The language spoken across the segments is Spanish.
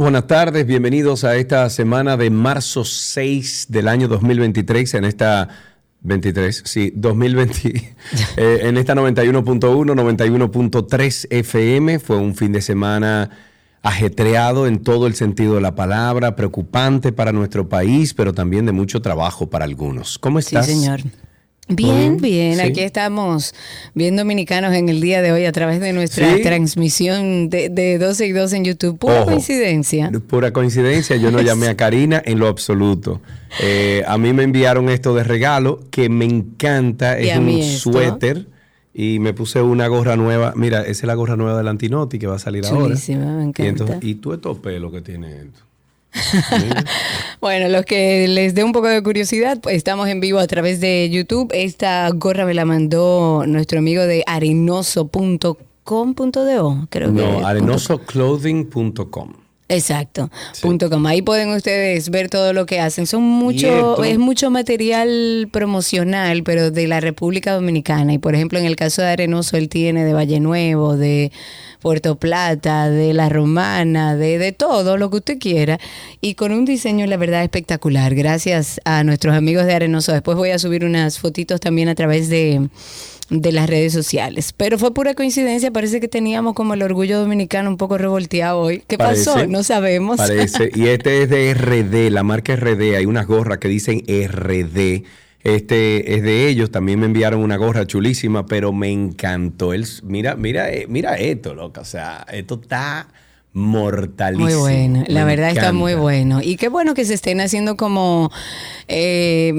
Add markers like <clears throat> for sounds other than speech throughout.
buenas tardes, bienvenidos a esta semana de marzo 6 del año 2023, en esta 23, sí, 2020, <laughs> eh, en esta 91.1, 91.3 FM, fue un fin de semana ajetreado en todo el sentido de la palabra, preocupante para nuestro país, pero también de mucho trabajo para algunos. ¿Cómo Sí, estás? señor. Bien, bien. sí. Aquí estamos bien dominicanos en el día de hoy a través de nuestra Sí. transmisión de, de 12 y 2 en YouTube. Pura Ojo. coincidencia. Pura coincidencia, yo no <laughs> llamé a Karina en lo absoluto. Eh, a mí me enviaron esto de regalo que me encanta, Y es un esto. suéter y me puse una gorra nueva. Mira, esa es la gorra nueva del Antinoti que va a salir Chulísima, ahora. me Y, encanta. entonces, y tú estos pelos que tiene esto. <laughs> Bueno, los que les dé un poco de curiosidad, pues estamos en vivo a través de YouTube. Esta gorra me la mandó nuestro amigo de arenoso.com.do, creo que. No, arenosoclothing.com. Exacto. Sí. Punto com. Ahí pueden ustedes ver todo lo que hacen. Son mucho, es mucho material promocional, pero de la República Dominicana. Y por ejemplo, en el caso de Arenoso, él tiene de Valle Nuevo, de Puerto Plata, de La Romana, de, de todo lo que usted quiera. Y con un diseño, la verdad, espectacular. Gracias a nuestros amigos de Arenoso. Después voy a subir unas fotitos también a través de de las redes sociales. Pero fue pura coincidencia, parece que teníamos como el orgullo dominicano un poco revolteado hoy. ¿Qué pasó? No sabemos. Parece. Y este es de RD, la marca RD. Hay unas gorras que dicen RD. Este es de ellos. También me enviaron una gorra chulísima, pero me encantó. El, mira, mira, eh, mira esto, loca. O sea, esto está mortalísimo. Muy bueno, la Me verdad está muy bueno. Y qué bueno que se estén haciendo como eh,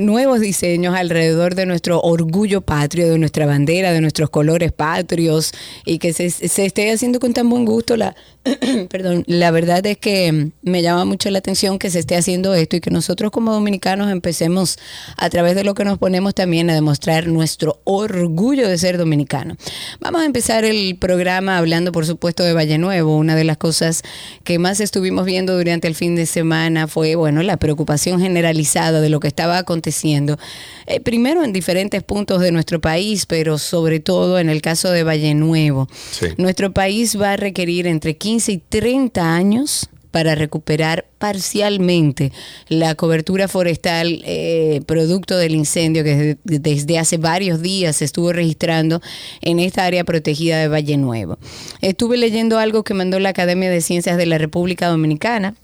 nuevos diseños alrededor de nuestro orgullo patrio, de nuestra bandera, de nuestros colores patrios y que se, se esté haciendo con tan buen gusto. La, <clears throat> perdón, la verdad es que me llama mucho la atención que se esté haciendo esto y que nosotros como dominicanos empecemos a través de lo que nos ponemos también a demostrar nuestro orgullo de ser dominicano. Vamos a empezar el programa hablando, por supuesto, de Valle Nuevo. Una de las cosas que más estuvimos viendo durante el fin de semana fue, bueno, la preocupación generalizada de lo que estaba aconteciendo. eh, primero en diferentes puntos de nuestro país, pero sobre todo en el caso de Valle Nuevo. Sí. Nuestro país va a requerir entre 15 y 30 años para recuperar parcialmente la cobertura forestal eh, producto del incendio que desde, desde hace varios días se estuvo registrando en esta área protegida de Valle Nuevo. Estuve leyendo algo que mandó la Academia de Ciencias de la República Dominicana.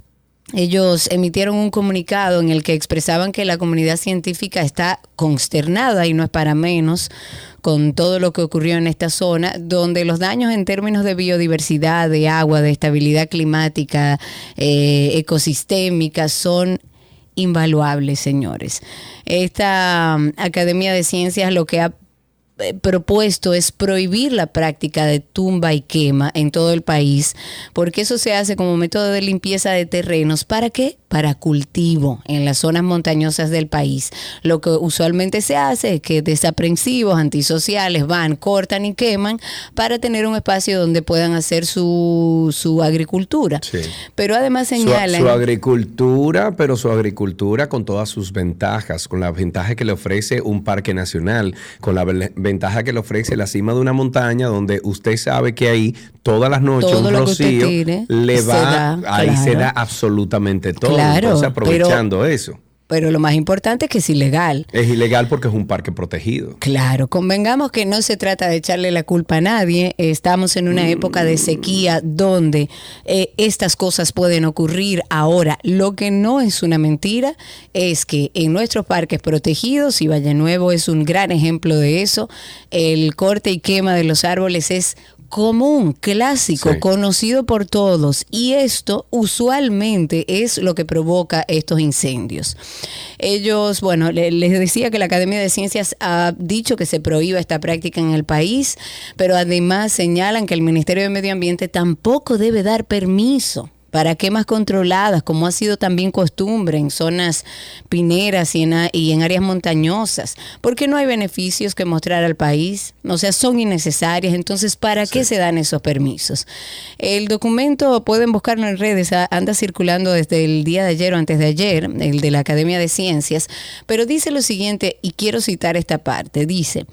Ellos emitieron un comunicado en el que expresaban que la comunidad científica está consternada y no es para menos con todo lo que ocurrió en esta zona, donde los daños en términos de biodiversidad, de agua, de estabilidad climática, eh, ecosistémica, son invaluables, señores. Esta um, Academia de Ciencias lo que ha propuesto es prohibir la práctica de tumba y quema en todo el país, porque eso se hace como método de limpieza de terrenos. ¿Para qué? Para cultivo en las zonas montañosas del país. Lo que usualmente se hace es que desaprensivos, antisociales van, cortan y queman para tener un espacio donde puedan hacer su, su agricultura. Sí. Pero además Su, señalan... su agricultura, pero su agricultura con todas sus ventajas, con las ventajas que le ofrece un parque nacional, con la ventaja que le ofrece la cima de una montaña donde usted sabe que ahí todas las noches Todo un rocío tire le se va, da, ahí se da absolutamente todo. Claro, Entonces pero- aprovechando eso. Pero lo más importante es que es ilegal. Es ilegal porque es un parque protegido. Claro, convengamos que no se trata de echarle la culpa a nadie. Estamos en una época de sequía donde eh, estas cosas pueden ocurrir. Ahora, lo que no es una mentira es que en nuestros parques protegidos, y Valle Nuevo es un gran ejemplo de eso, el corte y quema de los árboles es común, clásico, Sí. conocido por todos y esto usualmente es lo que provoca estos incendios. Ellos, bueno, le- les decía que la Academia de Ciencias ha dicho que se prohíba esta práctica en el país, pero además señalan que el Ministerio de Medio Ambiente tampoco debe dar permiso para quemas controladas, como ha sido también costumbre en zonas pineras y en, y en áreas montañosas, porque no hay beneficios que mostrar al país, o sea, son innecesarias, entonces, ¿para qué se dan esos permisos? El documento, pueden buscarlo en redes, anda circulando desde el día de ayer o antes de ayer, el de la Academia de Ciencias, pero dice lo siguiente, y quiero citar esta parte, dice,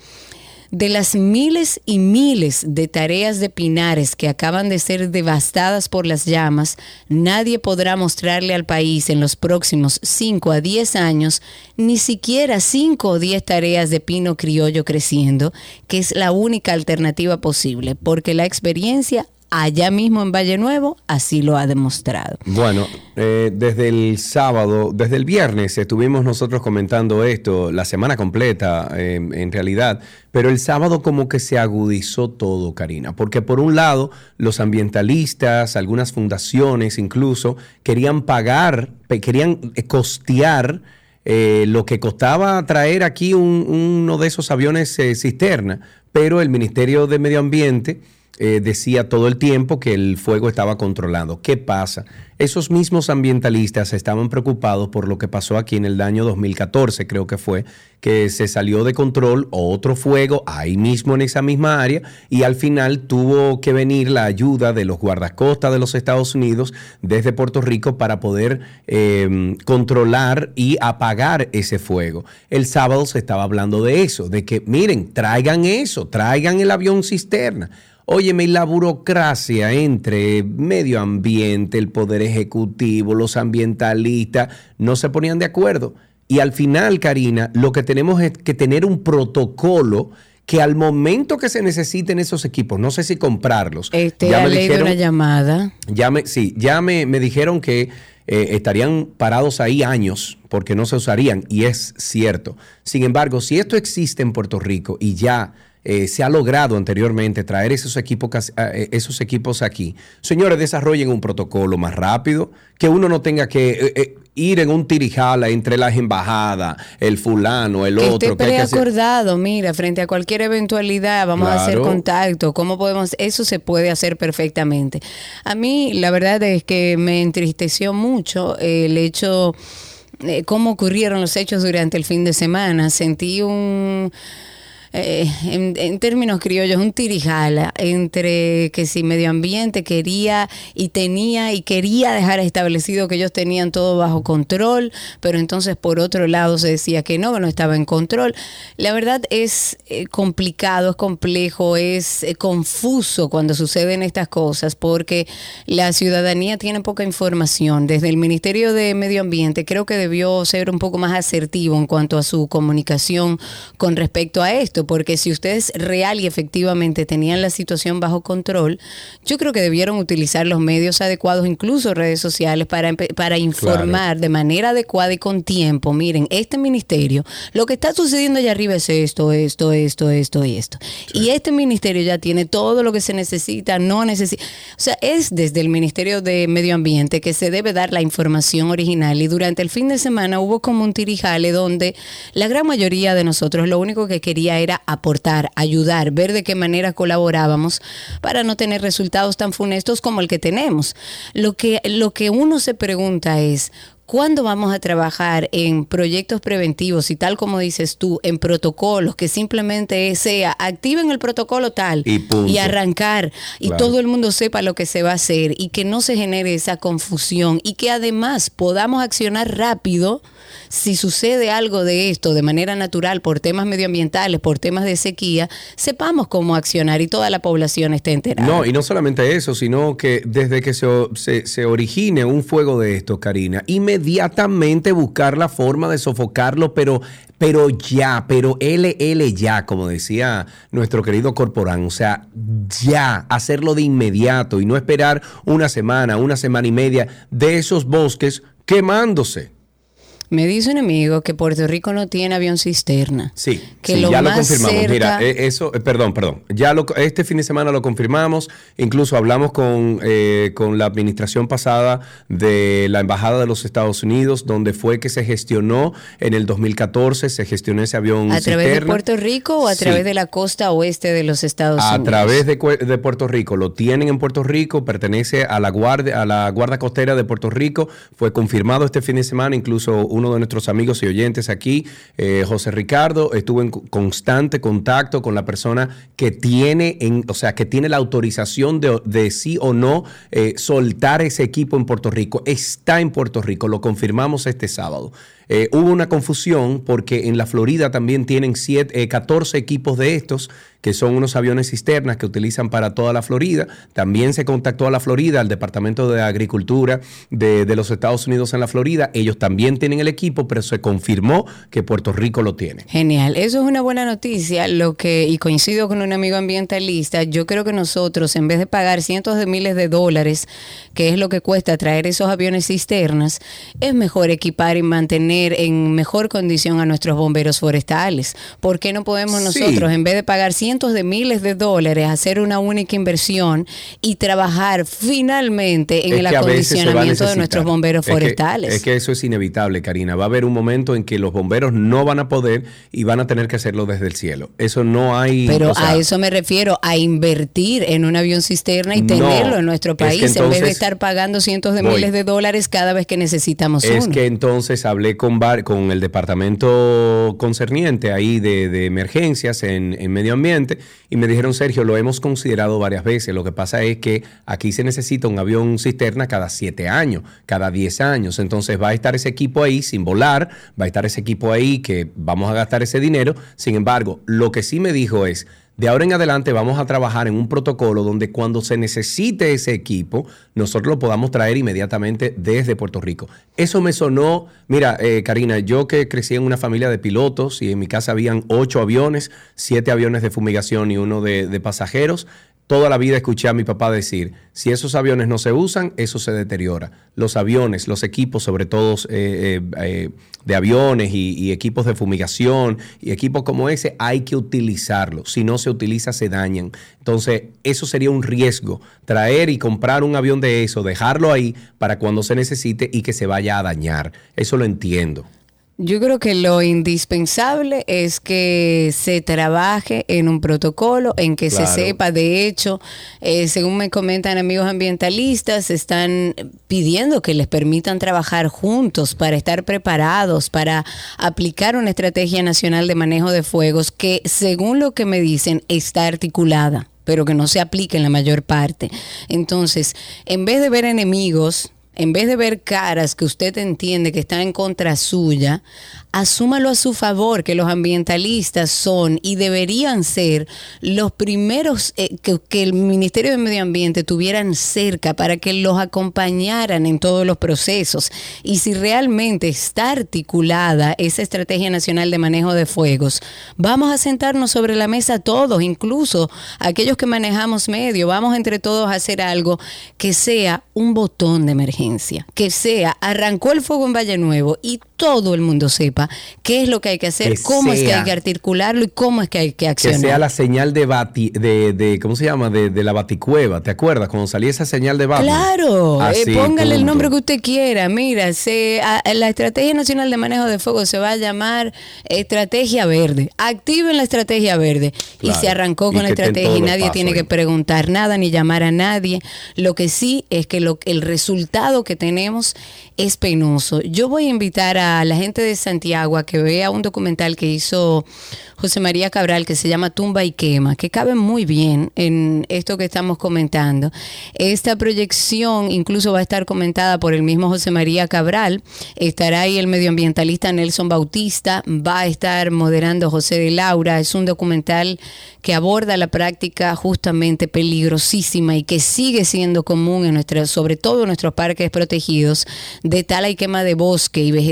de las miles y miles de tareas de pinares que acaban de ser devastadas por las llamas, nadie podrá mostrarle al país en los próximos 5 a 10 años ni siquiera 5 o 10 tareas de pino criollo creciendo, que es la única alternativa posible, porque la experiencia allá mismo en Valle Nuevo así lo ha demostrado. Bueno, eh, desde el sábado, desde el viernes estuvimos nosotros comentando esto, la semana completa eh, en realidad, pero el sábado como que se agudizó todo, Karina, porque por un lado los ambientalistas, algunas fundaciones incluso, querían pagar, querían eh, costear lo que costaba traer aquí uno de esos aviones cisterna, pero el Ministerio de Medio Ambiente eh, decía todo el tiempo que el fuego estaba controlado. ¿Qué pasa? Esos mismos ambientalistas estaban preocupados por lo que pasó aquí en el año 2014, creo que fue, que se salió de control otro fuego ahí mismo en esa misma área y al final tuvo que venir la ayuda de los guardacostas de los Estados Unidos desde Puerto Rico para poder em, controlar y apagar ese fuego. El sábado se estaba hablando de eso, de que miren, traigan eso, traigan el avión cisterna. Óyeme, la burocracia entre medio ambiente, el poder ejecutivo, los ambientalistas, no se ponían de acuerdo. Y al final, Karina, lo que tenemos es que tener un protocolo que al momento que se necesiten esos equipos, no sé si comprarlos. Este, ya me dijeron, una llamada. Ya me, sí, ya me, dijeron que eh, estarían parados ahí años porque no se usarían, y es cierto. Sin embargo, si esto existe en Puerto Rico y ya eh, se ha logrado anteriormente traer esos equipos, eh, esos equipos aquí. Señores, desarrollen un protocolo más rápido, que uno no tenga que eh, ir en un tirijala entre las embajadas, el fulano, el otro. Esté preacordado, mira, frente a cualquier eventualidad, vamos a hacer contacto, cómo podemos, eso se puede hacer perfectamente. A mí, la verdad es que me entristeció mucho el hecho, cómo ocurrieron los hechos durante el fin de semana. Sentí un eh, en, términos criollos, un tirijala entre que si medio ambiente quería y tenía y quería dejar establecido que ellos tenían todo bajo control, pero entonces por otro lado se decía que no, que no estaba en control. La verdad es eh, complicado, es complejo, es eh, confuso cuando suceden estas cosas porque la ciudadanía tiene poca información. Desde el Ministerio de Medio Ambiente creo que debió ser un poco más asertivo en cuanto a su comunicación con respecto a esto porque si ustedes real y efectivamente tenían la situación bajo control, yo creo que debieron utilizar los medios adecuados, incluso redes sociales, para, para informar de manera adecuada y con tiempo. Miren, este ministerio, lo que está sucediendo allá arriba es esto, esto, esto, esto y esto. Y este ministerio ya tiene todo lo que se necesita, no necesita. O sea, es desde el Ministerio de Medio Ambiente que se debe dar la información original. Y durante el fin de semana hubo como un tirijale donde la gran mayoría de nosotros lo único que quería era aportar, ayudar, ver de qué manera colaborábamos para no tener resultados tan funestos como el que tenemos. Lo que, lo que uno se pregunta es, ¿Cuándo vamos a trabajar en proyectos preventivos y tal como dices tú, en protocolos que simplemente sea activen el protocolo tal y, arrancar y todo el mundo sepa lo que se va a hacer y que no se genere esa confusión y que además podamos accionar rápido si sucede algo de esto de manera natural por temas medioambientales, por temas de sequía, sepamos cómo accionar y toda la población esté enterada. No, y no solamente eso, sino que desde que se, se, origine un fuego de esto, Karina, inmediatamente buscar la forma de sofocarlo, pero pero ya, pero LL ya, como decía nuestro querido Corporán, o sea, ya, hacerlo de inmediato y no esperar una semana, una semana y media de esos bosques quemándose. Me dice un amigo que Puerto Rico no tiene avión cisterna. Sí, que sí, lo ya lo confirmamos. cerca- Mira, eh, eso, eh, perdón, perdón. Ya lo, este fin de semana lo confirmamos. Incluso hablamos con, eh, con la administración pasada de la Embajada de los Estados Unidos, donde fue que se gestionó en el 2014, se gestionó ese avión ¿A través de. Puerto Rico o a Sí. través de la costa oeste de los Estados A Unidos? través de, Cue- de Puerto Rico, lo tienen en Puerto Rico, pertenece a la guardia, a la Guardia Costera de Puerto Rico, fue confirmado este fin de semana, incluso uno de nuestros amigos y oyentes aquí, eh, José Ricardo, estuvo en co- constante contacto con la persona que tiene, en, o sea, que tiene la autorización de, de sí o no eh, soltar ese equipo en Puerto Rico. Está en Puerto Rico, lo confirmamos este sábado. Eh, hubo una confusión porque en la Florida también tienen siete, eh, 14 equipos de estos, que son unos aviones cisternas que utilizan para toda la Florida. También se contactó a la Florida, al Departamento de Agricultura de, de los Estados Unidos en la Florida. Ellos también tienen el equipo, pero se confirmó que Puerto Rico lo tiene. Genial, eso es una buena noticia. Lo que y coincido con un amigo ambientalista, yo creo que nosotros en vez de pagar cientos de miles de dólares, que es lo que cuesta traer esos aviones cisternas, es mejor equipar y mantener en mejor condición a nuestros bomberos forestales. ¿Por qué no podemos Sí. nosotros en vez de pagar cientos de miles de dólares hacer una única inversión y trabajar finalmente en Es el acondicionamiento de nuestros bomberos Es que- forestales? Es que, eso es inevitable, Karina. Va a haber un momento en que los bomberos no van a poder y van a tener que hacerlo desde el cielo. Eso no hay. Pero o sea, a eso me refiero, a invertir en un avión cisterna y No, tenerlo en nuestro es que país, en vez de entonces- estar pagando cientos de Voy. miles de dólares cada vez que necesitamos Es uno. que entonces hablé con, con el departamento concerniente ahí de, emergencias en, en medio ambiente y me dijeron, Sergio, lo hemos considerado varias veces. Lo que pasa es que aquí se necesita un avión cisterna cada siete años, cada diez años. Entonces va a estar ese equipo ahí sin volar, va a estar ese equipo ahí que vamos a gastar ese dinero. Sin embargo, lo que sí me dijo es, de ahora en adelante vamos a trabajar en un protocolo donde cuando se necesite ese equipo, nosotros lo podamos traer inmediatamente desde Puerto Rico. Eso me sonó, mira, eh, Karina, yo que crecí en una familia de pilotos y en mi casa habían ocho aviones, siete aviones de fumigación y uno de, de pasajeros. Toda la vida escuché a mi papá decir, si esos aviones no se usan, eso se deteriora. Los aviones, los equipos, sobre todo eh, eh, eh, de aviones y, y equipos de fumigación y equipos como ese, hay que utilizarlos. Si no se utiliza, se dañan. Entonces, eso sería un riesgo, traer y comprar un avión de eso, dejarlo ahí para cuando se necesite y que se vaya a dañar. Eso lo entiendo. Yo creo que lo indispensable es que se trabaje en un protocolo, en que Claro. se sepa. De hecho, eh, según me comentan amigos ambientalistas, están pidiendo que les permitan trabajar juntos para estar preparados, para aplicar una estrategia nacional de manejo de fuegos que, según lo que me dicen, está articulada pero que no se aplica en la mayor parte. Entonces, en vez de ver enemigos, en vez de ver caras que usted entiende que están en contra suya, asúmalo a su favor, que los ambientalistas son y deberían ser los primeros eh, que, que el Ministerio de Medio Ambiente tuvieran cerca para que los acompañaran en todos los procesos. Y si realmente está articulada esa Estrategia Nacional de Manejo de Fuegos, vamos a sentarnos sobre la mesa todos, incluso aquellos que manejamos medio, vamos entre todos a hacer algo que sea un botón de emergencia, que sea, arrancó el fuego en Valle Nuevo y todo el mundo sepa qué es lo que hay que hacer, Que cómo es que hay que articularlo y cómo es que hay que Que accionar. sea la señal de bati, de, de ¿cómo se llama? De, de la baticueva, ¿te acuerdas? Cuando salía esa señal de Batman. Claro, eh, Así, póngale el nombre que usted quiera. Mira, se, a- la Estrategia Nacional de Manejo de Fuego se va a llamar Estrategia Verde. Activen la Estrategia Verde. Y se arrancó con la que estrategia y nadie tiene ahí. que preguntar nada ni llamar a nadie. Lo que sí es que lo, el resultado que tenemos es penoso. Yo voy a invitar a la gente de Santiago a que vea un documental que hizo José María Cabral que se llama Tumba y Quema, que cabe muy bien en esto que estamos comentando. Esta proyección incluso va a estar comentada por el mismo José María Cabral. Estará ahí el medioambientalista Nelson Bautista, va a estar moderando José de Laura. Es un documental que aborda la práctica justamente peligrosísima y que sigue siendo común en nuestra, sobre todo en nuestros parques protegidos, de tala y quema de bosque y conservación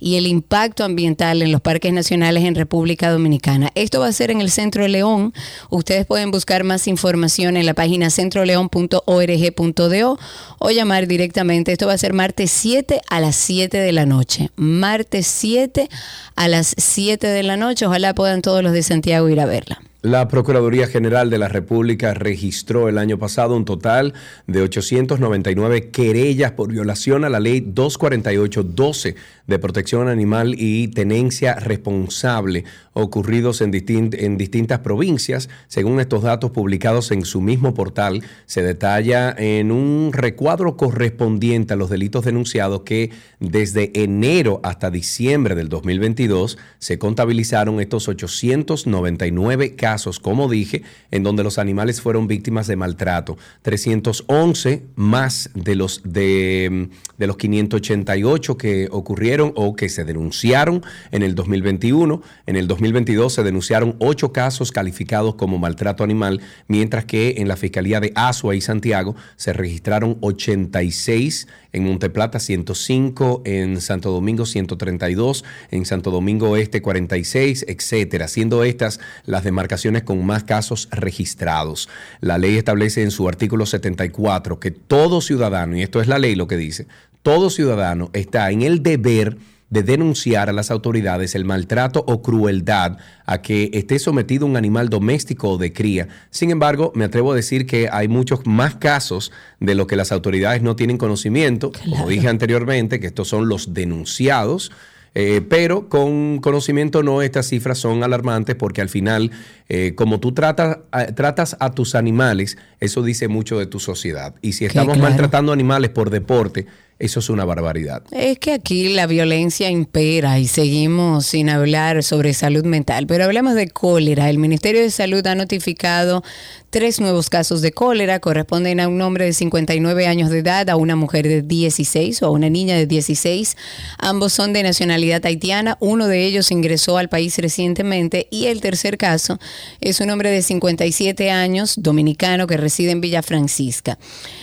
y el impacto ambiental en los parques nacionales en República Dominicana. Esto va a ser en el Centro León. Ustedes pueden buscar más información en la página centroleón.org.do o llamar directamente. Esto va a ser martes 7 a las 7 de la noche. Martes 7 a las 7 de la noche. Ojalá puedan todos los de Santiago ir a verla. La Procuraduría General de la República registró el año pasado un total de 899 querellas por violación a la ley 248-12 de protección animal y tenencia responsable ocurridos en, en, distintas provincias. Según estos datos publicados en su mismo portal, se detalla en un recuadro correspondiente a los delitos denunciados que desde enero hasta diciembre del 2022 se contabilizaron estos 899 casos, como dije, en donde los animales fueron víctimas de maltrato. 311 más de los, de, de los 588 que ocurrieron o que se denunciaron en el 2021. En el 2022 se denunciaron ocho casos calificados como maltrato animal, mientras que en la Fiscalía de Asua y Santiago se registraron 86, en Monteplata 105, en Santo Domingo 132, en Santo Domingo Oeste 46, etcétera, siendo estas las demarcaciones con más casos registrados. La ley establece en su artículo 74 que todo ciudadano, y esto es la ley lo que dice, todo ciudadano está en el deber de denunciar a las autoridades el maltrato o crueldad a que esté sometido un animal doméstico o de cría. Sin embargo, me atrevo a decir que hay muchos más casos de lo que las autoridades no tienen conocimiento. Como dije anteriormente, que estos son los denunciados. Eh, pero con conocimiento no, estas cifras son alarmantes porque al final, eh, como tú tratas a, tratas a tus animales, eso dice mucho de tu sociedad. Y si estamos maltratando animales por deporte, eso es una barbaridad. Es que aquí la violencia impera y seguimos sin hablar sobre salud mental, pero hablamos de cólera. El Ministerio de Salud ha notificado tres nuevos casos de cólera, corresponden a un hombre de 59 años de edad, a una mujer de 16 o a una niña de 16. Ambos son de nacionalidad haitiana, uno de ellos ingresó al país recientemente y el tercer caso es un hombre de 57 años, dominicano, que reside en Villa Francisca.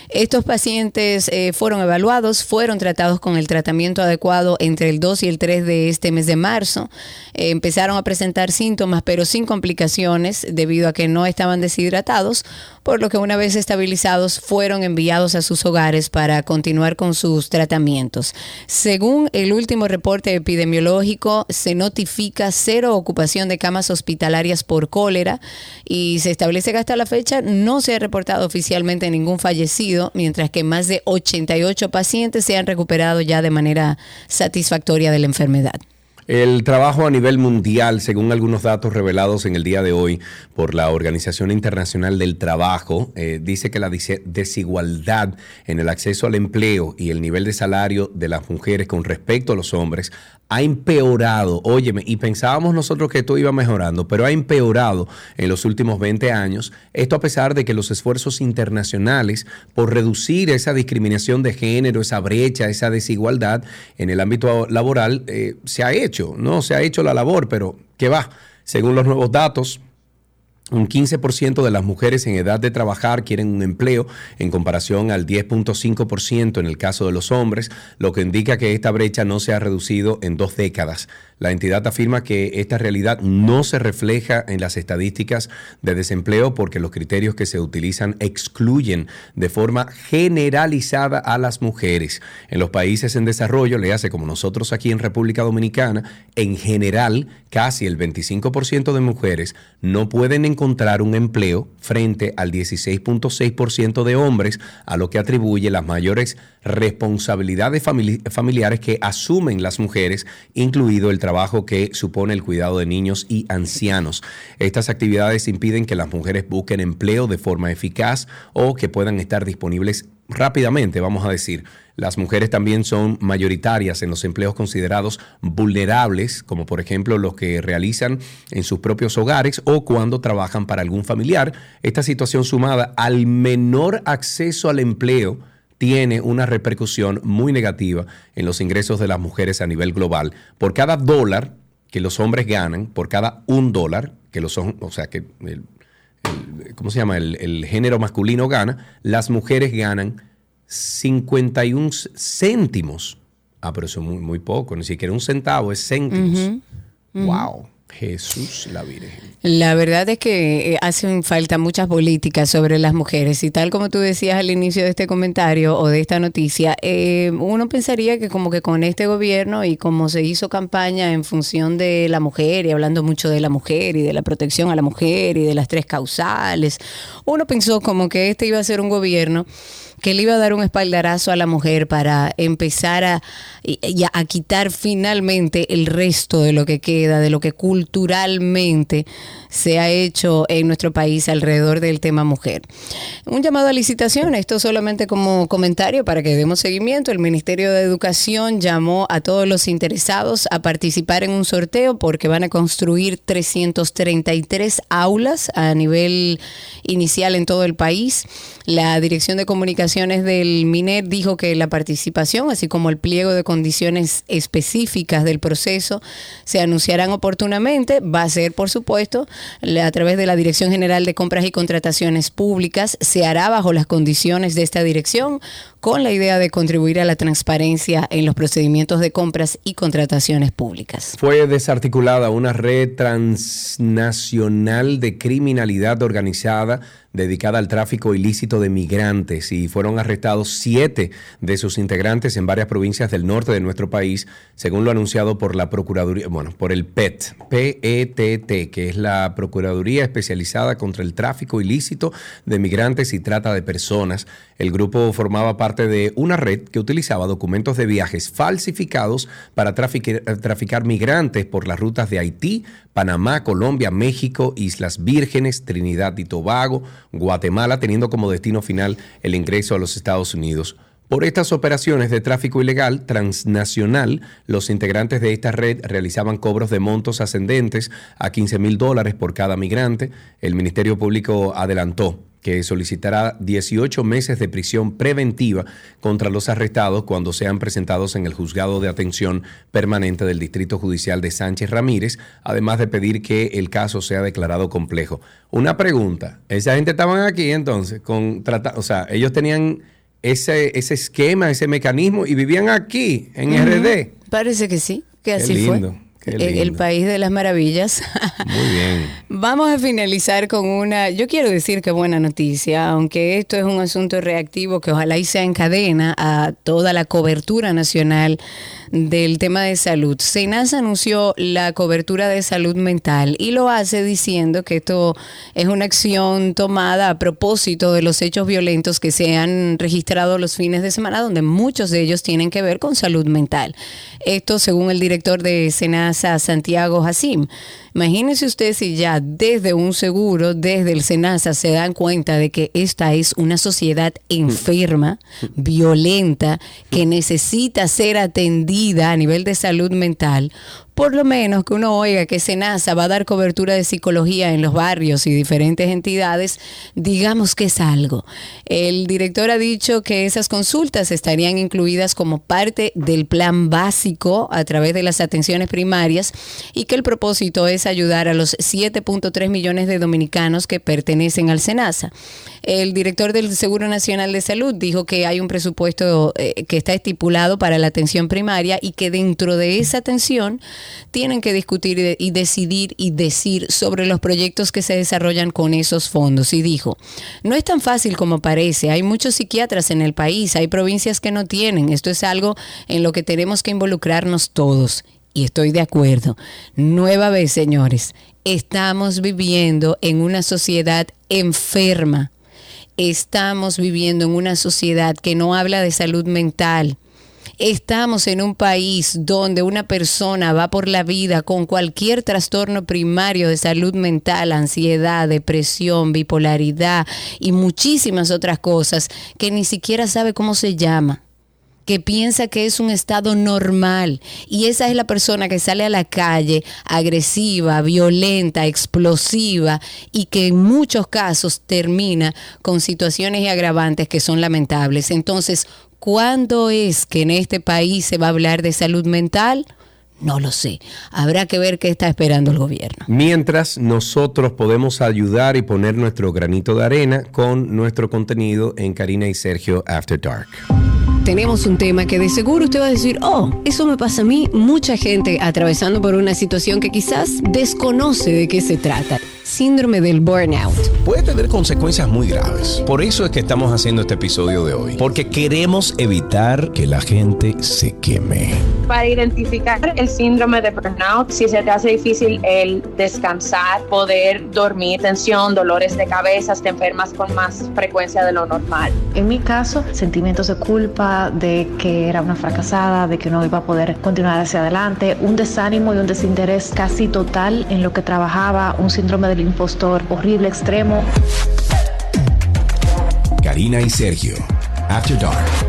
Estos pacientes eh, fueron evaluados, fueron tratados con el tratamiento adecuado entre el 2 y el 3 de este mes de marzo. Eh, empezaron a presentar síntomas, pero sin complicaciones debido a que no estaban deshidratados por lo que una vez estabilizados fueron enviados a sus hogares para continuar con sus tratamientos. Según el último reporte epidemiológico, se notifica cero ocupación de camas hospitalarias por cólera y se establece que hasta la fecha no se ha reportado oficialmente ningún fallecido, mientras que más de 88 pacientes se han recuperado ya de manera satisfactoria de la enfermedad. El trabajo a nivel mundial, según algunos datos revelados en el día de hoy por la Organización Internacional del Trabajo, eh, dice que la desigualdad en el acceso al empleo y el nivel de salario de las mujeres con respecto a los hombres ha empeorado, óyeme, y pensábamos nosotros que esto iba mejorando, pero ha empeorado en los últimos 20 años, esto a pesar de que los esfuerzos internacionales por reducir esa discriminación de género, esa brecha, esa desigualdad en el ámbito laboral, eh, se ha hecho, ¿no? Se ha hecho la labor, pero ¿qué va? Según los nuevos datos, un 15% de las mujeres en edad de trabajar quieren un empleo en comparación al 10.5% en el caso de los hombres, lo que indica que esta brecha no se ha reducido en dos décadas. La entidad afirma que esta realidad no se refleja en las estadísticas de desempleo porque los criterios que se utilizan excluyen de forma generalizada a las mujeres. En los países en desarrollo, le hace como nosotros aquí en República Dominicana, en general casi el 25% de mujeres no pueden encontrar un empleo frente al 16.6% de hombres, a lo que atribuye las mayores responsabilidades familiares que asumen las mujeres, incluido el trabajo que supone el cuidado de niños y ancianos. Estas actividades impiden que las mujeres busquen empleo de forma eficaz o que puedan estar disponibles rápidamente, vamos a decir. Las mujeres también son mayoritarias en los empleos considerados vulnerables, como por ejemplo los que realizan en sus propios hogares o cuando trabajan para algún familiar. Esta situación sumada al menor acceso al empleo tiene una repercusión muy negativa en los ingresos de las mujeres a nivel global. Por cada dólar que los hombres ganan, por cada un dólar que los son, o sea que el, ¿cómo se llama? El, el, género masculino gana, las mujeres ganan 51 céntimos Ah, pero eso es muy, muy poco, ni siquiera un centavo, es céntimos. Wow. Jesús la Virgen. La verdad es que eh, hacen falta muchas políticas sobre las mujeres y tal como tú decías al inicio de este comentario o de esta noticia, eh, uno pensaría que como que con este gobierno y como se hizo campaña en función de la mujer y hablando mucho de la mujer y de la protección a la mujer y de las tres causales, uno pensó como que este iba a ser un gobierno que le iba a dar un espaldarazo a la mujer para empezar a, a, quitar finalmente el resto de lo que queda, de lo que culturalmente se ha hecho en nuestro país alrededor del tema mujer. Un llamado a licitación, esto solamente como comentario para que demos seguimiento. El Ministerio de Educación llamó a todos los interesados a participar en un sorteo porque van a construir 333 aulas a nivel inicial en todo el país. La Dirección de Comunicaciones del MINER dijo que la participación, así como el pliego de condiciones específicas del proceso, se anunciarán oportunamente. Va a ser, por supuesto, a través de la Dirección General de Compras y Contrataciones Públicas. Se hará bajo las condiciones de esta dirección con la idea de contribuir a la transparencia en los procedimientos de compras y contrataciones públicas. Fue desarticulada una red transnacional de criminalidad organizada dedicada al tráfico ilícito de migrantes y fueron arrestados siete de sus integrantes en varias provincias del norte de nuestro país, según lo anunciado por la Procuraduría, bueno, por el PET, PETT, que es la Procuraduría Especializada contra el Tráfico Ilícito de Migrantes y Trata de Personas. El grupo formaba parte de una red que utilizaba documentos de viajes falsificados para traficar, traficar migrantes por las rutas de Haití, Panamá, Colombia, México, Islas Vírgenes, Trinidad y Tobago, Guatemala, teniendo como destino final el ingreso a los Estados Unidos. Por estas operaciones de tráfico ilegal transnacional, los integrantes de esta red realizaban cobros de montos ascendentes a 15 mil dólares por cada migrante. El Ministerio Público adelantó que solicitará 18 meses de prisión preventiva contra los arrestados cuando sean presentados en el juzgado de atención permanente del Distrito Judicial de Sánchez Ramírez, además de pedir que el caso sea declarado complejo. Una pregunta, esa gente estaban aquí entonces, con o sea, ellos tenían ese, ese esquema, ese mecanismo y vivían aquí, en RD. Parece que sí, que así fue el país de las maravillas. Muy bien. <laughs> Vamos a finalizar con una, yo quiero decir que buena noticia, aunque esto es un asunto reactivo que ojalá y sea en cadena a toda la cobertura nacional del tema de salud. Senas anunció la cobertura de salud mental y lo hace diciendo que esto es una acción tomada a propósito de los hechos violentos que se han registrado los fines de semana, donde muchos de ellos tienen que ver con salud mental. Esto según el director de Senasa, Santiago Jacim. Imagínense usted si ya desde un seguro, desde el SENASA, se dan cuenta de que esta es una sociedad enferma, violenta, que necesita ser atendida a nivel de salud mental por lo menos que uno oiga que SENASA va a dar cobertura de psicología en los barrios y diferentes entidades, digamos que es algo. El director ha dicho que esas consultas estarían incluidas como parte del plan básico a través de las atenciones primarias y que el propósito es ayudar a los 7.3 millones de dominicanos que pertenecen al SENASA. El director del Seguro Nacional de Salud dijo que hay un presupuesto eh, que está estipulado para la atención primaria y que dentro de esa atención tienen que discutir y decidir y decir sobre los proyectos que se desarrollan con esos fondos. Y dijo, no es tan fácil como parece, hay muchos psiquiatras en el país, hay provincias que no tienen, esto es algo en lo que tenemos que involucrarnos todos. Y estoy de acuerdo. Nueva vez, señores, estamos viviendo en una sociedad enferma. Estamos viviendo en una sociedad que no habla de salud mental, Estamos en un país donde una persona va por la vida con cualquier trastorno primario de salud mental, ansiedad, depresión, bipolaridad y muchísimas otras cosas que ni siquiera sabe cómo se llama que piensa que es un estado normal y esa es la persona que sale a la calle agresiva, violenta, explosiva y que en muchos casos termina con situaciones y agravantes que son lamentables. Entonces, ¿Cuándo es que en este país se va a hablar de salud mental? No lo sé. Habrá que ver qué está esperando el gobierno. Mientras nosotros podemos ayudar y poner nuestro granito de arena con nuestro contenido en Karina y Sergio After Dark. Tenemos un tema que de seguro usted va a decir, oh, eso me pasa a mí, mucha gente atravesando por una situación que quizás desconoce de qué se trata síndrome del burnout. Puede tener consecuencias muy graves. Por eso es que estamos haciendo este episodio de hoy. Porque queremos evitar que la gente se queme. Para identificar el síndrome de burnout, si se te hace difícil el descansar, poder dormir, tensión, dolores de cabeza, te enfermas con más frecuencia de lo normal. En mi caso, sentimientos de culpa, de que era una fracasada, de que no iba a poder continuar hacia adelante, un desánimo y un desinterés casi total en lo que trabajaba, un síndrome de impostor horrible, extremo. Karina y Sergio, After Dark.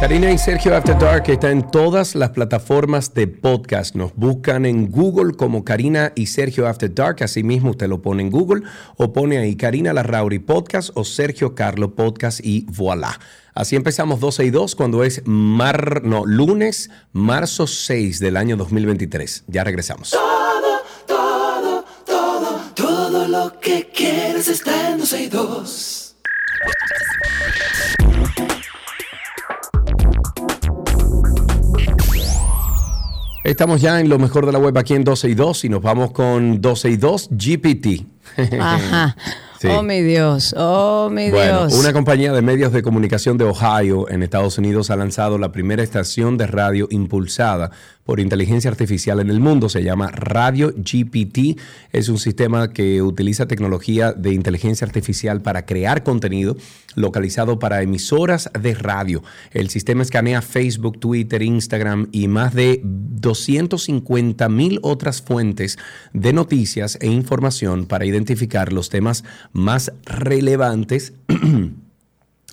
Karina y Sergio After Dark está en todas las plataformas de podcast. Nos buscan en Google como Karina y Sergio After Dark. Asimismo, usted lo pone en Google o pone ahí Karina Larrauri Podcast o Sergio Carlo Podcast y voilà. Así empezamos 12 y 2 cuando es mar, no, lunes, marzo 6 del año 2023. Ya regresamos. Todo lo que quieres está en 12 y 2. Estamos ya en lo mejor de la web aquí en 12 y 2 y nos vamos con 12 y 2 GPT. <laughs> Ajá. Oh, mi Dios. Oh, mi bueno, Dios. Una compañía de medios de comunicación de Ohio, en Estados Unidos, ha lanzado la primera estación de radio impulsada por inteligencia artificial en el mundo. Se llama Radio GPT. Es un sistema que utiliza tecnología de inteligencia artificial para crear contenido localizado para emisoras de radio. El sistema escanea Facebook, Twitter, Instagram y más de 250 mil otras fuentes de noticias e información para identificar los temas más relevantes. <clears throat>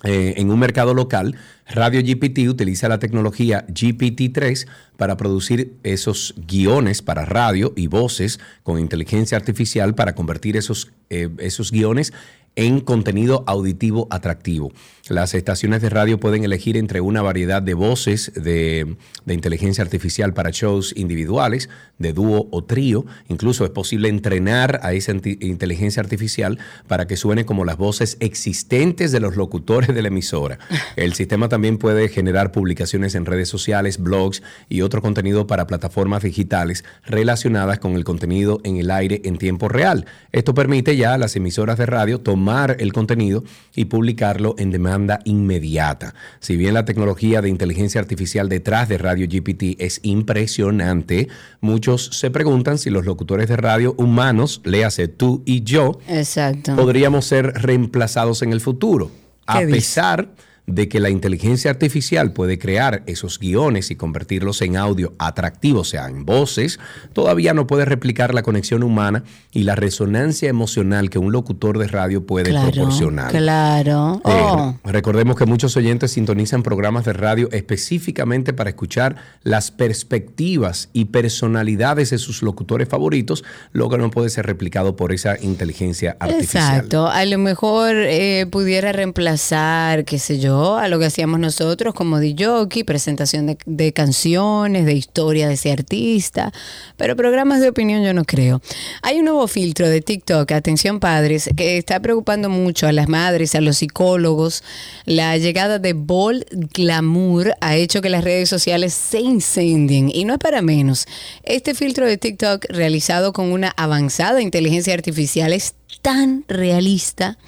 Eh, en un mercado local, Radio GPT utiliza la tecnología GPT-3 para producir esos guiones para radio y voces con inteligencia artificial para convertir esos, eh, esos guiones en contenido auditivo atractivo. Las estaciones de radio pueden elegir entre una variedad de voces de, de, inteligencia artificial para shows individuales, de dúo o trío. Incluso es posible entrenar a esa inteligencia artificial para que suene como las voces existentes de los locutores de la emisora. <laughs> El sistema también puede generar publicaciones en redes sociales, blogs y otro contenido para plataformas digitales relacionadas con el contenido en el aire en tiempo real. Esto permite ya a las emisoras de radio tomar el contenido y publicarlo en demanda inmediata. Si bien la tecnología de inteligencia artificial detrás de Radio GPT es impresionante, muchos se preguntan si los locutores de radio humanos, léase tú y yo, Exacto. podríamos ser reemplazados en el futuro. A pesar de que la inteligencia artificial puede crear esos guiones y convertirlos en audio atractivo, o sea, en voces, todavía no puede replicar la conexión humana y la resonancia emocional que un locutor de radio puede claro, proporcionar. Claro. Eh, Oh. recordemos que muchos oyentes sintonizan programas de radio específicamente para escuchar las perspectivas y personalidades de sus locutores favoritos, lo que no puede ser replicado por esa inteligencia artificial. Exacto. A lo mejor eh, pudiera reemplazar, qué sé yo, a lo que hacíamos nosotros como jockey, presentación de, de, canciones, de historia de ese artista, pero programas de opinión yo no creo. Hay un nuevo filtro de TikTok, atención padres, que está preocupando mucho a las madres, a los psicólogos. La llegada de Bold Glamour ha hecho que las redes sociales se incendien y no es para menos. Este filtro de TikTok realizado con una avanzada inteligencia artificial es tan realista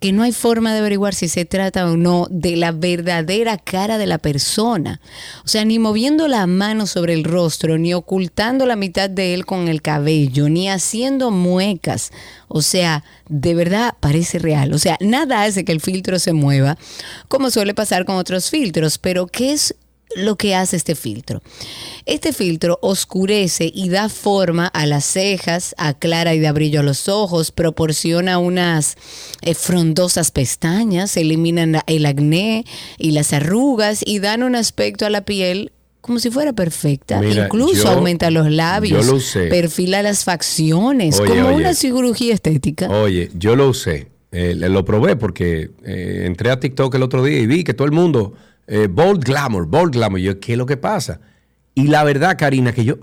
que no hay forma de averiguar si se trata o no de la verdadera cara de la persona. O sea, ni moviendo la mano sobre el rostro, ni ocultando la mitad de él con el cabello, ni haciendo muecas. O sea, de verdad parece real. O sea, nada hace que el filtro se mueva, como suele pasar con otros filtros. Pero, ¿qué es lo que hace este filtro. Este filtro oscurece y da forma a las cejas, aclara y da brillo a los ojos, proporciona unas eh, frondosas pestañas, eliminan el acné y las arrugas y dan un aspecto a la piel como si fuera perfecta. Mira, Incluso yo- aumenta los labios, yo lo usé. perfila las facciones, Oye, como oye. una cirugía estética. Oye, yo lo usé, eh, lo probé porque eh, entré a TikTok el otro día y vi que todo el mundo, eh, bold glamour, bold glamour. Yo, ¿qué es lo que pasa? Y la verdad, Karina, que yo,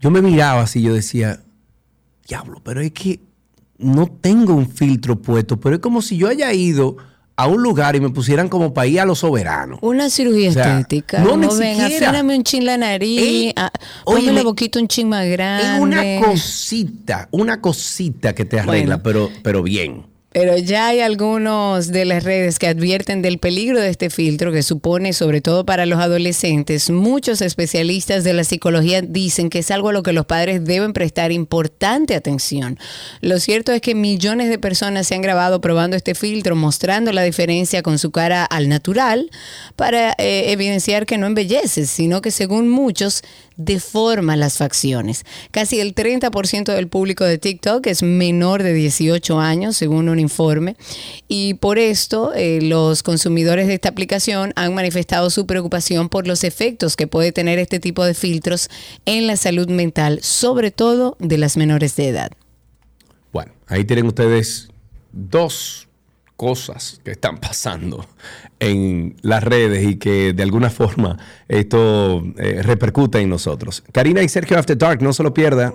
yo me miraba así, yo decía, diablo, pero es que no tengo un filtro puesto, pero es como si yo haya ido a un lugar y me pusieran como para ir a los soberanos. Una cirugía O sea, estética. no, ni ven, afíname un chin la nariz. Ey, ah, oye, la boquita un chin más grande. Es una cosita, una cosita que te arregla, pero, pero bien. Pero ya hay algunos de las redes que advierten del peligro de este filtro que supone, sobre todo para los adolescentes. Muchos especialistas de la psicología dicen que es algo a lo que los padres deben prestar importante atención. Lo cierto es que millones de personas se han grabado probando este filtro, mostrando la diferencia con su cara al natural para eh, evidenciar que no embellece, sino que según muchos deforma las facciones. Casi el 30% del público de TikTok es menor de 18 años, según un informe, y por esto eh, los consumidores de esta aplicación han manifestado su preocupación por los efectos que puede tener este tipo de filtros en la salud mental, sobre todo de las menores de edad. Bueno, ahí tienen ustedes dos cosas que están pasando en las redes y que de alguna forma esto eh, repercute en nosotros. Karina y Sergio After Dark, no se lo pierda.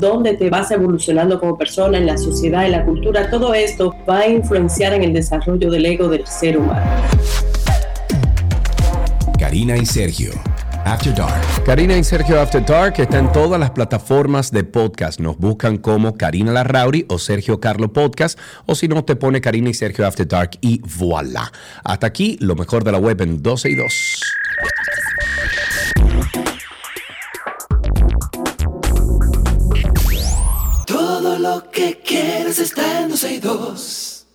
donde te vas evolucionando como persona en la sociedad, en la cultura. Todo esto va a influenciar en el desarrollo del ego del ser humano. Karina y Sergio, After Dark. Karina y Sergio After Dark está en todas las plataformas de podcast. Nos buscan como Karina Larrauri o Sergio Carlo Podcast o si no te pone Karina y Sergio After Dark y voilà. Hasta aquí lo mejor de la web en 12 y 2. Lo que quieres está en 12 y 2.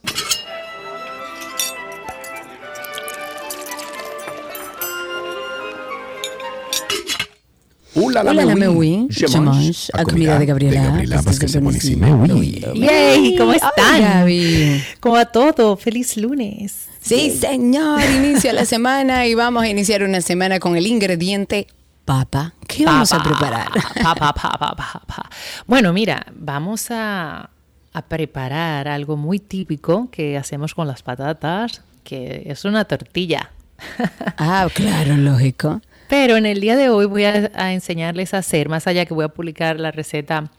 Hola, Hola, la Mewi. Jamanche, a comida de Gabriela. que se pone así, buenísimo. Mewi. Yay, ¿cómo están? Gaby. ¿Cómo va todo? Feliz lunes. Sí, señor, inicia la <laughs> semana y vamos a iniciar una semana con el ingrediente papa. ¿Qué vamos a Pa, pa, preparar? pa, pa, pa, pa, pa, pa. Bueno, mira, vamos a, a preparar algo muy típico que hacemos con las patatas, que es una tortilla. <laughs> Ah, claro, lógico. Pero en el día de hoy voy a, a enseñarles a hacer, más allá que voy a publicar la receta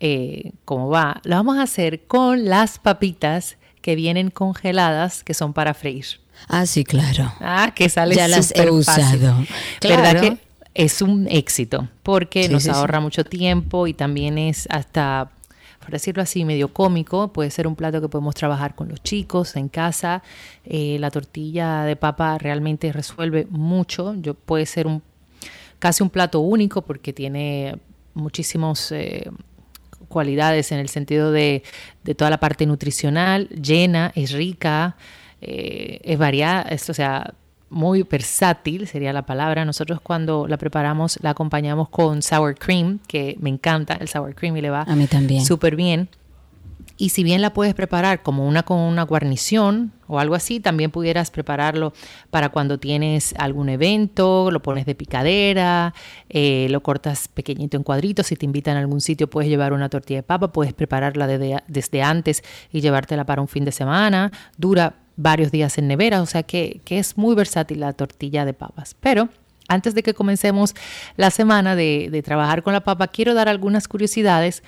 eh, como va, lo vamos a hacer con las papitas que vienen congeladas, que son para freír. Ah, sí, claro. Ah, que sale Ya las he fácil. usado. ¿Verdad Claro. que es un éxito? Porque Sí, nos sí, sí. ahorra mucho tiempo y también es hasta, por decirlo así, medio cómico. Puede ser un plato que podemos trabajar con los chicos en casa. Eh, la tortilla de papa realmente resuelve mucho. Yo, puede ser un casi un plato único porque tiene muchísimos... eh, cualidades en el sentido de, de toda la parte nutricional, llena, es rica, eh, es variada, es, o sea, muy versátil sería la palabra. Nosotros cuando la preparamos la acompañamos con sour cream, que me encanta el sour cream y le va A mí también. súper bien. Y si bien la puedes preparar como una con una guarnición o algo así, también pudieras prepararlo para cuando tienes algún evento, lo pones de picadera, eh, lo cortas pequeñito en cuadritos. Si te invitan a algún sitio, puedes llevar una tortilla de papa, puedes prepararla desde, desde antes y llevártela para un fin de semana. Dura varios días en nevera, o sea que, que es muy versátil la tortilla de papas. Pero antes de que comencemos la semana de, de trabajar con la papa, quiero dar algunas curiosidades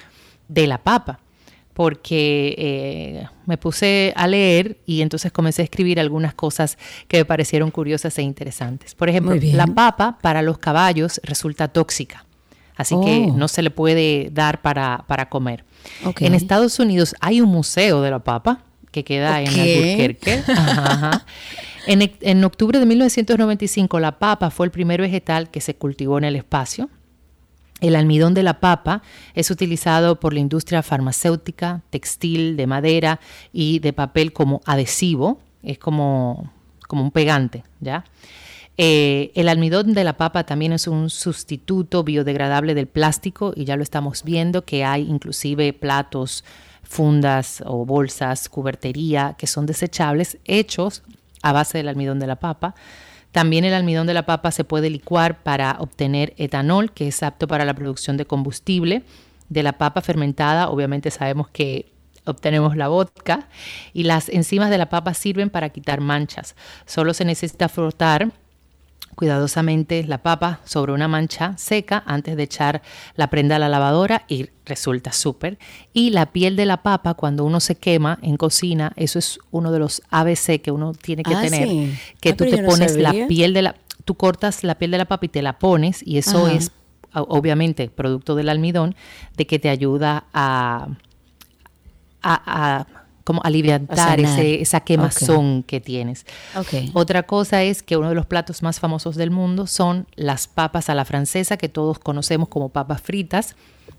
de la papa porque eh, me puse a leer y entonces comencé a escribir algunas cosas que me parecieron curiosas e interesantes. Por ejemplo, la papa para los caballos resulta tóxica, así que Oh. no se le puede dar para, para comer. En Estados Unidos hay un museo de la papa que queda en Ok. Albuquerque. <laughs> Ajá, ajá. En, en octubre de 1995, la papa fue el primer vegetal que se cultivó en el espacio. El almidón de la papa es utilizado por la industria farmacéutica, textil, de madera y de papel como adhesivo. Es como, como un pegante, ¿ya? Eh, el almidón de la papa también es un sustituto biodegradable del plástico y ya lo estamos viendo que hay inclusive platos fundas o bolsas, cubertería, que son desechables, hechos a base del almidón de la papa. También el almidón de la papa se puede licuar para obtener etanol, que es apto para la producción de combustible. De la papa fermentada, obviamente sabemos que obtenemos la vodka y las enzimas de la papa sirven para quitar manchas. Solo se necesita frotar cuidadosamente la papa sobre una mancha seca antes de echar la prenda a la lavadora y resulta súper. Y la piel de la papa, cuando uno se quema en cocina, eso es uno de los ABC que uno tiene que Ah, tener, sí. que Ah, tú te no pones la piel de la, tú cortas la piel de la papa y te la pones y eso Ajá. es obviamente producto del almidón de que te ayuda a a, a como aliviantar ese, esa quemazón que tienes. Otra cosa es que uno de los platos más famosos del mundo son las papas a la francesa, que todos conocemos como papas fritas,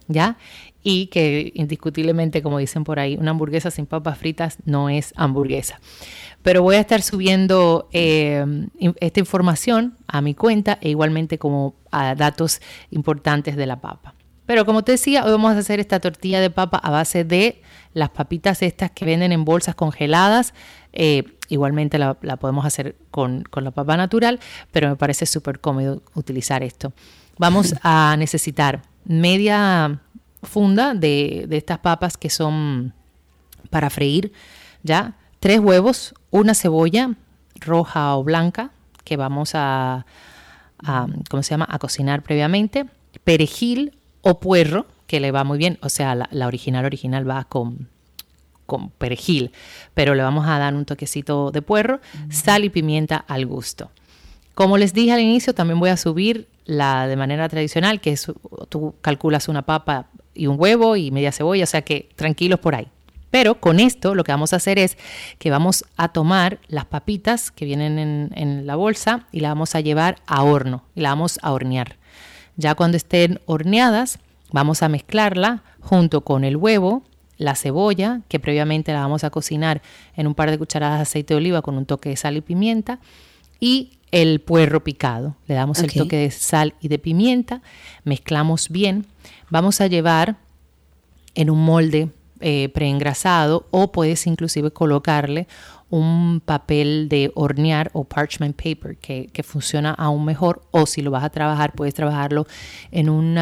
¿ya? Y que indiscutiblemente, como dicen por ahí, una hamburguesa sin papas fritas no es hamburguesa. Pero voy a estar subiendo eh, esta información a mi cuenta e igualmente como a datos importantes de la papa. Pero como te decía, hoy vamos a hacer esta tortilla de papa a base de las papitas estas que venden en bolsas congeladas. Eh, igualmente la, podemos hacer con, con la papa natural, pero me parece súper cómodo utilizar esto. Vamos a <laughs> necesitar media funda de, de estas papas que son para freír, ¿ya? Tres huevos, una cebolla roja o blanca que vamos a, a, ¿cómo se llama? A cocinar previamente, perejil o puerro, que le va muy bien, o sea, la, la original original va con, con perejil, pero le vamos a dar un toquecito de puerro, sal y pimienta al gusto. Como les dije al inicio, también voy a subir la de manera tradicional, que es tú calculas una papa y un huevo y media cebolla, o sea que tranquilos por ahí. Pero con esto lo que vamos a hacer es que vamos a tomar las papitas que vienen en, en la bolsa y la vamos a llevar a horno y la vamos a hornear. Ya cuando estén horneadas, vamos a mezclarla junto con el huevo, la cebolla, que previamente la vamos a cocinar en un par de cucharadas de aceite de oliva con un toque de sal y pimienta, y el puerro picado. Le damos el toque de sal y de pimienta, mezclamos bien. Vamos a llevar en un molde eh, preengrasado o puedes inclusive colocarle un papel de hornear o parchment paper que, que funciona aún mejor o si lo vas a trabajar puedes trabajarlo en un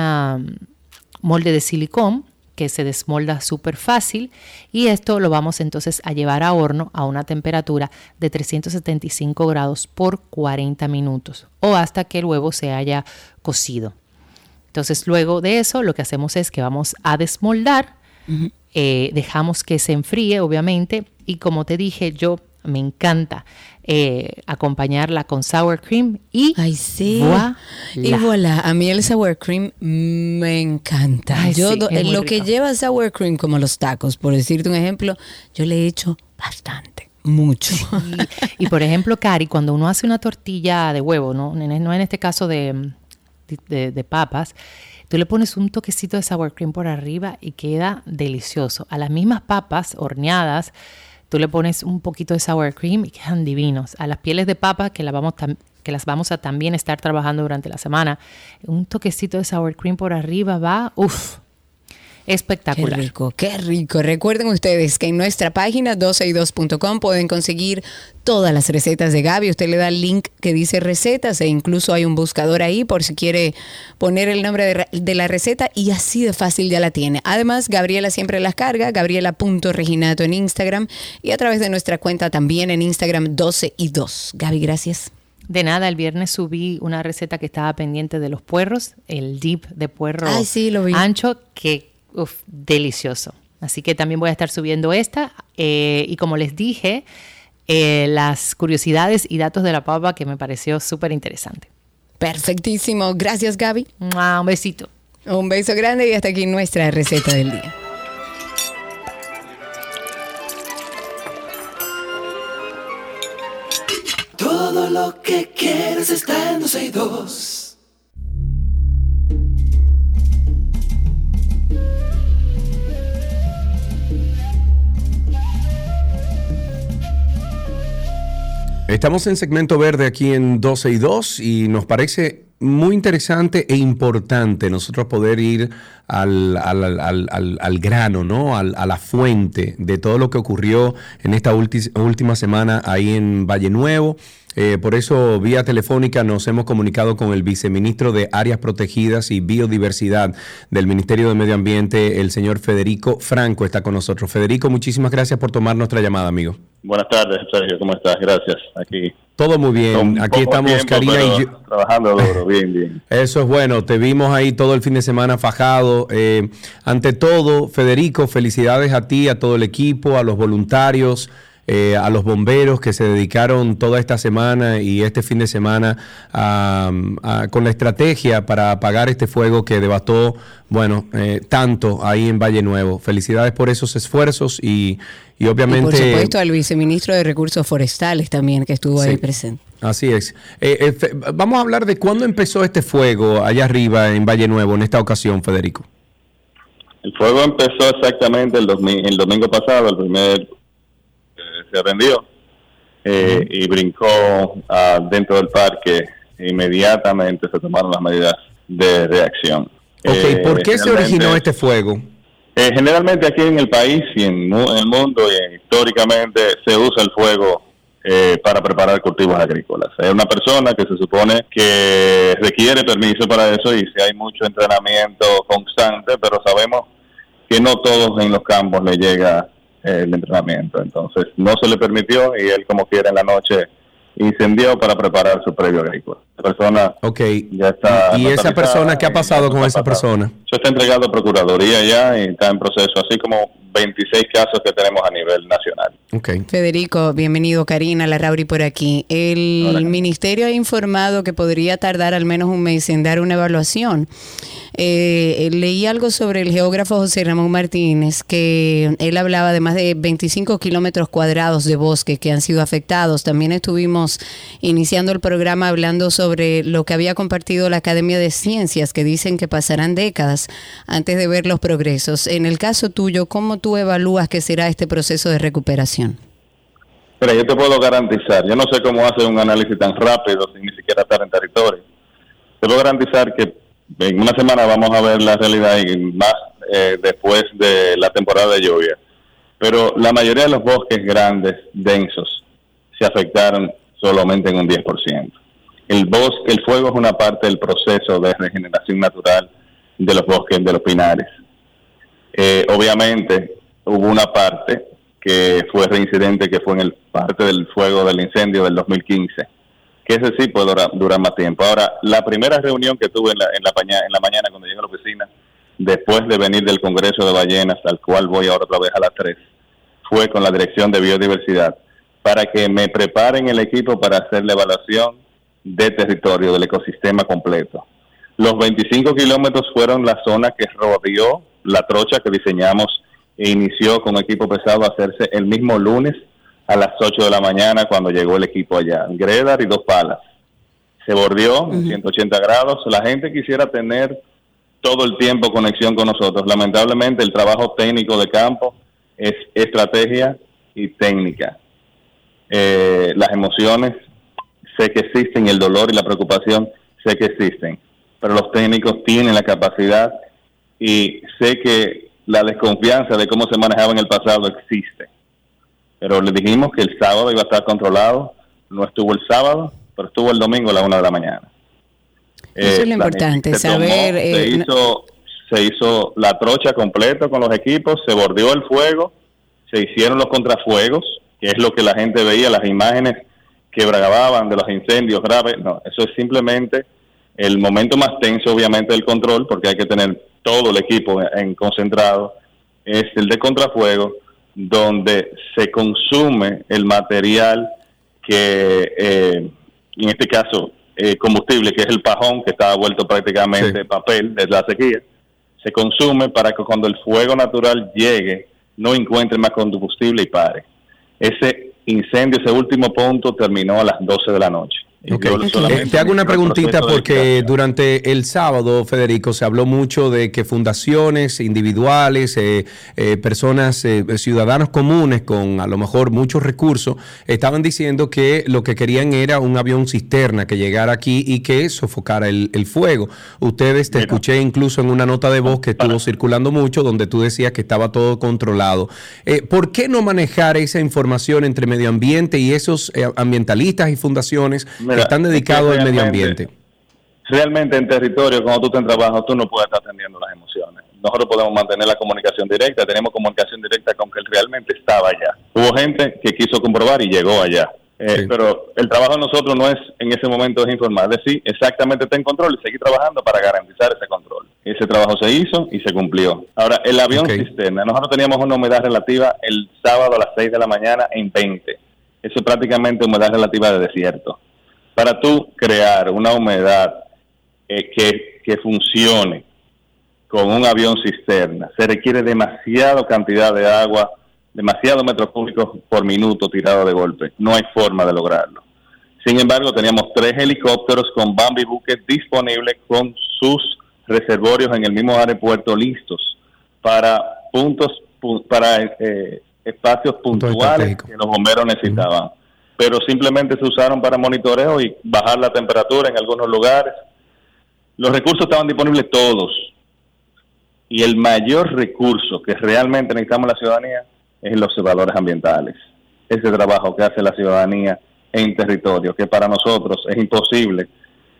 molde de silicón que se desmolda súper fácil y esto lo vamos entonces a llevar a horno a una temperatura de 375 grados por 40 minutos o hasta que el huevo se haya cocido. Entonces luego de eso lo que hacemos es que vamos a desmoldar, eh, dejamos que se enfríe obviamente y como te dije yo me encanta eh, acompañarla con sour cream y Ay, sí. voilà. Y voilà, a mí el sour cream me encanta. Ay, yo sí, do- lo que lleva sour cream como los tacos, por decirte un ejemplo, yo le he hecho bastante, mucho. Y, y, por ejemplo, Cari, cuando uno hace una tortilla de huevo, ¿no? No en este caso de, de- de papas, tú le pones un toquecito de sour cream por arriba y queda delicioso. A las mismas papas horneadas, tú le pones un poquito de sour cream y quedan divinos. A las pieles de papa que, vamos que las vamos a también estar trabajando durante la semana, un toquecito de sour cream por arriba va, uff, Qué espectacular. rico, qué rico. Recuerden ustedes que en nuestra página 12y2.com pueden conseguir todas las recetas de Gaby. Usted le da el link que dice recetas e incluso hay un buscador ahí por si quiere poner el nombre de, la receta y así de fácil ya la tiene. Además, Gabriela siempre las carga, gabriela.reginato en Instagram y a través de nuestra cuenta también en Instagram 12y2. Gaby, gracias. De nada, el viernes subí una receta que estaba pendiente de los puerros, el dip de puerro Ay, sí, lo vi. ancho, que uf, delicioso. Así que también voy a estar subiendo esta. eh, y como les dije, eh, las curiosidades y datos de la papa que me pareció súper interesante. Perfectísimo. Gracias, Gaby. Mua, Un besito. Un beso grande y hasta aquí nuestra receta del día. Todo lo que quieres está en 12 y 2. Estamos en segmento verde aquí en 12 y 2 y nos parece muy interesante e importante nosotros poder ir al, al, grano, ¿no? a la fuente de todo lo que ocurrió en esta última semana ahí en Valle Nuevo. Eh, por eso, vía telefónica, nos hemos comunicado con el viceministro de Áreas Protegidas y Biodiversidad del Ministerio de Medio Ambiente, el señor Federico Franco, está con nosotros. Federico, muchísimas gracias por tomar nuestra llamada, amigo. Buenas tardes, Sergio, ¿cómo estás? Gracias. Aquí. Todo muy bien. Aquí estamos, Karina y yo. Trabajando duro, <laughs> bien, bien. Eso es bueno. Te vimos ahí todo el fin de semana fajado. Eh, ante todo, Federico, felicidades a ti, a todo el equipo, a los voluntarios. Eh, a los bomberos que se dedicaron toda esta semana y este fin de semana con la estrategia para apagar este fuego que devastó, bueno, eh, tanto ahí en Valle Nuevo. Felicidades por esos esfuerzos y, obviamente... por supuesto al viceministro de Recursos Forestales también que estuvo ahí presente. Así es. Eh, vamos a hablar de cuándo empezó este fuego allá arriba en Valle Nuevo, en esta ocasión, Federico. El fuego empezó exactamente el, el domingo pasado, el primer se rendió eh, y brincó ah, dentro del parque. Inmediatamente se tomaron las medidas de reacción. Ok, ¿por qué se originó este fuego? Eh, generalmente aquí en el país y en, el mundo y históricamente se usa el fuego eh, para preparar cultivos agrícolas. Es una persona que se supone que requiere permiso para eso y si hay mucho entrenamiento constante, pero sabemos que no todos en los campos le llega el entrenamiento. Entonces no se le permitió y él como quiera en la noche incendió para preparar su previo agrícola. La persona okay. ya está... ¿Y esa persona qué ha pasado con esa persona? Eso está entregado a Procuraduría ya y está en proceso, así como 26 casos que tenemos a nivel nacional. Okay. Federico, bienvenido. Karina Larrauri por aquí. El ministerio ha informado que podría tardar al menos un mes en dar una evaluación. Eh, leí algo sobre el geógrafo José Ramón Martínez, que él hablaba de más de 25 kilómetros cuadrados de bosque que han sido afectados. También estuvimos iniciando el programa hablando sobre lo que había compartido la Academia de Ciencias, que dicen que pasarán décadas antes de ver los progresos. En el caso tuyo, ¿cómo tú evalúas que será este proceso de recuperación? Yo te puedo garantizar, yo no sé cómo hace un análisis tan rápido sin ni siquiera estar en territorio. Te puedo garantizar que en una semana vamos a ver la realidad y más eh, después de la temporada de lluvia. Pero la mayoría de los bosques grandes, densos, se afectaron solamente en un 10%. El bosque, el fuego es una parte del proceso de regeneración natural de los bosques, de los pinares. Eh, obviamente hubo una parte que fue reincidente, que fue en el parte del fuego del incendio del 2015 que ese sí puede durar, más tiempo. Ahora, la primera reunión que tuve en la, en, la en la mañana cuando llegué a la oficina, después de venir del Congreso de Ballenas, al cual voy ahora otra vez a las 3, fue con la Dirección de Biodiversidad, para que me preparen el equipo para hacer la evaluación de territorio, del ecosistema completo. Los 25 kilómetros fueron la zona que rodeó la trocha que diseñamos e inició con equipo pesado a hacerse el mismo lunes a las 8 de la mañana cuando llegó el equipo allá. Gredar y dos palas. Se bordeó en 180 grados. La gente quisiera tener todo el tiempo conexión con nosotros. Lamentablemente el trabajo técnico de campo es estrategia y técnica. Eh, las emociones sé que existen, el dolor y la preocupación sé que existen, pero los técnicos tienen la capacidad y sé que la desconfianza de cómo se manejaba en el pasado existe pero le dijimos que el sábado iba a estar controlado. No estuvo el sábado, pero estuvo el domingo a la una de la mañana. Eso es lo eh, importante, saber... se, eh, hizo, se hizo la trocha completa con los equipos, se bordeó el fuego, se hicieron los contrafuegos, que es lo que la gente veía, las imágenes que bragaban de los incendios graves. No, eso es simplemente el momento más tenso, obviamente, del control, porque hay que tener todo el equipo en concentrado, es el de contrafuego donde se consume el material que, eh, en este caso, eh, combustible, que es el pajón, que estaba vuelto prácticamente papel desde la sequía, se consume para que cuando el fuego natural llegue, no encuentre más combustible y pare. Ese incendio, ese último punto, terminó a las 12 de la noche. Eh, te hago una preguntita porque durante el sábado, Federico, se habló mucho de que fundaciones individuales, eh, eh, personas, ciudadanos comunes con a lo mejor muchos recursos, estaban diciendo que lo que querían era un avión cisterna que llegara aquí y que sofocara el, fuego. Ustedes, te escuché incluso en una nota de voz que estuvo circulando mucho, donde tú decías que estaba todo controlado. ¿Por qué no manejar esa información entre medio ambiente y esos ambientalistas y fundaciones? Están dedicados al medio ambiente. Realmente en territorio, cuando tú estás en trabajo, tú no puedes estar atendiendo las emociones. Nosotros podemos mantener la comunicación directa, tenemos comunicación directa con que él realmente estaba allá. Hubo gente que quiso comprobar y llegó allá. Eh, pero el trabajo de nosotros no es en ese momento es informar, decir exactamente está en control y seguir trabajando para garantizar ese control. Ese trabajo se hizo y se cumplió. Ahora, el avión cisterna, nosotros teníamos una humedad relativa el sábado a las 6 de la mañana en 20. Eso es prácticamente humedad relativa de desierto para tú crear una humedad eh, que, que funcione con un avión cisterna, se requiere demasiada cantidad de agua, demasiados metros cúbicos por minuto tirado de golpe. No hay forma de lograrlo. Sin embargo, teníamos tres helicópteros con Bambi Bucket disponibles con sus reservorios en el mismo aeropuerto listos para puntos, para eh, espacios puntuales que los bomberos necesitaban pero simplemente se usaron para monitoreo y bajar la temperatura en algunos lugares. Los recursos estaban disponibles todos. Y el mayor recurso que realmente necesitamos la ciudadanía es los observadores ambientales. Ese trabajo que hace la ciudadanía en territorio, que para nosotros es imposible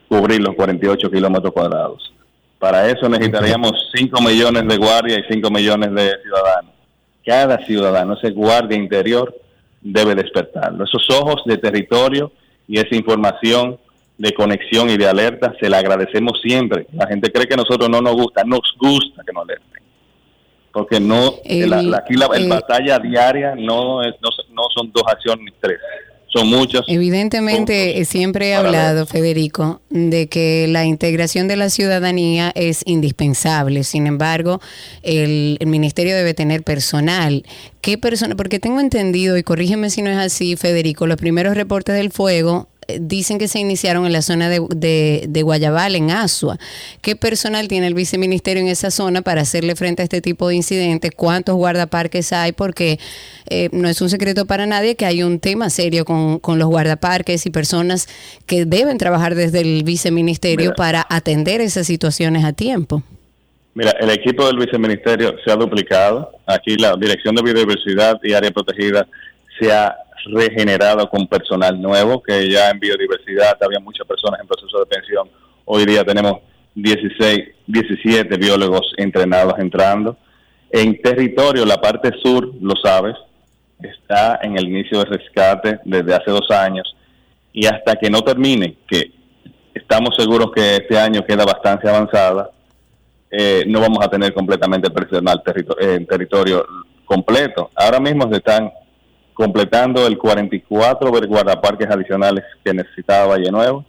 cubrir los 48 kilómetros cuadrados. Para eso necesitaríamos 5 millones de guardias y 5 millones de ciudadanos. Cada ciudadano, ese guardia interior, debe despertarlo. Esos ojos de territorio y esa información de conexión y de alerta se la agradecemos siempre. La gente cree que a nosotros no nos gusta, nos gusta que nos alerten. Porque no, la, aquí la, batalla diaria no, es, no, no son dos acciones ni tres son muchas. Evidentemente, siempre he hablado, Federico, de que la integración de la ciudadanía es indispensable. Sin embargo, el, el ministerio debe tener personal. ¿Qué persona? Porque tengo entendido, y corrígeme si no es así, Federico, los primeros reportes del fuego dicen que se iniciaron en la zona de, de, Guayabal, en Asua. ¿Qué personal tiene el viceministerio en esa zona para hacerle frente a este tipo de incidentes? ¿Cuántos guardaparques hay? Porque eh, no es un secreto para nadie que hay un tema serio con, con los guardaparques y personas que deben trabajar desde el viceministerio para atender esas situaciones a tiempo. Mira, el equipo del viceministerio se ha duplicado. Aquí la Dirección de Biodiversidad y Área Protegida se ha regenerado con personal nuevo, que ya en biodiversidad había muchas personas en proceso de pensión. Hoy día tenemos 16, 17 biólogos entrenados entrando. En territorio, la parte sur, lo sabes, está en el inicio de rescate desde hace dos años y hasta que no termine, que estamos seguros que este año queda bastante avanzada, eh, no vamos a tener completamente personal en territorio completo. Ahora mismo se están completando el 44 guardaparques adicionales que necesitaba Valle Nuevo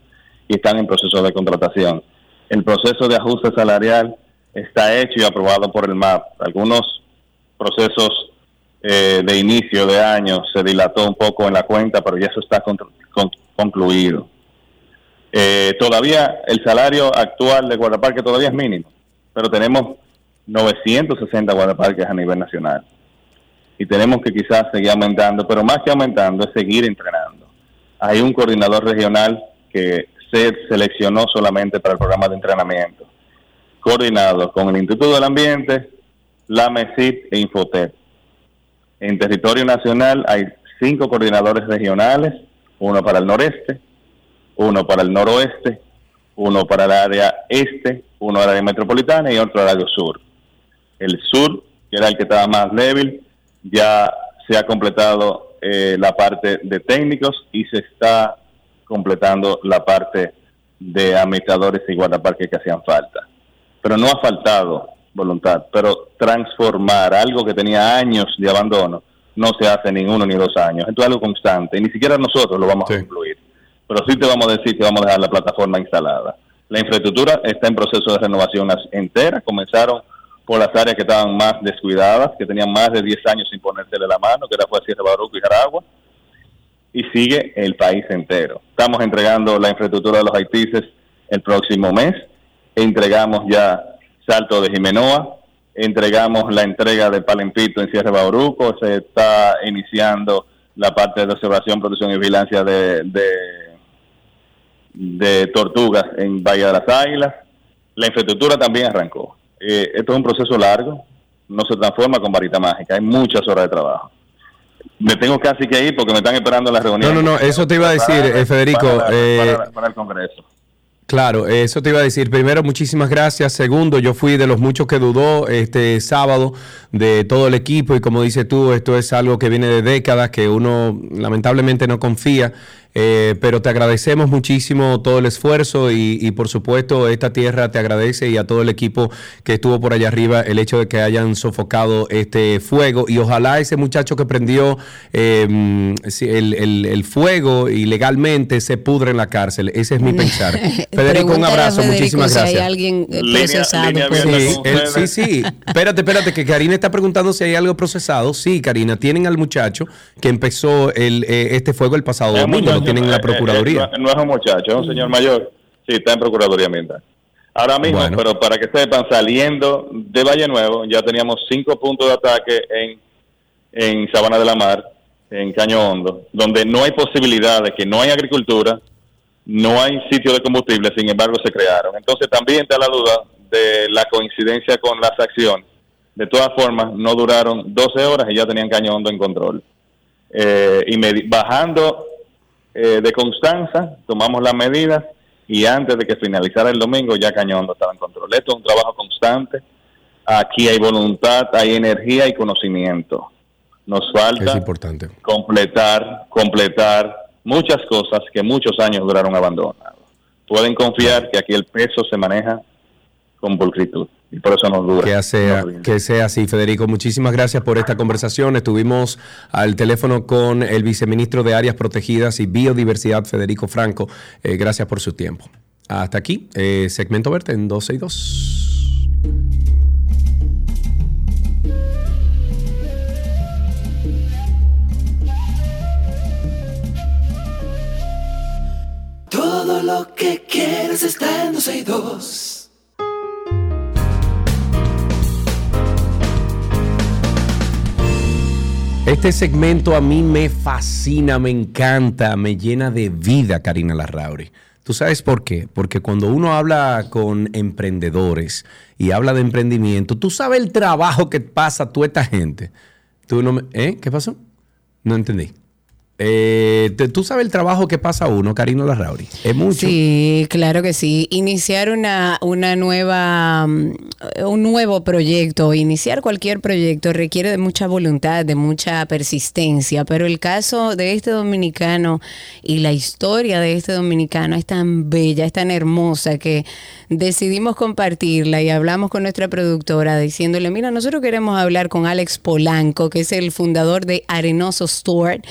y están en proceso de contratación. El proceso de ajuste salarial está hecho y aprobado por el MAP. Algunos procesos eh, de inicio de año se dilató un poco en la cuenta, pero ya eso está concluido. Eh, todavía el salario actual de guardaparque todavía es mínimo, pero tenemos 960 guardaparques a nivel nacional y tenemos que quizás seguir aumentando, pero más que aumentando es seguir entrenando. Hay un coordinador regional que se seleccionó solamente para el programa de entrenamiento, coordinado con el Instituto del Ambiente, la MESIP e Infotep. En territorio nacional hay cinco coordinadores regionales, uno para el noreste, uno para el noroeste, uno para el área este, uno para el área metropolitana y otro el área sur. El sur, que era el que estaba más débil, ya se ha completado eh, la parte de técnicos y se está completando la parte de administradores y guardaparques que hacían falta. Pero no ha faltado voluntad, pero transformar algo que tenía años de abandono no se hace ni uno ni dos años. Esto es algo constante y ni siquiera nosotros lo vamos a incluir. Pero sí te vamos a decir que vamos a dejar la plataforma instalada. La infraestructura está en proceso de renovación entera. Comenzaron por las áreas que estaban más descuidadas, que tenían más de 10 años sin ponérsele la mano, que era fue Sierra Baruco y Jaragua. y sigue el país entero. Estamos entregando la infraestructura de los Haitises el próximo mes, entregamos ya Salto de Jimenoa, entregamos la entrega de Palempito en Sierra Bauruco, se está iniciando la parte de observación, protección y vigilancia de, de, de tortugas en Valle de las Águilas. La infraestructura también arrancó. Eh, esto es un proceso largo, no se transforma con varita mágica, hay muchas horas de trabajo. Me tengo casi que ir porque me están esperando en la reunión. No, no, no, eso te iba a decir, eh, Federico. Para, para- para el Congreso. Claro, eso te iba a decir. Primero, muchísimas gracias. Segundo, yo fui de los muchos que dudó este sábado de todo el equipo y como dices tú, esto es algo que viene de décadas, que uno lamentablemente no confía. Eh, pero te agradecemos muchísimo todo el esfuerzo y, y, por supuesto esta tierra te agradece y a todo el equipo que estuvo por allá arriba el hecho de que hayan sofocado este fuego y ojalá ese muchacho que prendió eh, el, el- el fuego ilegalmente se pudre en la cárcel. Ese es mi <laughs> pensar. Federico, un abrazo, Federico muchísimas si hay gracias. alguien eh, Línea- procesado. línea pues. Sí, el- sí, sí. Espérate, espérate, que Karina está preguntando si hay algo procesado. Sí, Karina, tienen al muchacho que empezó el, eh, este fuego el pasado domingo, tienen en la eh, Procuraduría. eh, no es un muchacho, es un señor mayor. Sí, está en Procuraduría Ambiental. Ahora mismo, Bueno. pero para que sepan, saliendo de Valle Nuevo, ya teníamos cinco puntos de ataque en, en Sabana de la Mar, en Caño Hondo, donde no hay posibilidad de que no hay agricultura, no hay sitio de combustible, sin embargo se crearon. Entonces también está la duda de la coincidencia con las acciones. De todas formas, no duraron 12 horas y ya tenían Caño Hondo en control. Eh, y bajando eh, de Constanza, tomamos las medidas y antes de que finalizara el domingo ya Caño Hondo estaba en control. Esto es un trabajo constante. Aquí hay voluntad, hay energía y conocimiento. Nos Es falta importante. completar, completar muchas cosas que muchos años duraron abandonadas. Pueden confiar que aquí el peso se maneja con pulcritud y por eso nos dura. Que sea, que sea así, Federico. Muchísimas gracias por esta conversación. Estuvimos al teléfono con el viceministro de Áreas Protegidas y Biodiversidad, Federico Franco. Eh, gracias por su tiempo. Hasta aquí, eh, segmento verde en 12 y 2. Todo lo que quieres está en 12 y 2. Este segmento a mí me fascina, me encanta, me llena de vida, Karina Larrauri. ¿Tú sabes por qué? Porque cuando uno habla con emprendedores y habla de emprendimiento, tú sabes el trabajo que pasa toda esta gente. ¿Tú no me- ¿eh? ¿Qué pasó? No entendí. Eh, tú sabes el trabajo que pasa uno, Karina Larrauri. Es mucho. Sí, claro que sí. Iniciar una, una nueva, mm, un nuevo proyecto, iniciar cualquier proyecto requiere de mucha voluntad, de mucha persistencia, pero el caso de este dominicano y la historia de este dominicano es tan bella, es tan hermosa que decidimos compartirla y hablamos con nuestra productora diciéndole, mira, nosotros queremos hablar con Alex Polanco, que es el fundador de Arenoso Store,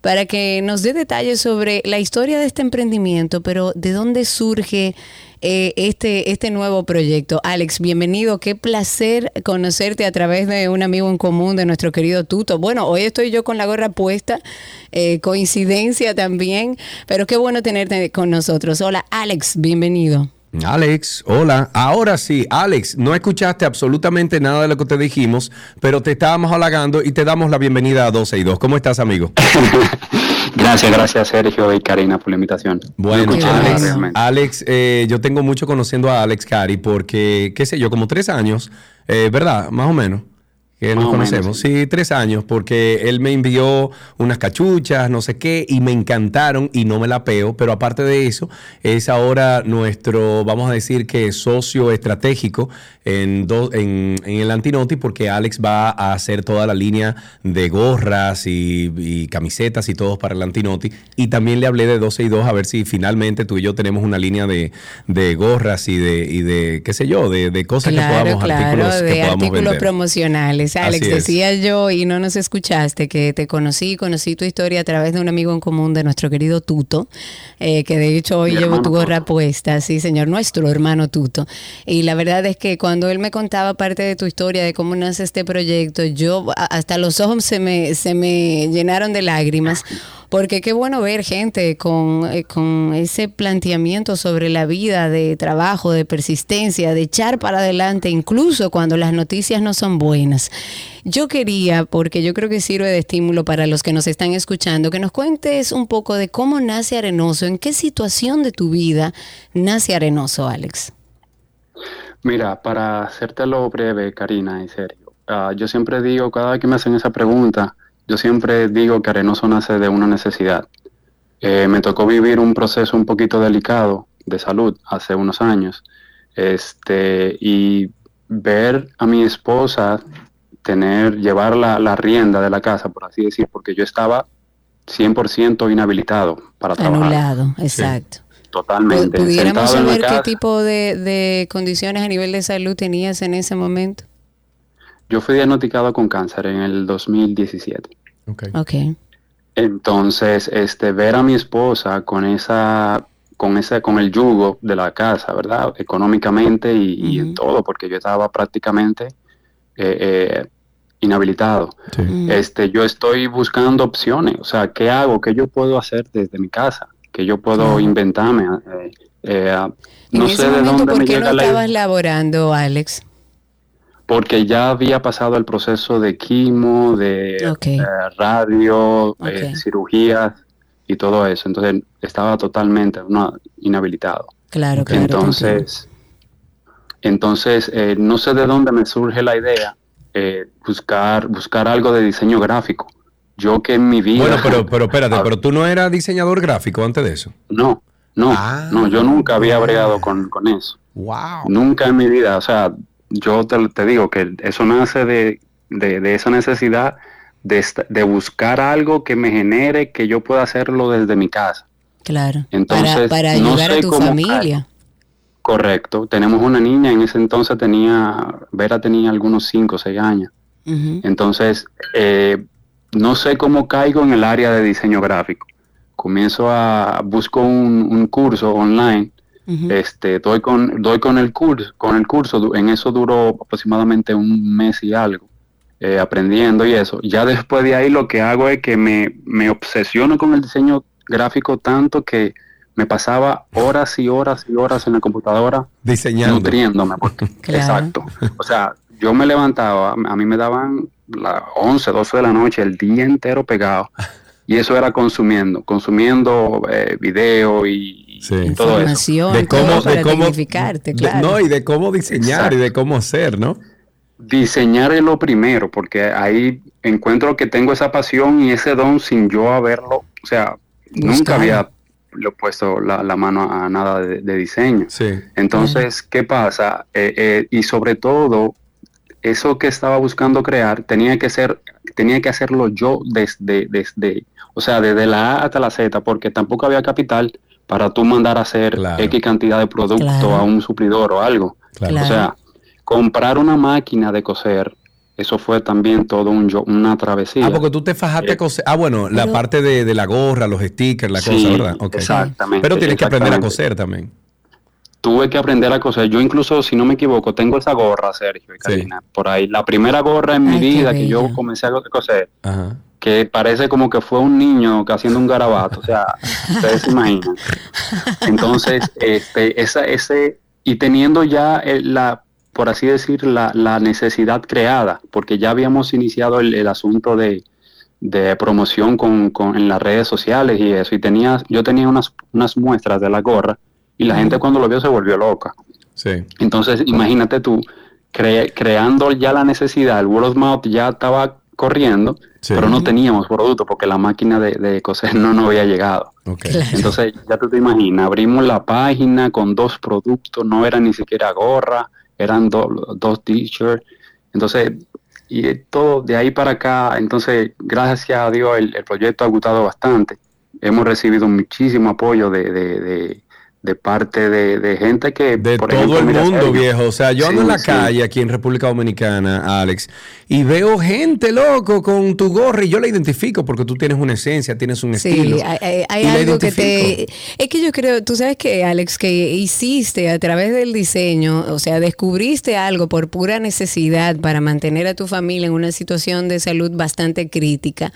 para que nos dé detalles sobre la historia de este emprendimiento, pero de dónde surge eh, este, este nuevo proyecto. Alex, bienvenido. Qué placer conocerte a través de un amigo en común de nuestro querido Tuto. Bueno, hoy estoy yo con la gorra puesta, eh, coincidencia también, pero qué bueno tenerte con nosotros. Hola, Alex, bienvenido. Alex, hola. Ahora sí, Alex, no escuchaste absolutamente nada de lo que te dijimos, pero te estábamos halagando y te damos la bienvenida a 12 y 2. ¿Cómo estás, amigo? <laughs> Gracias, gracias Sergio y Karina por la invitación. Bueno. Alex eh, yo tengo mucho conociendo a Alex Cari porque, qué sé yo, como tres años, eh, ¿verdad? Más o menos. Que nos menos, conocemos. sí. sí, tres años, porque él me envió unas cachuchas, no sé qué, y me encantaron y no me la peo. Pero aparte de eso, es ahora nuestro, vamos a decir que socio estratégico en, do- en, en el Antinoti, porque Alex va a hacer toda la línea de gorras y, y camisetas y todos para el Antinoti. Y también le hablé de 12 y 2 a ver si finalmente tú y yo tenemos una línea de, de gorras y de, y de, qué sé yo, de, de cosas que podamos, claro, artículos que de podamos artículos vender. promocionales. Alex, Así es. decía yo y no nos escuchaste que te conocí, conocí tu historia a través de un amigo en común de nuestro querido Tuto, eh, que de hecho hoy Mi llevo tu gorra Tuto. puesta, sí señor, nuestro hermano Tuto. Y la verdad es que cuando él me contaba parte de tu historia, de cómo nace este proyecto, yo hasta los ojos se me, se me llenaron de lágrimas Porque qué bueno ver gente con, eh, con ese planteamiento sobre la vida de trabajo, de persistencia, de echar para adelante, incluso cuando las noticias no son buenas. Yo quería, porque yo creo que sirve de estímulo para los que nos están escuchando, que nos cuentes un poco de cómo nace Arenoso, en qué situación de tu vida nace Arenoso, Alex. Mira, para hacértelo breve, Karina y Sergio, ah, yo siempre digo, cada vez que me hacen esa pregunta, yo siempre digo que Arenoso nace de una necesidad. Eh, me tocó vivir un proceso un poquito delicado de salud hace unos años, este, y ver a mi esposa tener, llevar la, la rienda de la casa, por así decir, porque yo estaba 100% inhabilitado para trabajar. Anulado, exacto. Totalmente. ¿Pudiéramos saber qué tipo de, de condiciones a nivel de salud tenías en ese momento? Yo fui diagnosticado con cáncer en el 2017. Ok. Ok. Entonces, este, ver a mi esposa con esa, con ese, con el yugo de la casa, ¿verdad? Económicamente y, y en todo, porque yo estaba prácticamente eh, eh, inhabilitado. Sí. Este, yo estoy buscando opciones, o sea, ¿qué hago? ¿Qué yo puedo hacer desde mi casa? ¿Qué yo puedo Claro. inventarme? Eh, eh, En no ese sé de dónde ¿por me qué no llega la estabas laborando, Alex? Porque ya había pasado el proceso de quimo, de eh, radio, eh, cirugías y todo eso. Entonces estaba totalmente no, inhabilitado. Claro, claro. Entonces, entonces eh, no sé de dónde me surge la idea eh, buscar buscar algo de diseño gráfico. Yo que en mi vida Bueno, pero, <laughs> pero espérate, Ah. pero tú no eras diseñador gráfico antes de eso. no, no, Ah. no, yo nunca había bregado con, con eso. Wow. Nunca en mi vida, o sea, yo te, te digo que eso nace de, de, de esa necesidad de, buscar algo que me genere que yo pueda hacerlo desde mi casa. Claro. Entonces, para para no ayudar a sé tu cómo familia. Correcto. Tenemos una niña, en ese entonces tenía, Vera tenía algunos 5 o 6 años. Entonces, eh, no sé cómo caigo en el área de diseño gráfico. Comienzo a, busco un, un curso online Este, doy con, doy con el curso, con el curso, en eso duró aproximadamente un mes y algo, eh, aprendiendo y eso. Ya después de ahí lo que hago es que me, me obsesiono con el diseño gráfico tanto que me pasaba horas y horas y horas en la computadora Diseñando. nutriéndome. porque- <laughs> Claro. Exacto. O sea, yo me levantaba, a mí me daban las 11, 12 de la noche, el día entero pegado. Y eso era consumiendo, consumiendo eh, video y, Sí. y todo eso. Información, De cómo, todo de cómo, tecnificarte, de- claro. no, y de cómo diseñar Exacto. y de cómo hacer, ¿no? Diseñar es lo primero, porque ahí encuentro que tengo esa pasión y ese don sin yo haberlo, o sea, nunca había le he puesto la, la mano a nada de, de diseño. Sí. Entonces, ¿qué pasa? Eh, eh, y sobre todo, eso que estaba buscando crear tenía que ser, tenía que hacerlo yo desde, desde, o sea, desde la A hasta la Z, porque tampoco había capital para tú mandar a hacer Claro. X cantidad de producto Claro. a un suplidor o algo. Claro. O sea, comprar una máquina de coser, eso fue también todo un yo- una travesía. Ah, porque tú te fajaste a Eh, coser. Ah, bueno, la Pero- parte de, de la gorra, los stickers, la Sí, cosa, ¿verdad? Ok. exactamente, Pero tienes que aprender a coser también. Tuve que aprender a coser. Yo incluso, si no me equivoco, tengo esa gorra, Sergio y Karina, por ahí. La primera gorra en mi Ay, vida que yo comencé a coser, Ajá. Que parece como que fue un niño que haciendo un garabato, o sea, <laughs> ustedes se imaginan. Entonces, este, esa, ese, y teniendo ya el- la, por así decir, la, la necesidad creada, porque ya habíamos iniciado el, el asunto de, de promoción con, con- en las redes sociales y eso, y tenía, yo tenía unas, unas muestras de la gorra, y la gente cuando lo vio se volvió loca. Sí. Entonces, imagínate tú, cre- creando ya la necesidad, el word of mouth ya estaba corriendo, Sí. pero no teníamos producto porque la máquina de, de coser no nos había llegado. Claro. Entonces, ya tú te imaginas, abrimos la página con dos productos, no era ni siquiera gorra, eran do- dos t-shirts. Entonces, y todo de ahí para acá, entonces, gracias a Dios, el, el proyecto ha gustado bastante. Hemos recibido muchísimo apoyo de, de- de- de parte de, de gente que... De por todo ejemplo, el mundo, Sergio, viejo. O sea, yo ando Sí, en la sí. calle aquí en República Dominicana, Alex, y veo gente loco con tu gorra y yo la identifico porque tú tienes una esencia, tienes un estilo. Sí, hay, algo que te... Es que yo creo, tú sabes que, Alex, que hiciste a través del diseño, o sea, descubriste algo por pura necesidad para mantener a tu familia en una situación de salud bastante crítica.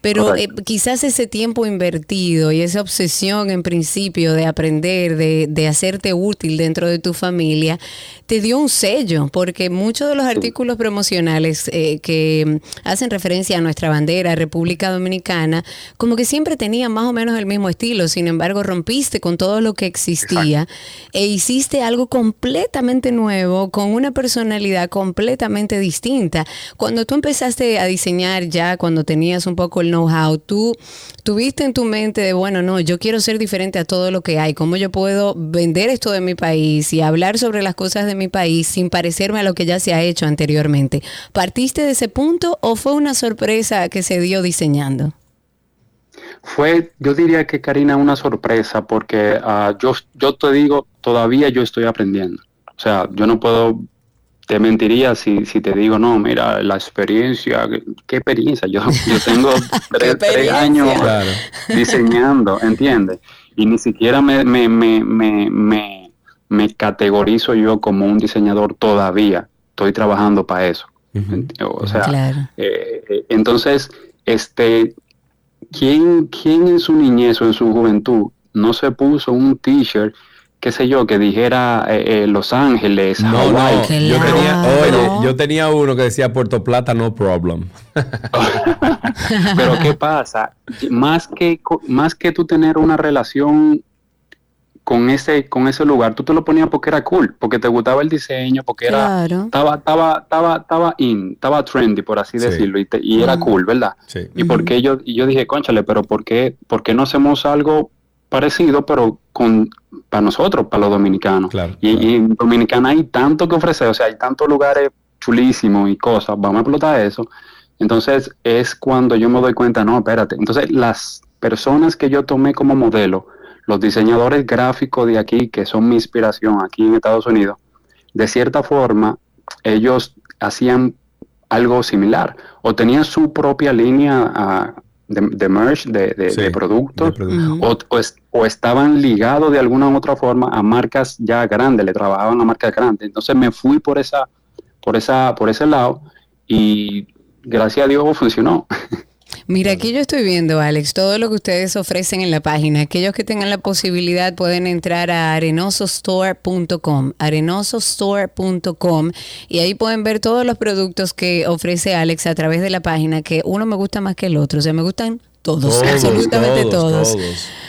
Pero eh, quizás ese tiempo invertido y esa obsesión en principio de aprender, de, de hacerte útil dentro de tu familia, te dio un sello, porque muchos de los artículos promocionales eh, que hacen referencia a nuestra bandera, República Dominicana, como que siempre tenían más o menos el mismo estilo, sin embargo rompiste con todo lo que existía e hiciste algo completamente nuevo, con una personalidad completamente distinta. Cuando tú empezaste a diseñar ya, cuando tenías un poco el know-how, tú tuviste en tu mente de, bueno, no, yo quiero ser diferente a todo lo que hay, cómo yo puedo vender esto de mi país y hablar sobre las cosas de mi país sin parecerme a lo que ya se ha hecho anteriormente. ¿Partiste de ese punto o fue una sorpresa que se dio diseñando? Fue, yo diría que Karina, una sorpresa porque ah, yo, yo te digo, todavía yo estoy aprendiendo. O sea, yo no puedo, te mentiría si, si te digo, no, mira, la experiencia, ¿qué, experiencia? Yo, yo tengo <laughs> tres, tres años Claro. diseñando, ¿entiendes? Y ni siquiera me, me, me, me, me, me categorizo yo como un diseñador todavía. Estoy trabajando para eso. O sea, Claro. eh, eh, entonces, este, ¿quién, ¿quién en su niñez o en su juventud no se puso un t-shirt, qué sé yo, que dijera eh, eh, Los Ángeles, No, Hawái? no, yo Claro. tenía, oye, yo tenía uno que decía Puerto Plata, no problem. <laughs> Pero ¿qué pasa? Más que, más que tú tener una relación con ese, con ese lugar, tú te lo ponías porque era cool, porque te gustaba el diseño, porque era, estaba, estaba, estaba, estaba in, estaba trendy, por así Sí. decirlo, y, te- y era cool, ¿verdad? Sí. Y porque yo, y yo dije, conchale, pero ¿por qué, por qué no hacemos algo parecido, pero con para nosotros, para los dominicanos? Claro, y, claro. y en Dominicana hay tanto que ofrecer, o sea, hay tantos lugares chulísimos y cosas, vamos a explotar eso. Entonces es cuando yo me doy cuenta, no, espérate. Entonces las personas que yo tomé como modelo, los diseñadores gráficos de aquí, que son mi inspiración aquí en Estados Unidos, de cierta forma, ellos hacían algo similar o tenían su propia línea de, de merch, de, de- Sí, de productos, de productos. o, o es- o estaban ligados de alguna u otra forma a marcas ya grandes, le trabajaban a marcas grandes. Entonces me fui por esa, por esa, por ese lado y gracias a Dios funcionó. <laughs> Mira, aquí yo estoy viendo, Alex, todo lo que ustedes ofrecen en la página. Aquellos que tengan la posibilidad pueden entrar a arenosostore.com, arenosostore.com, y ahí pueden ver todos los productos que ofrece Alex a través de la página, que uno me gusta más que el otro. O sea, me gustan todos, absolutamente todos.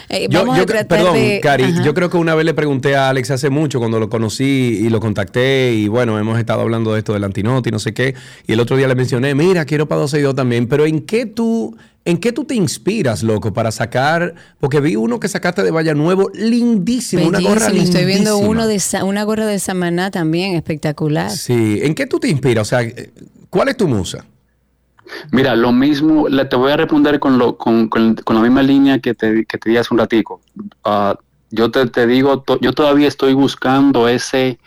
Eh, Yo, vamos yo a cre- tratar perdón, de... Cari, Ajá. yo creo que una vez le pregunté a Alex hace mucho cuando lo conocí y lo contacté y bueno, hemos estado hablando de esto del antinoti, no sé qué, y el otro día le mencioné, mira, quiero para 12 y 2 también, pero ¿en qué tú en qué tú te inspiras, loco, para sacar, porque vi uno que sacaste de Valla Nuevo, lindísimo, una gorra Bellísimo. lindísima. Estoy viendo uno de una gorra de Samaná también, espectacular. Sí, ¿en qué tú te inspiras? O sea, ¿cuál es tu musa? Mira, lo mismo, le, te voy a responder con, lo, con, con- con la misma línea que te, que te di hace un ratico. Ah, yo te, te digo, to- yo todavía estoy buscando ese,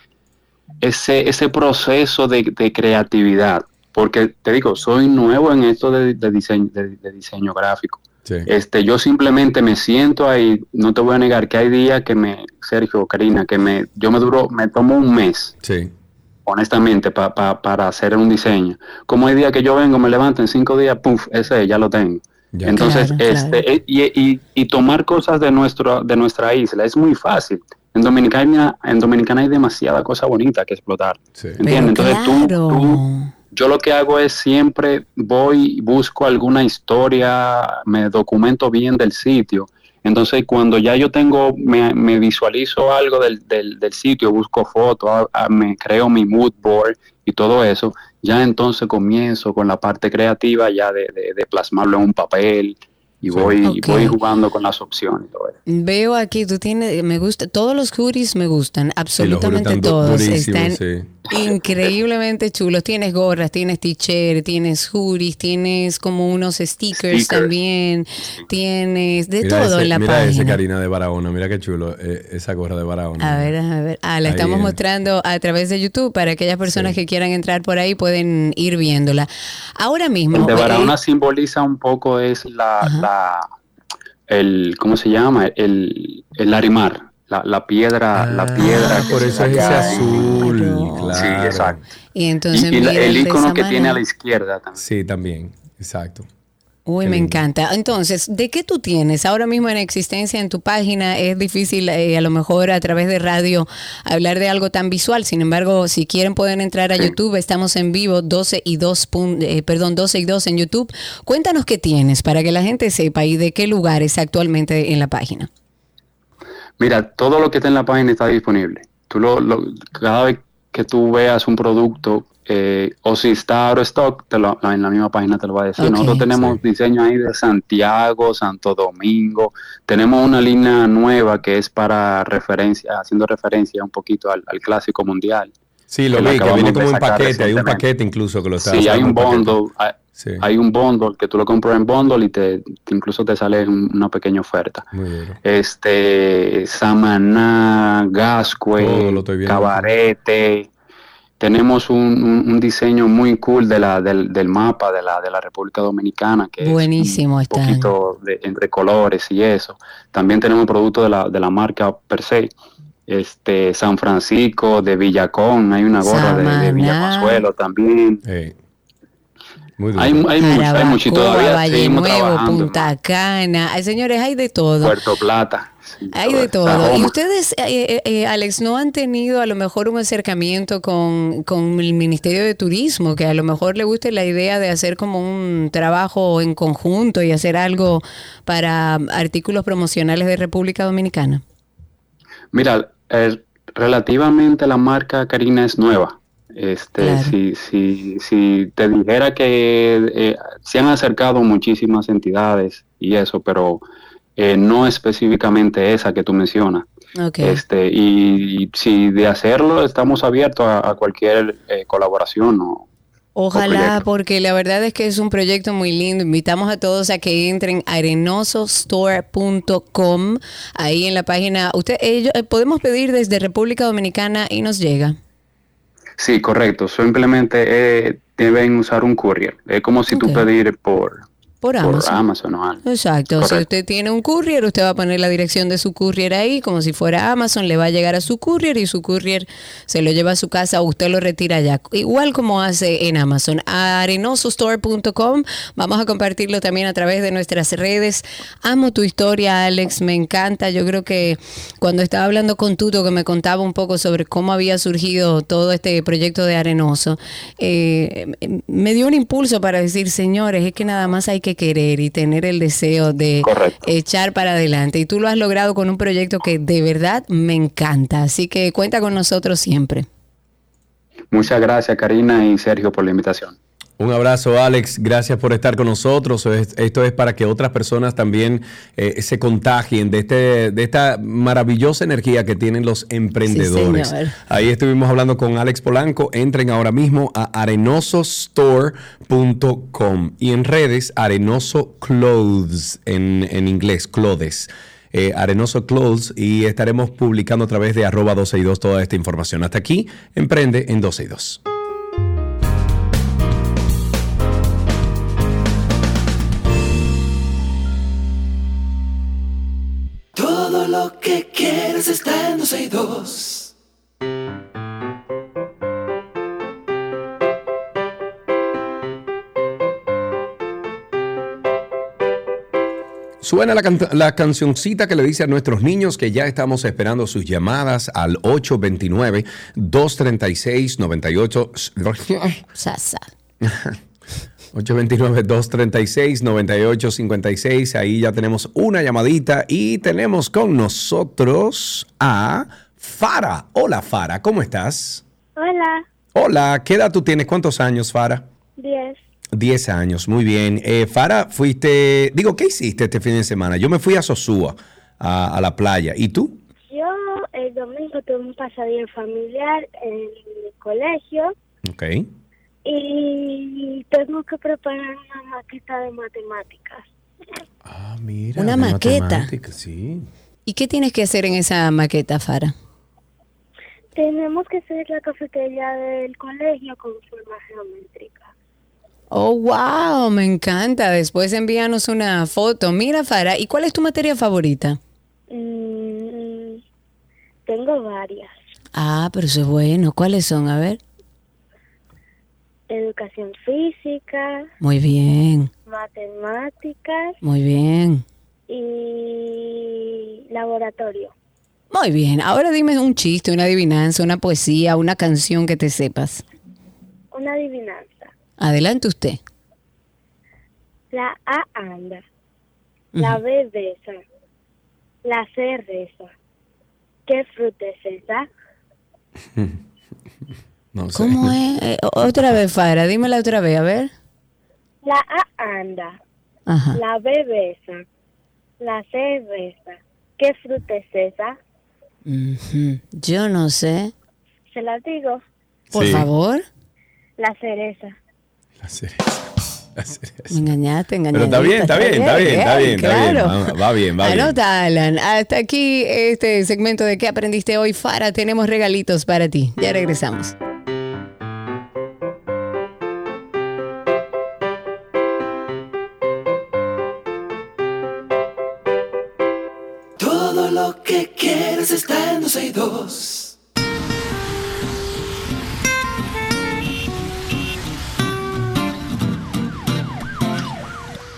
ese, ese proceso de, de creatividad, porque te digo, soy nuevo en esto de, de diseño, de, de diseño gráfico. Sí. Este, yo simplemente me siento ahí, no te voy a negar que hay días que me, Sergio, Karina, que me, yo me duro, me tomo un mes Sí. Honestamente, pa- pa- para hacer un diseño. Como hay días que yo vengo, me levanto en cinco días, puff, ese ya lo tengo. Ya. Entonces, Claro, este, claro. y, y- y tomar cosas de, nuestro, de nuestra isla es muy fácil. En Dominicana, en Dominicana hay demasiada cosa bonita que explotar. Sí. ¿Entiendes? Pero Entonces tú- claro. tú, yo lo que hago es siempre voy, busco alguna historia, me documento bien del sitio. Entonces, cuando ya yo tengo, me, me visualizo algo del, del, del sitio, busco fotos, a- a- me creo mi mood board y todo eso, ya entonces comienzo con la parte creativa ya de, de- de plasmarlo en un papel y voy, voy jugando con las opciones. y todo eso. Veo aquí, tú tienes, me gusta, todos los hoodies me gustan, absolutamente todos. Están sí. Increíblemente chulos. Tienes gorras, tienes t-shirt, tienes hoodies, tienes como unos stickers, Stickers. también, tienes de Mira todo ese- en la mira ese página. Karina de Barahona, mira qué chulo eh, esa gorra de Barahona. A ver, a ver. Ah, la Ahí estamos mostrando a través de YouTube para aquellas personas que quieran entrar por ahí pueden ir viéndola. Ahora mismo. El de eh, Barahona simboliza un poco es la, la el ¿cómo se llama? El, el larimar, la, la piedra, la piedra. Ah, que por eso es ese saca en- azul, claro. Sí, exacto. y entonces y, y la- mira, el icono que tiene a la izquierda también. Sí, también, exacto. Uy, Qué me lindo. encanta. Entonces, ¿de qué tú tienes ahora mismo en existencia en tu página? Es difícil eh, a lo mejor a través de radio hablar de algo tan visual. Sin embargo, si quieren pueden entrar a YouTube. Estamos en vivo 12 y 2, pun- eh, perdón, 12 y 2 en YouTube. Cuéntanos qué tienes para que la gente sepa y de qué lugares actualmente en la página. Mira, todo lo que está en la página está disponible. Tú lo, lo- cada vez que tú veas un producto eh, o si está out of stock, te lo- en la misma página te lo va a decir. Nosotros tenemos diseño ahí de Santiago, Santo Domingo. Tenemos una línea nueva que es para referencia, haciendo referencia un poquito al, al clásico mundial. Sí, lo vi, que viene como un paquete, hay un paquete incluso que lo está Sí, hay un bundle, hay, Sí. hay un bundle que tú lo compras en bundle y te, te- incluso te sale un- una pequeña oferta. Muy duro. Este, Samaná, Gascue. Cabarete. Tenemos un, un- un diseño muy cool de la, del, del mapa de la, de la República Dominicana, que Buenísimo es un están. poquito de, entre colores y eso. También tenemos productos de la, de la marca per se. Este, San Francisco, de Villacón, hay una gorra de, de. Villaconsuelo también. Eh, muy. Hay, hay, mucho, hay mucho y Jarabacoa, todavía Valle seguimos Nuevo, trabajando. Punta Cana. Ay, señores, hay de todo. Puerto Plata. sí, Hay de todo. ¿Y ustedes, eh, eh, eh, Alex, no han tenido a lo mejor un acercamiento con, con el Ministerio de Turismo, que a lo mejor le guste la idea de hacer como un trabajo en conjunto y hacer algo para artículos promocionales de República Dominicana? Mira, eh, relativamente la marca Karina es nueva. Este, Claro. si, si, si te dijera que eh, se han acercado muchísimas entidades y eso, pero eh, no específicamente esa que tú mencionas. Este, y, y si de hacerlo estamos abiertos a, a cualquier eh, colaboración o, Ojalá, porque la verdad es que es un proyecto muy lindo. Invitamos a todos a que entren a arenosostore.com. Ahí en la página, usted, ellos, eh, podemos pedir desde República Dominicana y nos llega. Sí, correcto. Simplemente eh, deben usar un courier. Es como si tú pedir por, Por por Amazon. Amazon o algo. Exacto, si usted tiene un courier, usted va a poner la dirección de su courier ahí, como si fuera Amazon, le va a llegar a su courier y su courier se lo lleva a su casa o usted lo retira allá, igual como hace en Amazon. Arenosostore.com, vamos a compartirlo también a través de nuestras redes. Amo tu historia, Alex, me encanta. Yo creo que cuando estaba hablando con Tuto, que me contaba un poco sobre cómo había surgido todo este proyecto de Arenoso, eh, me dio un impulso para decir, señores, es que nada más hay que querer y tener el deseo de Correcto. echar para adelante. Y tú lo has logrado con un proyecto que de verdad me encanta. Así que cuenta con nosotros siempre. Muchas gracias, Karina y Sergio, por la invitación. Un abrazo, Alex. Gracias por estar con nosotros. Es- Esto es para que otras personas también eh, se contagien de, este, de esta maravillosa energía que tienen los emprendedores. Ahí estuvimos hablando con Alex Polanco. Entren ahora mismo a arenosostore.com y en redes Arenoso Clothes, en, en inglés, clothes. eh, Arenoso Clothes y estaremos publicando a través de arroba 12 y 2 toda esta información. Hasta aquí, emprende en 12 y 2. Lo que quieres está en 12 y 2. Suena la, can- la cancioncita que le dice a nuestros niños que ya estamos esperando sus llamadas al 829-236-98. <laughs> Sasa. 829-236-9856. Ahí ya tenemos una llamadita y tenemos con nosotros a Fara. Hola, Fara, ¿cómo estás? Hola, Hola, ¿qué edad tú tienes? ¿Cuántos años, Fara? 10. 10 años, muy bien. Eh, Fara, fuiste, digo, ¿qué hiciste este fin de semana? Yo me fui a Sosúa, a, a la playa. ¿Y tú? Yo el domingo tuve un pasadía familiar en mi colegio Ok. Y tengo que preparar una maqueta de matemáticas. Ah, mira. Una maqueta. Sí. ¿Y qué tienes que hacer en esa maqueta, Fara? Tenemos que hacer la cafetería del colegio con forma geométrica. Oh, wow, me encanta. Después envíanos una foto. Mira, Fara, ¿y cuál es tu materia favorita? Mm, tengo varias. Ah, pero eso es bueno. ¿Cuáles son? A ver. Educación física, Muy bien, matemáticas muy bien. y laboratorio. Muy bien. Ahora dime un chiste, una adivinanza, una poesía, una canción que te sepas. Una adivinanza. Adelante usted. La A anda, la B besa, la C reza. ¿Qué fruta es esa? <laughs> No sé. ¿Cómo es? Eh, otra vez, Fara, dímela otra vez, a ver. La A anda, Ajá. la B besa, la C besa. ¿Qué fruta es esa? Yo no sé. Se la digo, Por Sí. favor. la cereza. La cereza. <laughs> La cereza. Me engañaste, Pero engañaste. está bien, está bien, está bien, está bien, está bien. claro. Va, va bien, va bien. Anota, Alan. Hasta aquí este segmento de ¿Qué aprendiste hoy, Fara? Tenemos regalitos para ti. Ya regresamos. Quieres está en 12 y 2.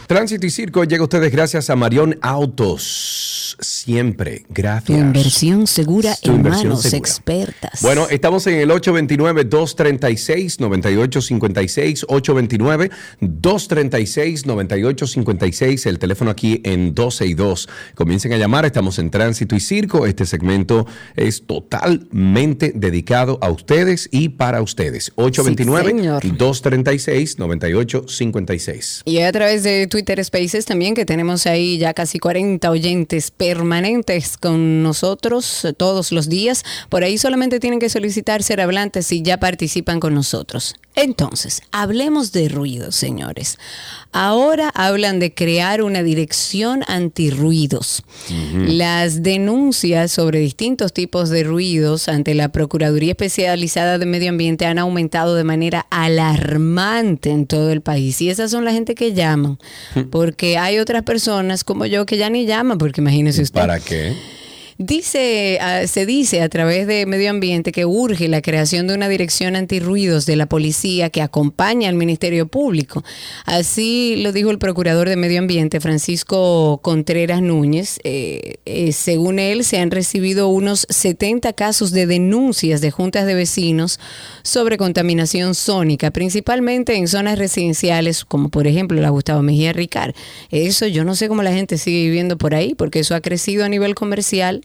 Tránsito y Circo llega a ustedes gracias a Marión Autos. Siempre, Tu gracias. inversión segura Tu en inversión manos segura. expertas. Bueno, estamos en el 829-236-9856, 829-236-9856, el teléfono aquí en 12 y 2. Comiencen a llamar, estamos en Tránsito y Circo. Este segmento es totalmente dedicado a ustedes y para ustedes. 829-236-9856. Y a través de Twitter Spaces también, que tenemos ahí ya casi 40 oyentes permanentes con nosotros eh, todos los días. Por ahí solamente tienen que solicitar ser hablantes si ya participan con nosotros. Entonces, hablemos de ruidos, señores. Ahora hablan de crear una dirección antirruidos. Las denuncias sobre distintos tipos de ruidos ante la Procuraduría Especializada de Medio Ambiente han aumentado de manera alarmante en todo el país. Y esas son la gente que llaman. Porque hay otras personas como yo que ya ni llaman, porque imagínese usted. ¿Para qué? Dice, ah, se dice a través de Medio Ambiente que urge la creación de una dirección antirruidos de la policía que acompañe al Ministerio Público. Así lo dijo el procurador de Medio Ambiente, Francisco Contreras Núñez. Eh, eh, según él, se han recibido unos 70 casos de denuncias de juntas de vecinos sobre contaminación sónica, principalmente en zonas residenciales, como por ejemplo la Gustavo Mejía Ricard. Eso yo no sé cómo la gente sigue viviendo por ahí, porque eso ha crecido a nivel comercial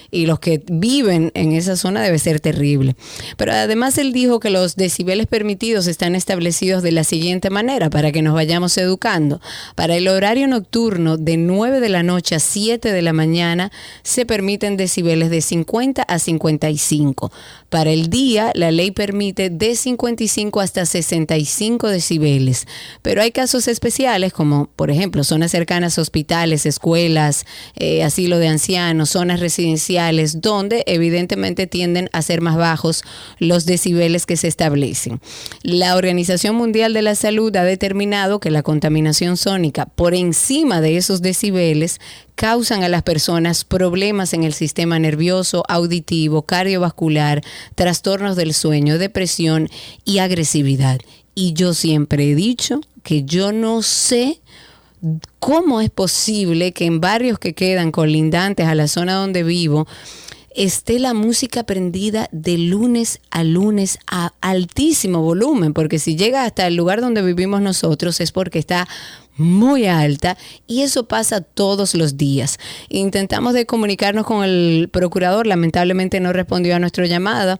y los que viven en esa zona debe ser terrible. Pero además él dijo que los decibeles permitidos están establecidos de la siguiente manera para que nos vayamos educando. Para el horario nocturno de 9 de la noche a 7 de la mañana se permiten decibeles de 50 a 55. Para el día la ley permite de 55 hasta 65 decibeles. Pero hay casos especiales como por ejemplo zonas cercanas a hospitales, escuelas, eh, asilo de ancianos, zonas residenciales, donde evidentemente tienden a ser más bajos los decibeles que se establecen. La Organización Mundial de la Salud ha determinado que la contaminación sónica por encima de esos decibeles causan a las personas problemas en el sistema nervioso, auditivo, cardiovascular, trastornos del sueño, depresión y agresividad. Y yo siempre he dicho que yo no sé ¿Cómo es posible que en barrios que quedan colindantes a la zona donde vivo esté la música prendida de lunes a lunes a altísimo volumen? Porque si llega hasta el lugar donde vivimos nosotros es porque está muy alta y eso pasa todos los días. Intentamos de comunicarnos con el procurador, lamentablemente no respondió a nuestra llamada.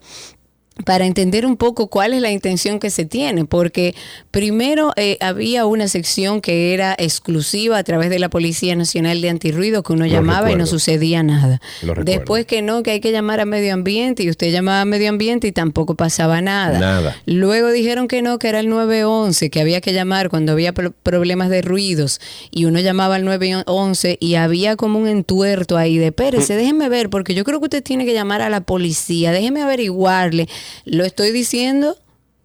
Para entender un poco cuál es la intención que se tiene, porque primero eh, había una sección que era exclusiva a través de la Policía Nacional de Antirruido que uno Lo llamaba y no sucedía nada. Después que no, que hay que llamar a medio ambiente y usted llamaba a medio ambiente y tampoco pasaba nada. Nada. Luego dijeron que no, que era el 911, que había que llamar cuando había pro- problemas de ruidos y uno llamaba al 911 y había como un entuerto ahí de, Mm. espérese, déjeme ver, porque yo creo que usted tiene que llamar a la policía, déjeme averiguarle. Lo estoy diciendo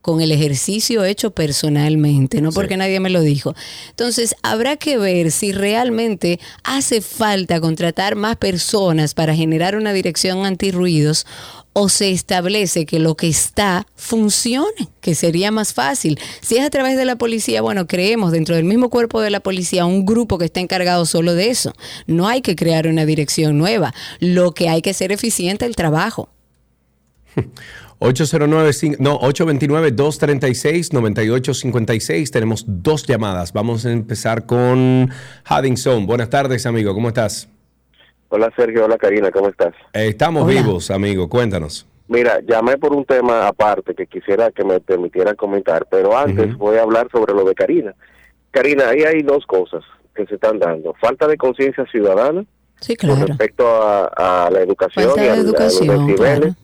con el ejercicio hecho personalmente, no porque nadie me lo dijo. Entonces, habrá que ver si realmente hace falta contratar más personas para generar una dirección antirruidos o se establece que lo que está funcione, que sería más fácil. Si es a través de la policía, bueno, creemos dentro del mismo cuerpo de la policía un grupo que está encargado solo de eso. No hay que crear una dirección nueva. Lo que hay que ser eficiente el trabajo. <laughs> 809, cin- no, 829-236-9856. Tenemos dos llamadas. Vamos a empezar con Haddington. Buenas tardes, amigo. ¿Cómo estás? Hola Sergio, hola Karina, ¿cómo estás? Eh, estamos Hola. vivos, amigo. Cuéntanos. Mira, llamé por un tema aparte que quisiera que me permitieran comentar, pero antes voy a hablar sobre lo de Karina. Karina, ahí hay dos cosas que se están dando. Falta de conciencia ciudadana Sí, con respecto a, a la educación Falta y de a, a los educación, decibeles claro.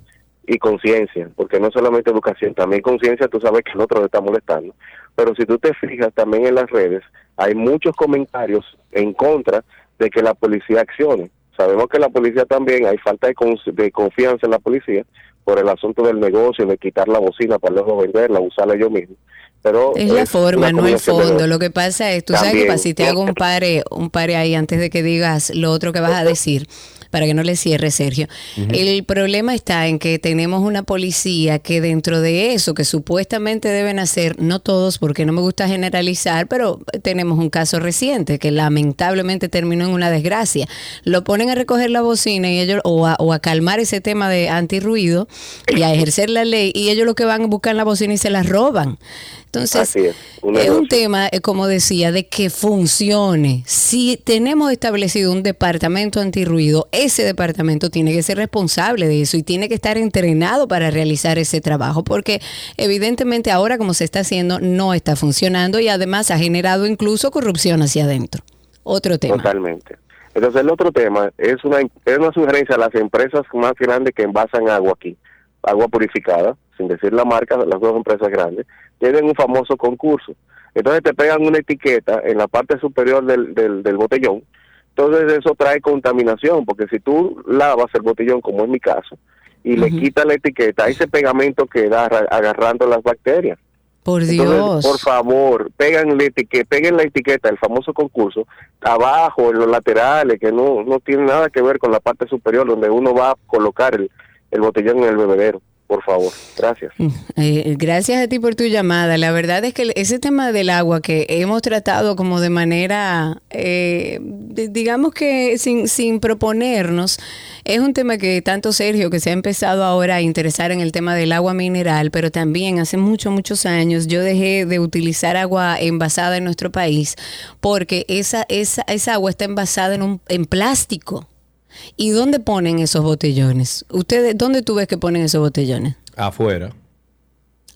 Y conciencia, porque no solamente educación, también conciencia, tú sabes que el otro le está molestando. Pero si tú te fijas también en las redes, hay muchos comentarios en contra de que la policía accione. Sabemos que la policía también hay falta de, de confianza en la policía por el asunto del negocio, de quitar la bocina para luego venderla, usarla yo mismo. Pero Es la forma, no el fondo. Lo que pasa es, tú sabes que si te hago un pare, un pare ahí antes de que digas lo otro que vas a decir, para que no le cierre Sergio. El problema está en que tenemos una policía que dentro de eso que supuestamente deben hacer, no todos, porque no me gusta generalizar, pero tenemos un caso reciente que lamentablemente terminó en una desgracia. Lo ponen a recoger la bocina y ellos, o a, o a calmar ese tema de antirruido y a ejercer la ley, y ellos lo que van a buscar la bocina y se la roban. Entonces, es, un es un negocio. tema, eh, como decía, de que funcione. Si tenemos establecido un departamento antirruido, ese departamento tiene que ser responsable de eso y tiene que estar entrenado para realizar ese trabajo, porque evidentemente ahora como se está haciendo no está funcionando y además ha generado incluso corrupción hacia adentro. Otro tema. Totalmente. Entonces el otro tema es una, es una sugerencia a las empresas más grandes que envasan agua aquí, agua purificada, sin decir la marca, las dos empresas grandes, tienen un famoso concurso. Entonces te pegan una etiqueta en la parte superior del, del, del botellón. Entonces eso trae contaminación, porque si tú lavas el botellón, como es mi caso, y le quitas la etiqueta, ese pegamento queda arra- agarrando las bacterias. Por Entonces, Dios. por favor, pegan la etiqueta, peguen la etiqueta del famoso concurso abajo, en los laterales, que no, no tiene nada que ver con la parte superior donde uno va a colocar el, el botellón en el bebedero. Por favor, gracias. Eh, gracias a ti por tu llamada. La verdad es que ese tema del agua que hemos tratado como de manera, eh, digamos que sin, sin proponernos, es un tema que tanto Sergio, que se ha empezado ahora a interesar en el tema del agua mineral, pero también hace muchos, muchos años yo dejé de utilizar agua envasada en nuestro país porque esa, esa, esa agua está envasada en, un, en plástico. ¿Y dónde ponen esos botellones? ¿Ustedes, dónde tú ves que ponen esos botellones? Afuera.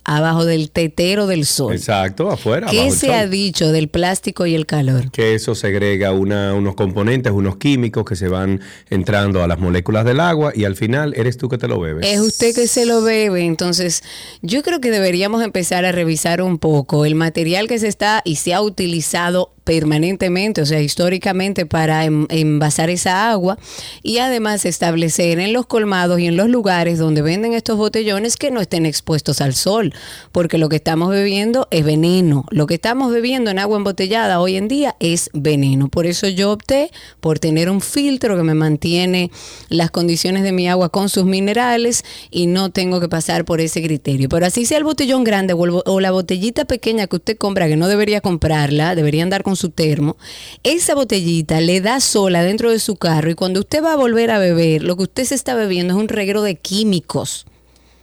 abajo del tetero del sol. Exacto, afuera. ¿Qué se ha dicho del plástico y el calor? que eso segrega una- unos componentes, unos químicos que se van entrando a las moléculas del agua y al final eres tú que te lo bebes. Es usted que se lo bebe, entonces yo creo que deberíamos empezar a revisar un poco el material que se está y se ha utilizado permanentemente, o sea, históricamente para en- envasar esa agua y además establecer en los colmados y en los lugares donde venden estos botellones que no estén expuestos al sol, porque lo que estamos bebiendo es veneno. Lo que estamos bebiendo en agua embotellada hoy en día es veneno. Por eso yo opté por tener un filtro que me mantiene las condiciones de mi agua con sus minerales y no tengo que pasar por ese criterio. Pero así sea el botellón grande o la botellita pequeña que usted compra, que no debería comprarla, debería andar con su termo, esa botellita le da sola dentro de su carro y cuando usted va a volver a beber, lo que usted se está bebiendo es un reguero de químicos.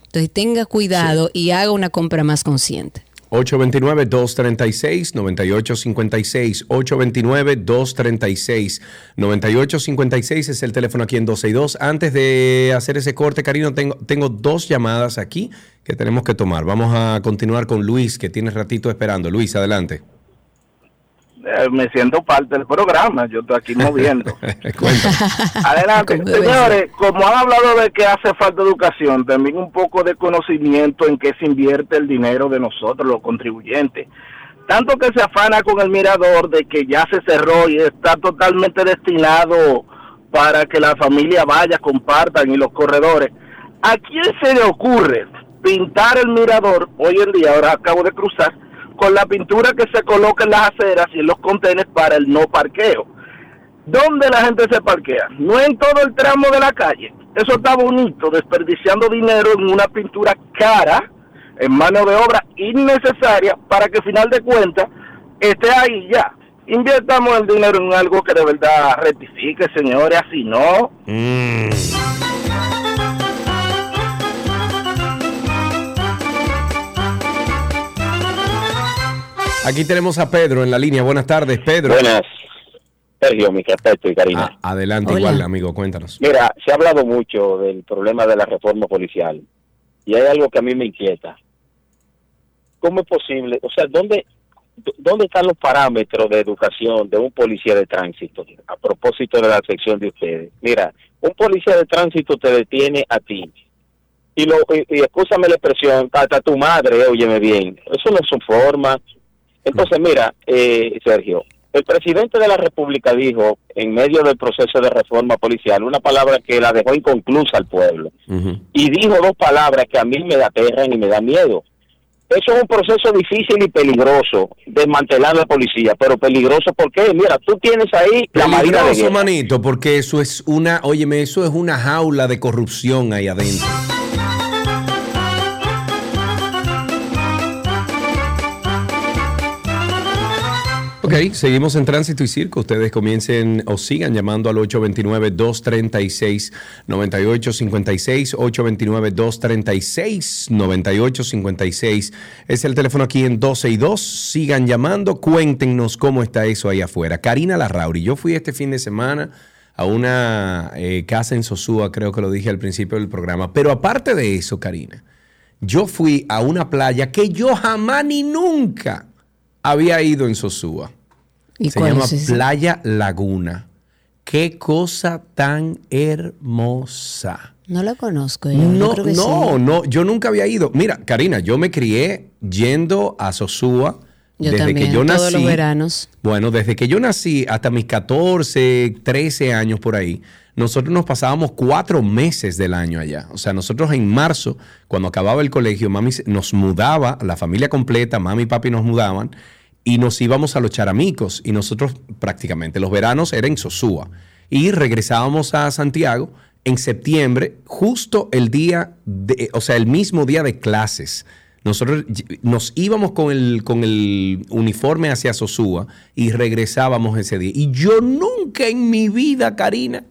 Entonces tenga cuidado y haga una compra más consciente. 829-236-9856. 829-236-9856 es el teléfono aquí en 262. Antes de hacer ese corte, Karino, tengo, tengo dos llamadas aquí que tenemos que tomar. Vamos a continuar con Luis, que tiene ratito esperando. Luis, adelante. Eh, me siento parte del programa, yo estoy aquí moviendo. <laughs> <laughs> Adelante, señores, como han hablado de que hace falta educación, también un poco de conocimiento en qué se invierte el dinero de nosotros, los contribuyentes. Tanto que se afana con el mirador de que ya se cerró y está totalmente destinado para que la familia vaya, compartan y los corredores. ¿A quién se le ocurre pintar el mirador hoy en día? Ahora acabo de cruzar con la pintura que se coloca en las aceras y en los contenes para el no parqueo. ¿Dónde la gente se parquea? No en todo el tramo de la calle. Eso está bonito, desperdiciando dinero en una pintura cara, en mano de obra innecesaria, para que al final de cuentas esté ahí ya. Invirtamos el dinero en algo que de verdad rectifique, señores, así no. Aquí tenemos a Pedro en la línea. Buenas tardes, Pedro. Buenas, Sergio, mi respeto y Karina. Ah, adelante, igual, amigo, cuéntanos. Mira, se ha hablado mucho del problema de la reforma policial y hay algo que a mí me inquieta. ¿Cómo es posible? O sea, ¿dónde, ¿dónde están los parámetros de educación de un policía de tránsito? A propósito de la sección de ustedes. Mira, un policía de tránsito te detiene a ti. Y, lo, y, y escúchame la expresión, hasta tu madre, óyeme bien. Eso no es su forma. Entonces, mira, eh, Sergio, el presidente de la República dijo, en medio del proceso de reforma policial, una palabra que la dejó inconclusa al pueblo. Y dijo dos palabras que a mí me aterran y me da miedo. Eso es un proceso difícil y peligroso, desmantelar la policía, pero peligroso porque, mira, tú tienes ahí la marina de guerra. manito, porque eso es una, óyeme, eso es una jaula de corrupción ahí adentro. Ok, seguimos en Tránsito y Circo. Ustedes comiencen o sigan llamando al 829-236-9856. 829-236-9856. Es el teléfono aquí en 12 y 2. Sigan llamando. Cuéntenos cómo está eso ahí afuera. Karina Larrauri, yo fui este fin de semana a una eh, casa en Sosúa, creo que lo dije al principio del programa. Pero aparte de eso, Karina, yo fui a una playa que yo jamás ni nunca había ido en Sosúa. ¿Y Se llama es? Playa Laguna. Qué cosa tan hermosa. No la conozco. yo, No, creo que no, sí. no, yo nunca había ido. Mira, Karina, yo me crié yendo a Sosúa Yo desde también, que yo todos nací. los veranos. Bueno, desde que yo nací hasta mis 14, 13 años por ahí, nosotros nos pasábamos cuatro meses del año allá. O sea, nosotros en marzo, cuando acababa el colegio, mami nos mudaba, la familia completa, mami y papi nos mudaban, y nos íbamos a los charamicos. Y nosotros prácticamente los veranos era en Sosúa. Y regresábamos a Santiago en septiembre, justo el día, de, o sea, el mismo día de clases. Nosotros nos íbamos con el, con el uniforme hacia Sosúa y regresábamos ese día. Y yo nunca en mi vida, Karina,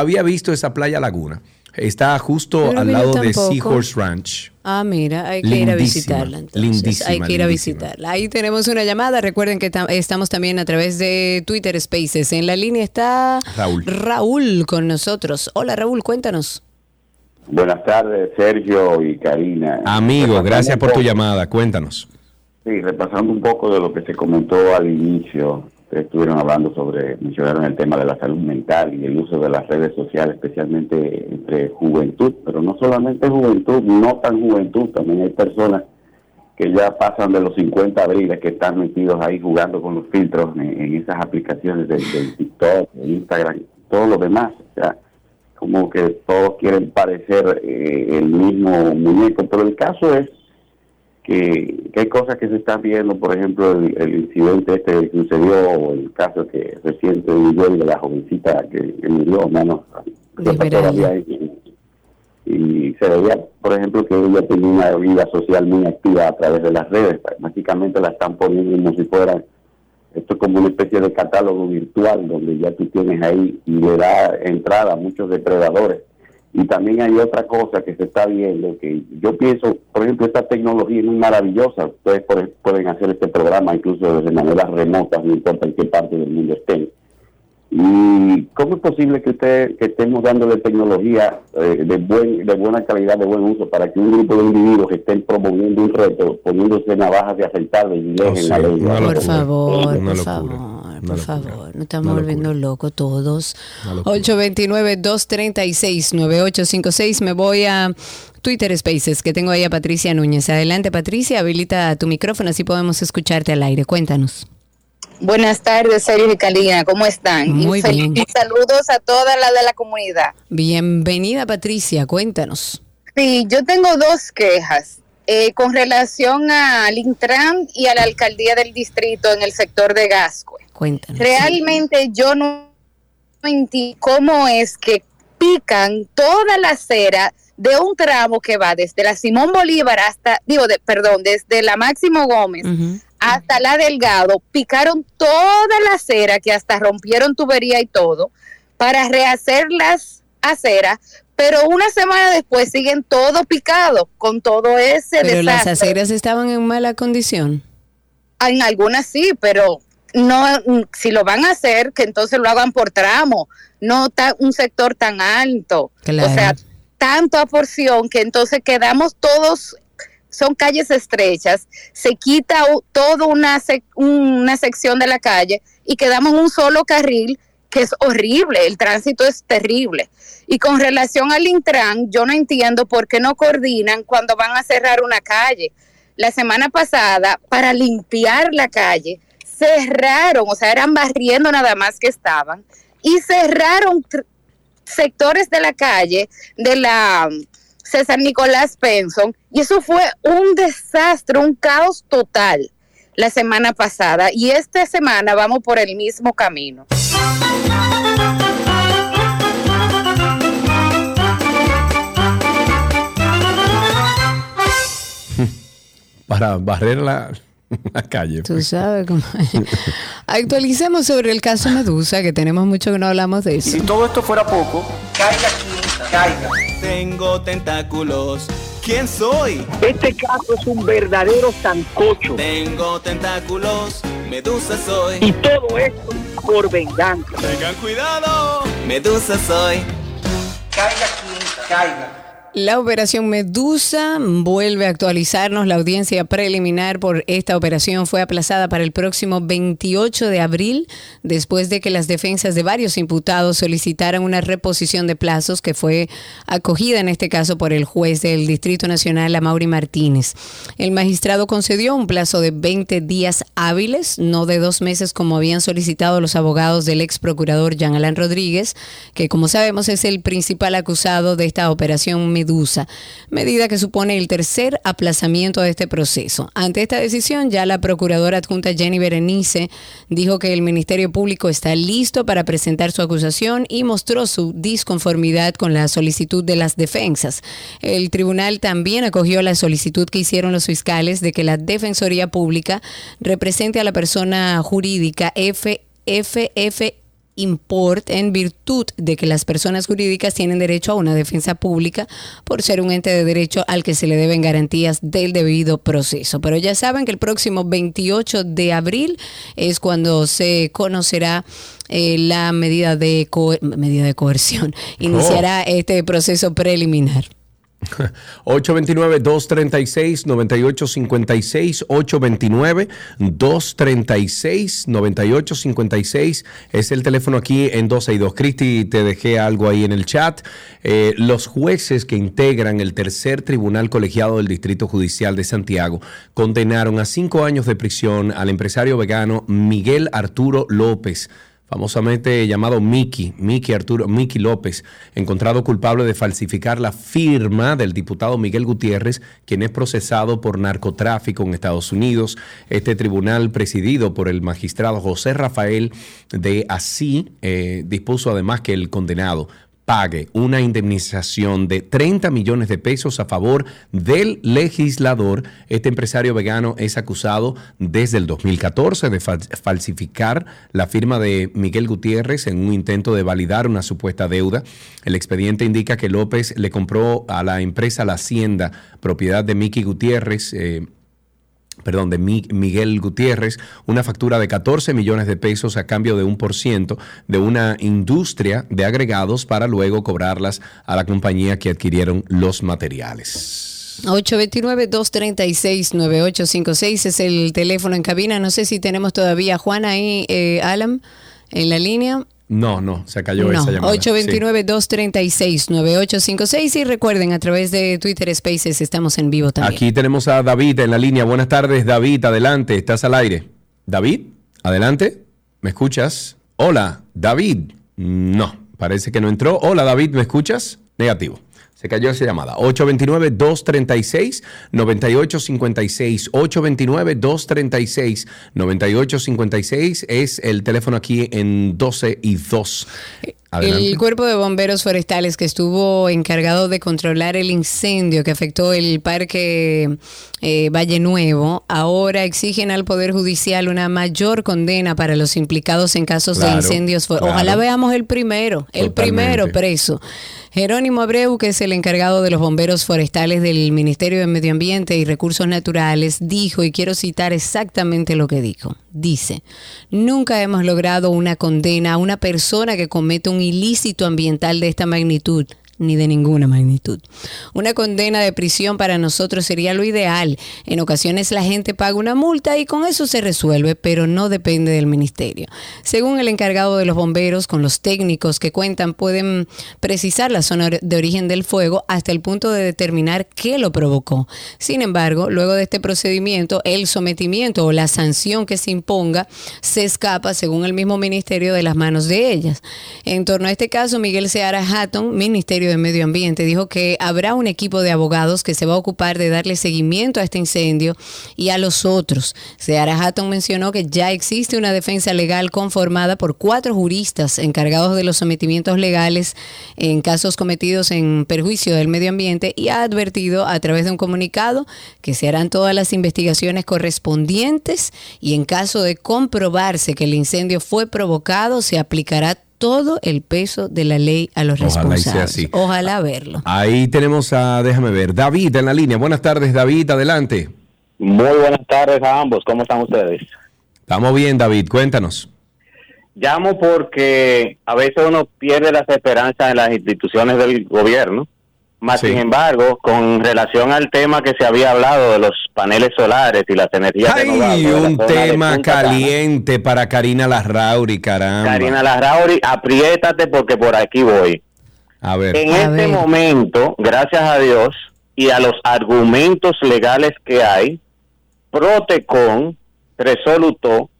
había visto esa playa laguna. Está justo Pero al lado de. Seahorse Ranch. Ah, mira, hay que ir a visitarla. Entonces. lindísima, hay que ir a lindísima. visitarla. Ahí tenemos una llamada. Recuerden que tam- estamos también a través de Twitter Spaces. En la línea está Raúl. Raúl con nosotros. Hola Raúl, cuéntanos. Buenas tardes, Sergio y Karina. Amigo, gracias por tu llamada. Cuéntanos. Sí, repasando un poco de lo que se comentó al inicio, estuvieron hablando sobre, mencionaron el tema de la salud mental y el uso de las redes sociales, especialmente entre juventud, pero no solamente juventud, no tan juventud, también hay personas que ya pasan de los 50 abriles que están metidos ahí jugando con los filtros en, esas aplicaciones del, del TikTok, de Instagram, todo lo demás. O sea, como que todos quieren parecer eh, el mismo muñeco, pero el caso es que, que hay cosas que se están viendo, por ejemplo, el, el incidente este que sucedió, o el caso que reciente vivió de la jovencita que, que murió, menos ahí. y se veía, por ejemplo, que ella tenía una vida social muy activa a través de las redes, básicamente la están poniendo como si fuera esto es como una especie de catálogo virtual donde ya tú tienes ahí y le da entrada a muchos depredadores Y también hay otra cosa que se está viendo, que yo pienso, por ejemplo, esta tecnología es muy maravillosa. Ustedes por- pueden hacer este programa incluso de manera remota, no importa en qué parte del mundo estén. ¿Y cómo es posible que, usted, que estemos dándole tecnología eh, de, buen, de buena calidad, de buen uso, para que un grupo de individuos estén promoviendo un reto, poniéndose navajas de afeitar de Oh, en la ley? Por favor, por favor, por favor. Nos estamos volviendo locos todos. Una locura. 829-236-9856. Me voy a Twitter Spaces, que tengo ahí a Patricia Núñez. Adelante, Patricia, habilita tu micrófono, así podemos escucharte al aire. Cuéntanos. Buenas tardes, Sergio y Calina, ¿cómo están? Muy y bien. y saludos a toda la de la comunidad. Bienvenida, Patricia, cuéntanos. Sí, yo tengo dos quejas eh, con relación al Intran y a la alcaldía del distrito en el sector de Gascue. Cuéntanos. Realmente yo no entiendo cómo es que pican toda la acera de un tramo que va desde la Simón Bolívar hasta, digo, de, perdón, desde la Máximo Gómez hasta la Delgado, picaron toda la acera que hasta rompieron tubería y todo para rehacer las aceras, pero una semana después siguen todo picado con todo ese Pero las aceras estaban en mala condición. En algunas sí, pero no, mm, si lo van a hacer, que entonces lo hagan por tramo, no ta- un sector tan alto. Claro. O sea, tanto a porción que entonces quedamos todos, son calles estrechas, se quita toda una, sec- una sección de la calle y quedamos en un solo carril que es horrible, el tránsito es terrible. Y con relación al Intran, yo no entiendo por qué no coordinan cuando van a cerrar una calle. La semana pasada, para limpiar la calle, cerraron, o sea, eran barriendo nada más que estaban, y cerraron sectores de la calle de la um, César Nicolás Penson, y eso fue un desastre, un caos total la semana pasada, y esta semana vamos por el mismo camino. Para barrer la, la calle. Tú sabes cómo. Actualicemos sobre el caso Medusa, que tenemos mucho que no hablamos de eso. Si todo esto fuera poco, caiga quien caiga. Tengo tentáculos. ¿Quién soy? Este caso es un verdadero sancocho. Tengo tentáculos. Medusa soy. Y todo esto por venganza. Tengan cuidado. Medusa soy. Caiga quien caiga. La operación Medusa vuelve a actualizarnos. La audiencia preliminar por esta operación fue aplazada para el próximo 28 de abril, después de que las defensas de varios imputados solicitaran una reposición de plazos que fue acogida en este caso por el juez del Distrito Nacional, Amaury Martínez. El magistrado concedió un plazo de 20 días hábiles, no de dos meses como habían solicitado los abogados del ex procurador Jean Alain Rodríguez, que como sabemos es el principal acusado de esta operación Medusa, medida que supone el tercer aplazamiento de este proceso. Ante esta decisión, ya la procuradora adjunta Jenny Berenice dijo que el Ministerio Público está listo para presentar su acusación y mostró su disconformidad con la solicitud de las defensas. El tribunal también acogió la solicitud que hicieron los fiscales de que la Defensoría Pública represente a la persona jurídica FFF import en virtud de que las personas jurídicas tienen derecho a una defensa pública por ser un ente de derecho al que se le deben garantías del debido proceso. Pero ya saben que el próximo 28 de abril es cuando se conocerá eh, la medida de, co- medida de coerción. Iniciará este proceso preliminar. 829-236-9856, 829-236-9856 es el teléfono aquí en 12 y 2. Cristi, te dejé algo ahí en el chat. Eh, los jueces que integran el tercer tribunal colegiado del Distrito Judicial de Santiago condenaron a cinco años de prisión al empresario vegano Miguel Arturo López famosamente llamado Miki, Miki Arturo, Miki López, encontrado culpable de falsificar la firma del diputado Miguel Gutiérrez, quien es procesado por narcotráfico en Estados Unidos. Este tribunal, presidido por el magistrado José Rafael de Así, eh, dispuso además que el condenado pague una indemnización de 30 millones de pesos a favor del legislador. Este empresario vegano es acusado desde el 2014 de falsificar la firma de Miguel Gutiérrez en un intento de validar una supuesta deuda. El expediente indica que López le compró a la empresa La Hacienda, propiedad de Miki Gutiérrez, eh, perdón, de Miguel Gutiérrez, una factura de 14 millones de pesos a cambio de un por ciento de una industria de agregados para luego cobrarlas a la compañía que adquirieron los materiales. 829-236-9856 es el teléfono en cabina. No sé si tenemos todavía a Juan ahí, eh, Alan, en la línea. No, no, se cayó esa llamada. 829-236-9856 y recuerden, a través de Twitter Spaces estamos en vivo también. Aquí tenemos a David en la línea. Buenas tardes, David, adelante, estás al aire. David, adelante, ¿me escuchas? Hola, David. No, parece que no entró. Hola, David, ¿me escuchas? Negativo. Se cayó esa llamada. 829-236-9856. 829-236-9856 es el teléfono aquí en 12 y 2. El Cuerpo de Bomberos Forestales que estuvo encargado de controlar el incendio que afectó el parque eh, Valle Nuevo, ahora exigen al Poder Judicial una mayor condena para los implicados en casos de incendios. Ojalá veamos el primero, el primero preso. Jerónimo Abreu, que es el encargado de los bomberos forestales del Ministerio de Medio Ambiente y Recursos Naturales, dijo, y quiero citar exactamente lo que dijo, dice, nunca hemos logrado una condena a una persona que comete un ilícito ambiental de esta magnitud ni de ninguna magnitud. Una condena de prisión para nosotros sería lo ideal. En ocasiones la gente paga una multa y con eso se resuelve, pero no depende del ministerio. Según el encargado de los bomberos, con los técnicos que cuentan pueden precisar la zona de origen del fuego hasta el punto de determinar qué lo provocó. Sin embargo, luego de este procedimiento, el sometimiento o la sanción que se imponga se escapa, según el mismo ministerio, de las manos de ellas. En torno a este caso, Miguel Seara Hatton, Ministerio de Medio Ambiente dijo que habrá un equipo de abogados que se va a ocupar de darle seguimiento a este incendio y a los otros. Seara Hatton mencionó que ya existe una defensa legal conformada por cuatro juristas encargados de los sometimientos legales en casos cometidos en perjuicio del medio ambiente y ha advertido a través de un comunicado que se harán todas las investigaciones correspondientes y en caso de comprobarse que el incendio fue provocado se aplicará todo el peso de la ley a los responsables. Ojalá verlo. Ahí tenemos a, déjame ver, David en la línea. Buenas tardes, David, adelante. Muy buenas tardes a ambos, ¿cómo están ustedes? Estamos bien, David, cuéntanos. Llamo porque a veces uno pierde las esperanzas en las instituciones del gobierno más sin embargo, con relación al tema que se había hablado de los paneles solares y las energías Hay un tema caliente para Karina Larrauri, caramba. Karina Larrauri, apriétate porque por aquí voy. A ver. En este momento, gracias a Dios y a los argumentos legales que hay, Protecon resolutó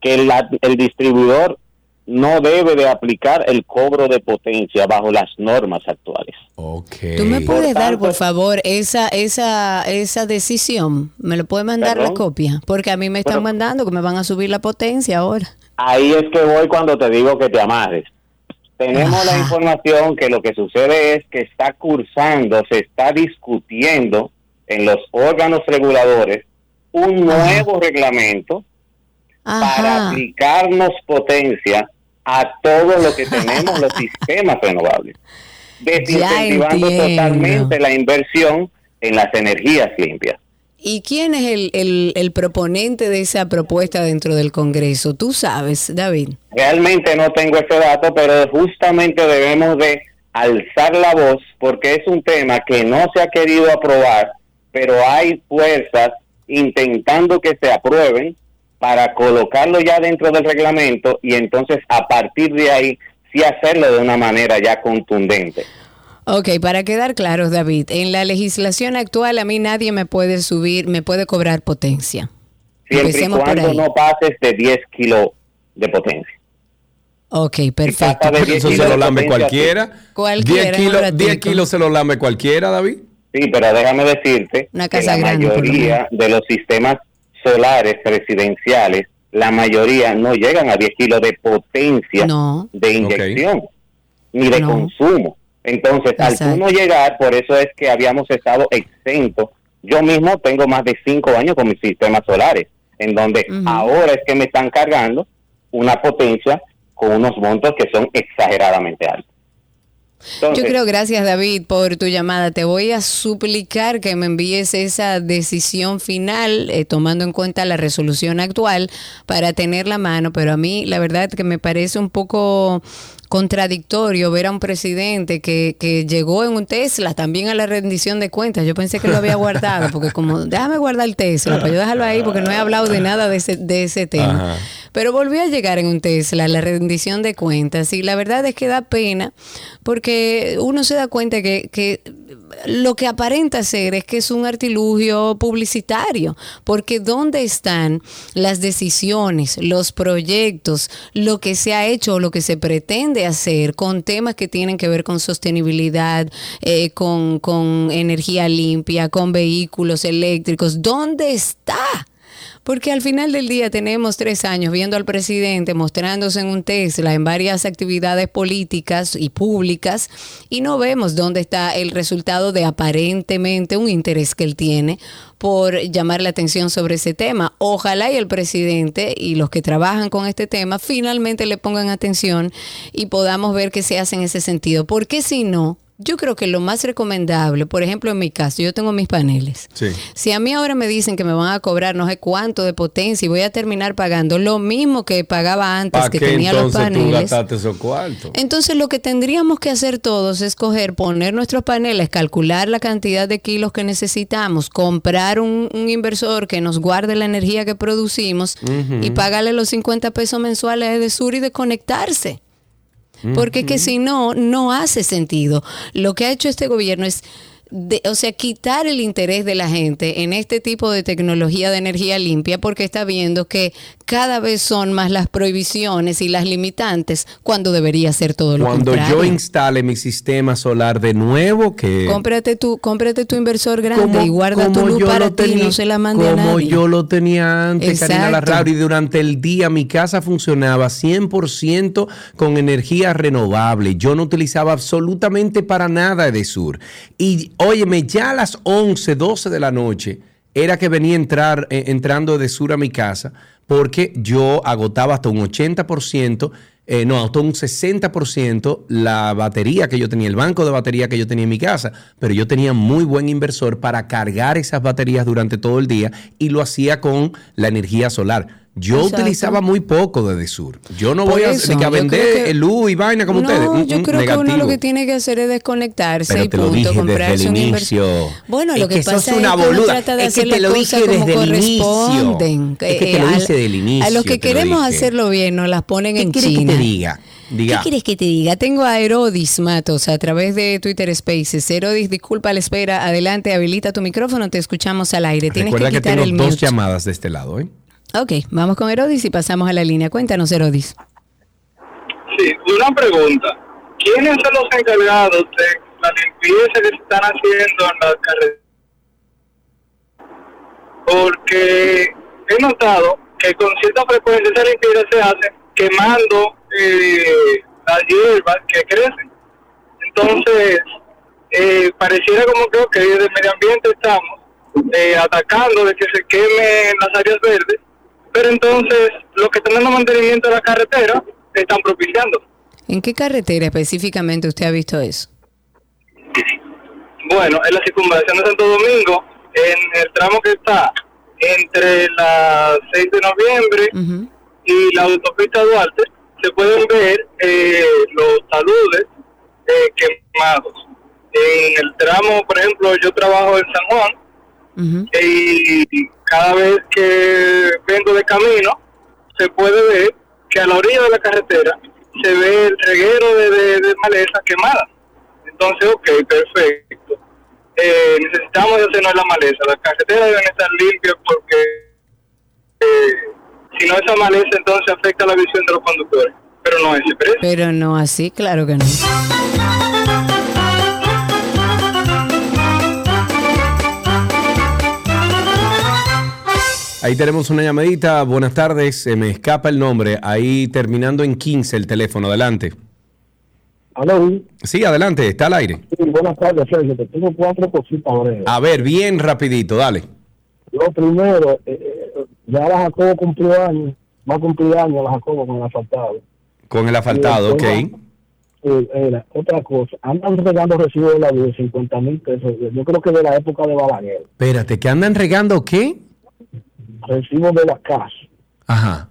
que el distribuidor no debe de aplicar el cobro de potencia bajo las normas actuales. ¿Tú me puedes dar, por favor, esa esa esa decisión? ¿Me lo puede mandar la copia? Porque a mí me están mandando que me van a subir la potencia ahora. Ahí es que voy cuando te digo que te amarres. Tenemos la información que lo que sucede es que está cursando, se está discutiendo en los órganos reguladores un nuevo reglamento para aplicarnos potencia a todo lo que tenemos los sistemas renovables, <laughs> desincentivando totalmente la inversión en las energías limpias. ¿Y quién es el, el, proponente de esa propuesta dentro del Congreso? Tú sabes, David. Realmente no tengo ese dato, pero justamente debemos de alzar la voz porque es un tema que no se ha querido aprobar, pero hay fuerzas intentando que se aprueben para colocarlo ya dentro del reglamento y entonces a partir de ahí sí hacerlo de una manera ya contundente. Ok, para quedar claros, David, en la legislación actual a mí nadie me puede subir, me puede cobrar potencia. Siempre y cuando no pases de 10 kilos de potencia. Ok, perfecto. Eso se lo lame cualquiera. Cualquiera. 10 kilos, 10 kilos se lo lame cualquiera, David. Sí, pero déjame decirte que la mayoría de los sistemas solares residenciales, la mayoría no llegan a 10 kilos de potencia de inyección. ni de consumo. Entonces, al no llegar, por eso es que habíamos estado exentos. Yo mismo tengo más de cinco años con mis sistemas solares, en donde ahora es que me están cargando una potencia con unos montos que son exageradamente altos. Yo creo, gracias David por tu llamada. Te voy a suplicar que me envíes esa decisión final, eh, tomando en cuenta la resolución actual, para tener la mano. Pero a mí, la verdad, que me parece un poco contradictorio ver a un presidente que, que, llegó en un Tesla también a la rendición de cuentas. Yo pensé que lo había guardado, porque como, <laughs> déjame guardar el Tesla, para yo dejarlo ahí, porque no he hablado de nada de ese, de ese tema. Pero volvió a llegar en un Tesla a la rendición de cuentas y la verdad es que da pena, porque uno se da cuenta que, que lo que aparenta ser es que es un artilugio publicitario, porque ¿dónde están las decisiones, los proyectos, lo que se ha hecho o lo que se pretende hacer con temas que tienen que ver con sostenibilidad, eh, con, con energía limpia, con vehículos eléctricos? ¿Dónde está? Porque al final del día tenemos tres años viendo al presidente mostrándose en un Tesla en varias actividades políticas y públicas y no vemos dónde está el resultado de aparentemente un interés que él tiene por llamar la atención sobre ese tema. Ojalá y el presidente y los que trabajan con este tema finalmente le pongan atención y podamos ver qué se hace en ese sentido. Porque si no, yo creo que lo más recomendable, por ejemplo, en mi caso, yo tengo mis paneles. Si a mí ahora me dicen que me van a cobrar no sé cuánto de potencia y voy a terminar pagando lo mismo que pagaba antes que tenía los paneles. Entonces lo que tendríamos que hacer todos es coger, poner nuestros paneles, calcular la cantidad de kilos que necesitamos, comprar un, inversor que nos guarde la energía que producimos y pagarle los 50 pesos mensuales de sur y de conectarse. Porque que si no, no hace sentido. Lo que ha hecho este gobierno es o sea, quitar el interés de la gente en este tipo de tecnología de energía limpia porque está viendo que cada vez son más las prohibiciones y las limitantes cuando debería ser todo lo contrario. Cuando yo instale mi sistema solar de nuevo, que... Cómprate tu, cómprate tu inversor grande y guarda tu luz para ti, no se la mande a nadie. Como yo lo tenía antes, Karina Larrauri, durante el día mi casa funcionaba 100% con energía renovable. Yo no utilizaba absolutamente para nada de sur. Y óyeme, ya a las 11, 12 de la noche era que venía entrar, eh, entrando de sur a mi casa porque yo agotaba hasta un 80%, eh, no, hasta un 60% la batería que yo tenía, el banco de batería que yo tenía en mi casa, pero yo tenía muy buen inversor para cargar esas baterías durante todo el día y lo hacía con la energía solar. Yo utilizaba muy poco de Sur. Yo no voy a, vender el luz y vaina como ustedes. yo creo que uno lo que tiene que hacer es desconectarse y punto, comprarse un inicio. Bueno, lo que, pasa es una que uno trata de es hacer que te lo dije desde como el corresponden. Es que te lo hice del inicio. A los que queremos hacerlo bien nos las ponen en China. Que te diga? Diga. ¿Qué quieres que te diga? Tengo a Herodis Matos a través de Twitter Spaces. Herodis, disculpa la espera. Adelante, habilita tu micrófono, te escuchamos al aire. Tienes Recuerda que, quitar que tengo dos llamadas de este lado, ¿eh? Ok, vamos con Herodis y pasamos a la línea. Cuéntanos, Herodis. Sí, una pregunta. ¿Quiénes son los encargados de la limpieza que se están haciendo en las carreteras? Porque he notado que con cierta frecuencia esa limpieza se hace quemando eh, las hierbas que crecen. Entonces, eh, pareciera como que desde el medio ambiente estamos eh, atacando de que se quemen las áreas verdes pero entonces los que están dando mantenimiento de la carretera están propiciando. ¿En qué carretera específicamente usted ha visto eso? Bueno, en la circunvalación de Santo Domingo, en el tramo que está entre la 6 de noviembre y la autopista Duarte, se pueden ver eh, los taludes eh, quemados. En el tramo, por ejemplo, yo trabajo en San Juan y cada vez que vengo de camino, se puede ver que a la orilla de la carretera se ve el reguero de, maleza quemada. Entonces, ok, perfecto. Eh, necesitamos hacernos la maleza. Las carreteras deben estar limpias porque eh, si no esa maleza entonces afecta la visión de los conductores. Pero no es precio. Pero no así, claro que no. Ahí tenemos una llamadita. Buenas tardes. Se me escapa el nombre. Ahí terminando en 15 el teléfono. Adelante. Aló. Sí, adelante, está al aire. Sí, buenas tardes, Sergio. Te tengo cuatro cositas. A ver, bien rapidito, dale. Lo primero, eh, eh, ya la Jacobo cumplió años, va a cumplir años la Jacobo con el asfaltado. Con el asfaltado, ok. Eh, era, otra cosa, andan regando recibos de la luz de 50 mil pesos. Yo creo que de la época de Balaguer. Espérate, ¿que andan regando qué? Recibos de la casa. Ajá.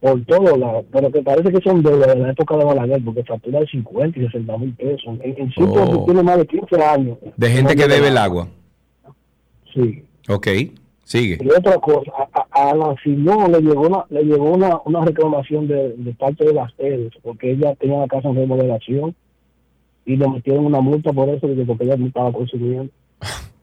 Por todos lados. Pero que parece que son deudas de la época de Balaguer, porque factura de 50 y 60 mil pesos. En, en sitios Oh. que tiene más de 15 años. De gente que debe el agua. Sí. Ok, sigue. Y otra cosa, a, a- a la Simón le llegó una, le llegó una, una reclamación de, de parte de las EDES, porque ella tenía la casa en remodelación y le metieron una multa por eso, porque ella no estaba consumiendo. <laughs>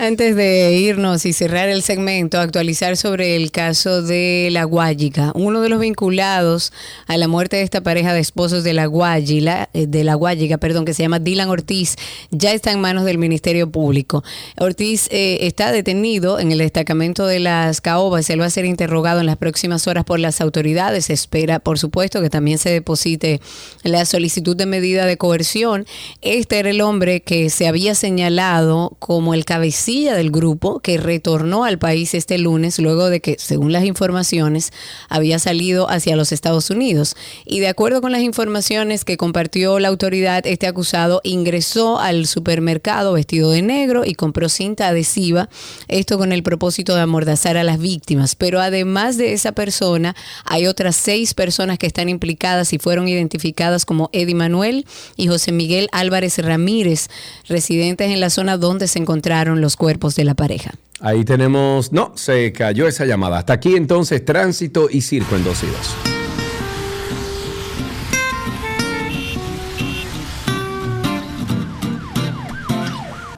Antes de irnos y cerrar el segmento, actualizar sobre el caso de La Guayiga. Uno de los vinculados a la muerte de esta pareja de esposos de La Guayiga, eh, de La Guayiga, perdón, que se llama Dylan Ortiz, ya está en manos del Ministerio Público. Ortiz eh, está detenido en el destacamento de las Caobas. Él va a ser interrogado en las próximas horas por las autoridades. Se espera, por supuesto, que también se deposite la solicitud de medida de coerción. Este era el hombre que se había señalado como el cabecilla del grupo que retornó al país este lunes luego de que, según las informaciones, había salido hacia los Estados Unidos. Y de acuerdo con las informaciones que compartió la autoridad, este acusado ingresó al supermercado vestido de negro y compró cinta adhesiva, esto con el propósito de amordazar a las víctimas. Pero además de esa persona, hay otras seis personas que están implicadas y fueron identificadas como Eddie Manuel y José Miguel Álvarez Ramírez, residentes en la zona donde se encontraron los cuerpos de la pareja. Ahí tenemos. No, se cayó esa llamada. Hasta aquí entonces tránsito y circo en 2 y 2.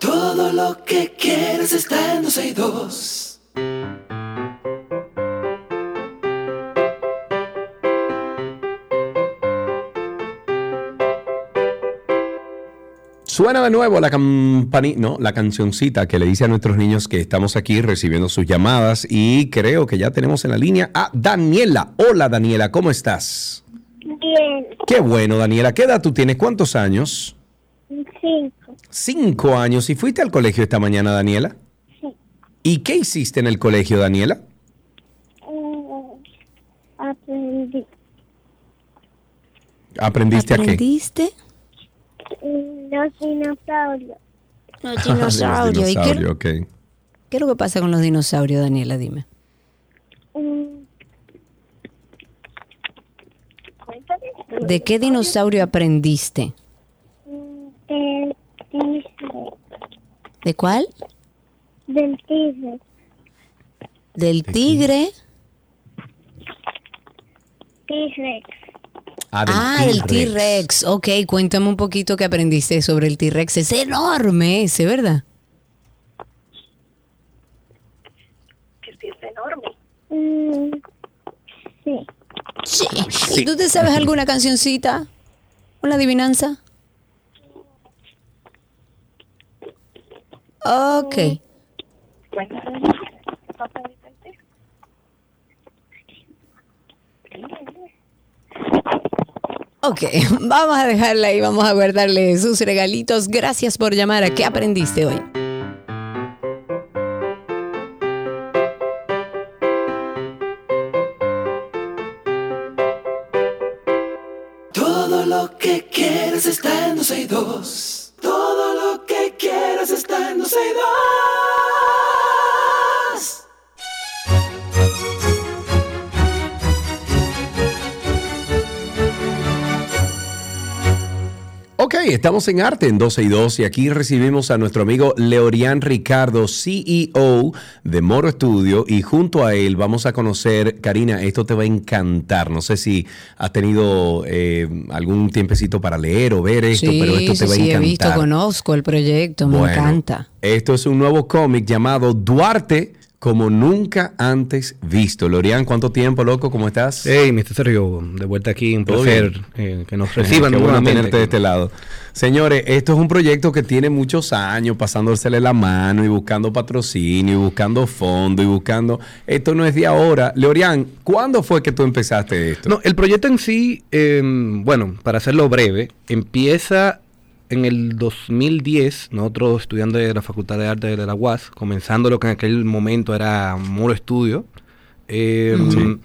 Todo lo que quieres está en 12 y 2. Suena de nuevo la campanita, no, la cancioncita que le dice a nuestros niños que estamos aquí recibiendo sus llamadas y creo que ya tenemos en la línea a Daniela. Hola Daniela, ¿cómo estás? Bien, Qué bueno Daniela, ¿qué edad tú tienes? ¿Cuántos años? cinco. Cinco años. ¿Y fuiste al colegio esta mañana Daniela? Sí. ¿Y qué hiciste en el colegio Daniela? Mm, aprendí. ¿Aprendiste a qué? ¿Aprendiste? Mm, Los dinosaurios. <laughs> Los dinosaurios. ¿Y qué, Dinosaurio, ok. qué es lo que pasa con los dinosaurios, Daniela? Dime. Mm, ¿De qué dinosaurio aprendiste? Del tigre. ¿De cuál? Del tigre. Del tigre. T-Rex. Ah, del T-Rex. Ok, cuéntame un poquito qué aprendiste sobre el T-Rex. Es enorme ese, ¿verdad? Que sí es enorme. Mm, sí. Sí. ¿Y tú te sabes alguna cancioncita? ¿Una adivinanza? Ok. Ok, <laughs> vamos a dejarla ahí, vamos a guardarle sus regalitos. Gracias por llamar. ¿A qué aprendiste hoy? Todo lo que quieres está en 12 y 2. Todo lo que quieres está en 12 y 2. Ok, estamos en Arte en 12 y 2 y aquí recibimos a nuestro amigo Leorian Ricardo, CEO de Moro Studio y junto a él vamos a conocer, Karina, esto te va a encantar. No sé si has tenido eh, algún tiempecito para leer o ver esto, sí, pero esto sí, te va a sí, he encantar. visto, conozco el proyecto, me Bueno, encanta. Esto es un nuevo cómic llamado Duarte como nunca antes visto. Lorian, ¿cuánto tiempo, loco? ¿Cómo estás? Hey, Mr. Sergio, de vuelta aquí, un placer eh, que nos <laughs> reciban Qué bueno tenerte de este lado. Señores, esto es un proyecto que tiene muchos años pasándosele la mano y buscando patrocinio y buscando fondo y buscando... Esto no es de ahora. Leorian, ¿cuándo fue que tú empezaste esto? No, el proyecto en sí, eh, bueno, para hacerlo breve, empieza en el 2010, nosotros estudiando de la Facultad de Arte de la UAS, comenzando lo que en aquel momento era Muro Estudio, eh, Sí.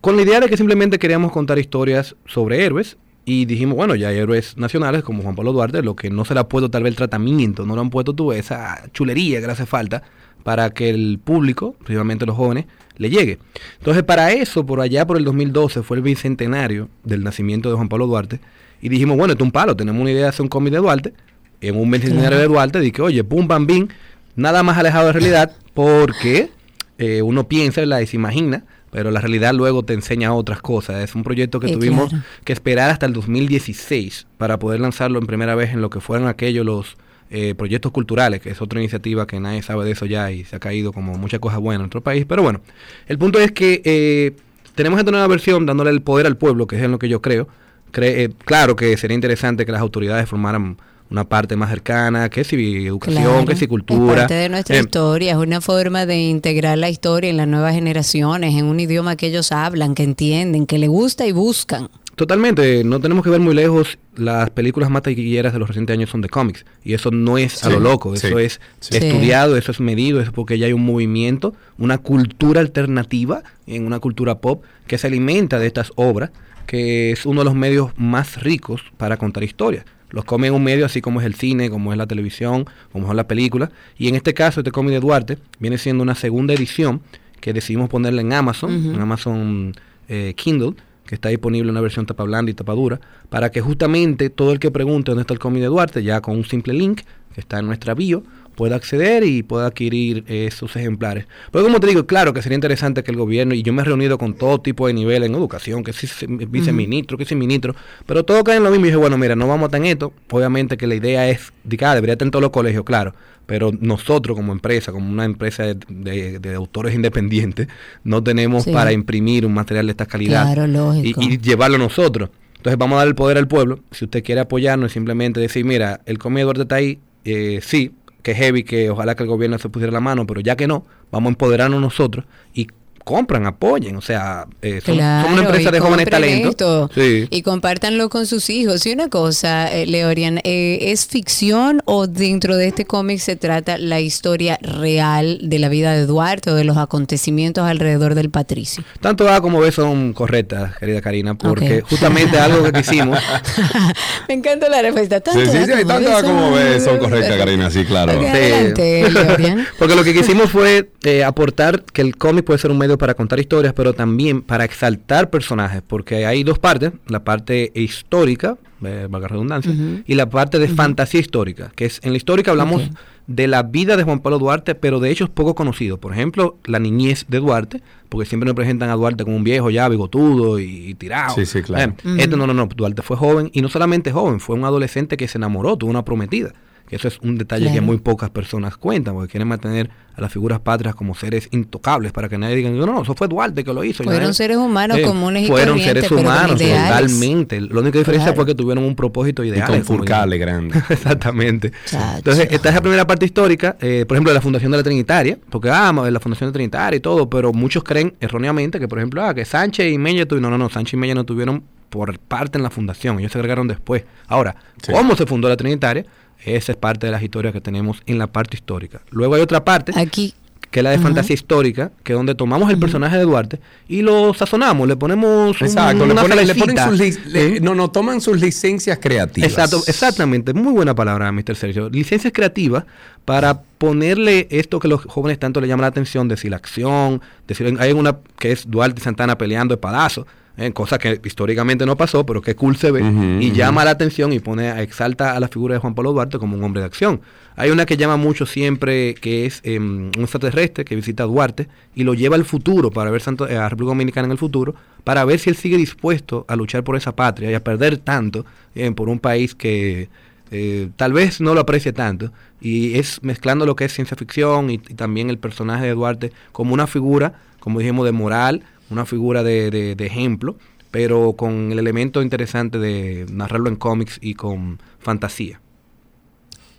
con la idea de que simplemente queríamos contar historias sobre héroes y dijimos, bueno, ya hay héroes nacionales como Juan Pablo Duarte, lo que no se le ha puesto tal vez el tratamiento, no le han puesto tú esa chulería que le hace falta para que el público, principalmente los jóvenes, le llegue. Entonces, para eso, por allá por el 2012, fue el bicentenario del nacimiento de Juan Pablo Duarte, y dijimos, bueno, esto es un palo, tenemos una idea de hacer un cómic de Duarte, en un bicentenario Claro. de Duarte, dije, oye, pum, bam, bim, nada más alejado de realidad, porque eh, uno piensa ¿verdad? y se imagina, pero la realidad luego te enseña otras cosas. Es un proyecto que Eh, tuvimos claro. que esperar hasta el 2016 para poder lanzarlo en primera vez en lo que fueron aquellos los eh, proyectos culturales, que es otra iniciativa que nadie sabe de eso ya y se ha caído como muchas cosas buenas en nuestro país. Pero bueno, el punto es que eh, tenemos esta nueva versión dándole el poder al pueblo, que es en lo que yo creo. Cre- eh, claro que sería interesante que las autoridades formaran una parte más cercana, que si educación, Claro, que si Es cultura. parte de nuestra Eh, historia, es una forma de integrar la historia en las nuevas generaciones, en un idioma que ellos hablan, que entienden, que les gusta y buscan. Totalmente, no tenemos que ver muy lejos. Las películas más taquilleras de los recientes años son de cómics. Y eso no es a lo loco, eso sí, es sí. estudiado, eso es medido, eso es porque ya hay un movimiento, una cultura alternativa en una cultura pop que se alimenta de estas obras, que es uno de los medios más ricos para contar historias. Los es un medio así como es el cine, como es la televisión, como son las películas. Y en este caso, este cómic de Duarte viene siendo una segunda edición que decidimos ponerla en Amazon, en Amazon eh, Kindle, que está disponible en una versión tapa blanda y tapa dura, para que justamente todo el que pregunte dónde está el cómic de Duarte, ya con un simple link que está en nuestra bio, pueda acceder y pueda adquirir eh, esos ejemplares. Pero como te digo, claro que sería interesante que el gobierno, y yo me he reunido con todo tipo de niveles en educación, que si se- viceministro, que si ministro, pero todo cae en lo mismo y dije, bueno, mira, no vamos a en esto, obviamente que la idea es, que, ah, debería estar en todos los colegios, claro, pero nosotros como empresa, como una empresa de, de- de autores independientes, no tenemos Sí. para imprimir un material de esta calidad Claro, y, y llevarlo nosotros. Entonces vamos a dar el poder al pueblo. Si usted quiere apoyarnos y simplemente decir, mira, el cómic de está ahí, eh, sí, que heavy, que ojalá que el gobierno se pusiera la mano, pero ya que no, vamos a empoderarnos nosotros y compran, apoyen. O sea, eh, son- Claro, una empresa de jóvenes talentos. Sí. Y compártanlo con sus hijos. Y una cosa, eh, Leorian, eh, ¿es ficción o dentro de este cómic se trata la historia real de la vida de Duarte o de los acontecimientos alrededor del patricio? Tanto A como B son correctas, querida Karina, porque justamente algo que quisimos. <laughs> Me encanta la respuesta. Sí, sí, sí, tanto A como B son correctas, Karina, sí, claro. Ok, Sí. adelante, Leorian. <laughs> Porque lo que quisimos fue eh, aportar que el cómic puede ser un medio para contar historias, pero también para exaltar personajes, porque hay dos partes, la parte histórica, eh, valga redundancia, y la parte de fantasía histórica, que es en la histórica hablamos de la vida de Juan Pablo Duarte, pero de hechos poco conocidos. Por ejemplo, la niñez de Duarte, porque siempre nos presentan a Duarte como un viejo ya bigotudo y, y tirado. Sí, sí, claro. Eh, Este no, no, no, Duarte fue joven y no solamente joven, fue un adolescente que se enamoró, tuvo una prometida. Que eso es un detalle que muy pocas personas cuentan, porque quieren mantener a las figuras patrias como seres intocables para que nadie diga, no, no, eso fue Duarte que lo hizo. Fueron seres humanos eh, comunes y Fueron seres humanos, totalmente. La única diferencia Claro. fue que tuvieron un propósito ideal. con furcales grandes. <laughs> Exactamente. Entonces, esta es la primera parte histórica, eh, por ejemplo, de la Fundación de la Trinitaria, porque ah, la Fundación de la Trinitaria y todo, pero muchos creen erróneamente que, por ejemplo, ah, que Sánchez y Meña tuvieron, no, no, no, Sánchez y Meña no tuvieron por parte en la fundación, ellos se agregaron después. Ahora, ¿cómo se fundó la Trinitaria? Esa es parte de las historias que tenemos en la parte histórica. Luego hay otra parte, Aquí, que es la de Ajá. fantasía histórica, que es donde tomamos el personaje de Duarte y lo sazonamos, le ponemos un- Exacto, le ponen, le ponen sus le- no, no, toman sus licencias creativas. Exacto, exactamente, muy buena palabra, Mr. Sergio. Licencias creativas para ponerle esto que los jóvenes tanto le llama la atención, decir la acción, decir, hay una que es Duarte y Santana peleando de palazo, eh, cosa que históricamente no pasó, pero que cool se ve y llama la atención y pone, exalta a la figura de Juan Pablo Duarte como un hombre de acción. Hay una que llama mucho siempre, que es em, un extraterrestre que visita a Duarte y lo lleva al futuro para ver Santo, eh, a República Dominicana en el futuro, para ver si él sigue dispuesto a luchar por esa patria y a perder tanto eh, por un país que eh, tal vez no lo aprecie tanto. Y es mezclando lo que es ciencia ficción y, y también el personaje de Duarte como una figura, como dijimos, de moral, una figura de, de- de ejemplo, pero con el elemento interesante de narrarlo en cómics y con fantasía.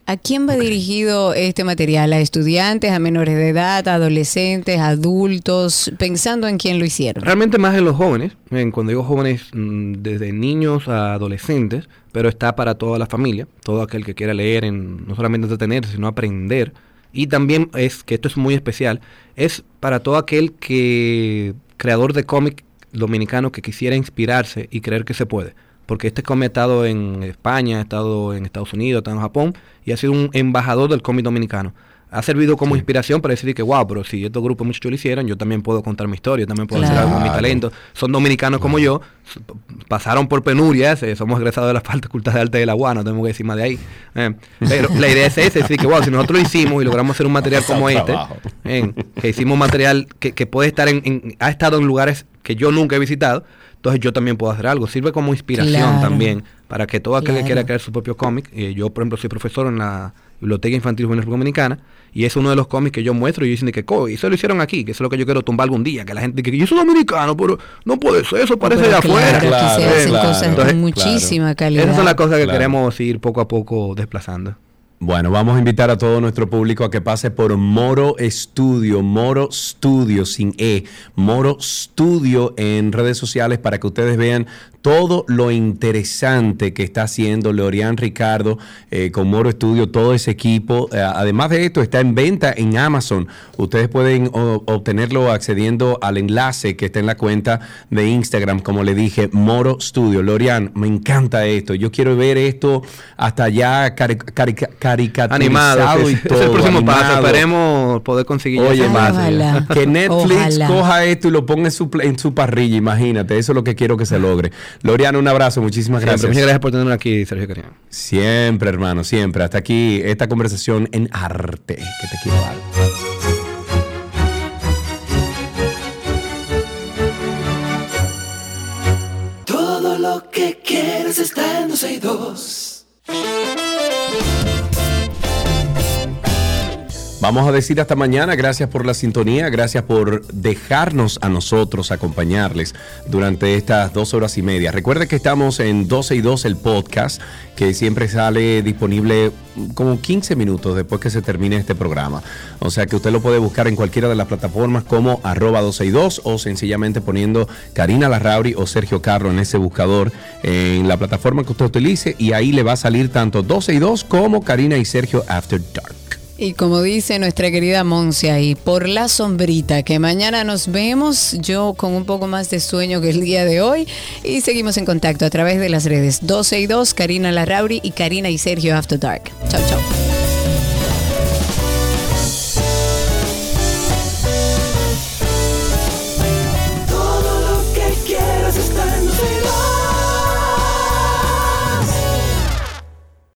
¿A quién va dirigido este material? ¿A estudiantes, a menores de edad, a adolescentes, a adultos? Pensando en quién lo hicieron. Realmente más en los jóvenes, en cuando digo jóvenes, mm, desde niños a adolescentes, pero está para toda la familia, todo aquel que quiera leer, en, no solamente entretenerse, sino aprender. Y también es, que esto es muy especial, es para todo aquel que, creador de cómic dominicano que quisiera inspirarse y creer que se puede. Porque este cómic ha estado en España, ha estado en Estados Unidos, ha estado en Japón y ha sido un embajador del cómic dominicano. Ha servido como inspiración para decir que, wow, pero si estos grupos muchachos lo hicieron, yo también puedo contar mi historia, yo también puedo hacer algo con mi Claro. talento. Son dominicanos como yo, pasaron por penurias, eh, somos egresados de la <laughs> Facultad de Arte de la UAS, no tengo que decir más de ahí. eh. pero la idea es esa, es decir que, wow, si nosotros lo hicimos y logramos hacer un material <laughs> como este, eh, que hicimos material que, que puede estar en, en- ha estado en lugares que yo nunca he visitado, entonces yo también puedo hacer algo. Sirve como inspiración Claro. también para que todo aquel que quiera crear su propio cómic, eh, yo por ejemplo soy profesor en la Biblioteca Infantil Juvenil Dominicana y es uno de los cómics que yo muestro y dicen de que "Co, y eso lo hicieron aquí, que eso es lo que yo quiero tumbar algún día, que la gente que yo soy dominicano, pero no puede ser, eso parece de Pero afuera. claro, aquí se hacen cosas entonces, con muchísima calidad. Esas son las cosas que Claro. queremos ir poco a poco desplazando. Bueno, vamos a invitar a todo nuestro público a que pase por Moro Studio, Moro Studio sin E, Moro Studio en redes sociales para que ustedes vean todo lo interesante que está haciendo Leorian Ricardo eh, con Moro Studio, todo ese equipo. Eh, además de esto, está en venta en Amazon. Ustedes pueden o- obtenerlo accediendo al enlace que está en la cuenta de Instagram, como le dije, Moro Studio. Lorian, me encanta esto. Yo quiero ver esto hasta ya cari- carica- caricaturizado Animado, y todo. es el próximo paso. animado. Esperemos poder conseguir Oye, más, paso que Netflix Ojalá. coja esto y lo ponga en su, pla- en su parrilla, imagínate, eso es lo que quiero que se logre. Loriano, un abrazo, muchísimas Siempre. gracias. Muchas gracias por tenernos aquí, Sergio Cariño. Siempre, hermano, siempre. Hasta aquí esta conversación en arte que te quiero dar. Todo lo que quieres está en 262. Vamos a decir hasta mañana. Gracias por la sintonía. Gracias por dejarnos a nosotros acompañarles durante estas dos horas y media. Recuerde que estamos en 12 y 2 el podcast, que siempre sale disponible como 15 minutos después que se termine este programa. O sea que usted lo puede buscar en cualquiera de las plataformas como arroba 12 y 2 o sencillamente poniendo Karina Larrauri o Sergio Carro en ese buscador en la plataforma que usted utilice y ahí le va a salir tanto 12 y 2 como Karina y Sergio After Dark. Y como dice nuestra querida Moncia ahí, por la sombrita, que mañana nos vemos, yo con un poco más de sueño que el día de hoy, y seguimos en contacto a través de las redes 12 y 2, Karina Larrauri y Karina y Sergio After Dark. Chao, chao.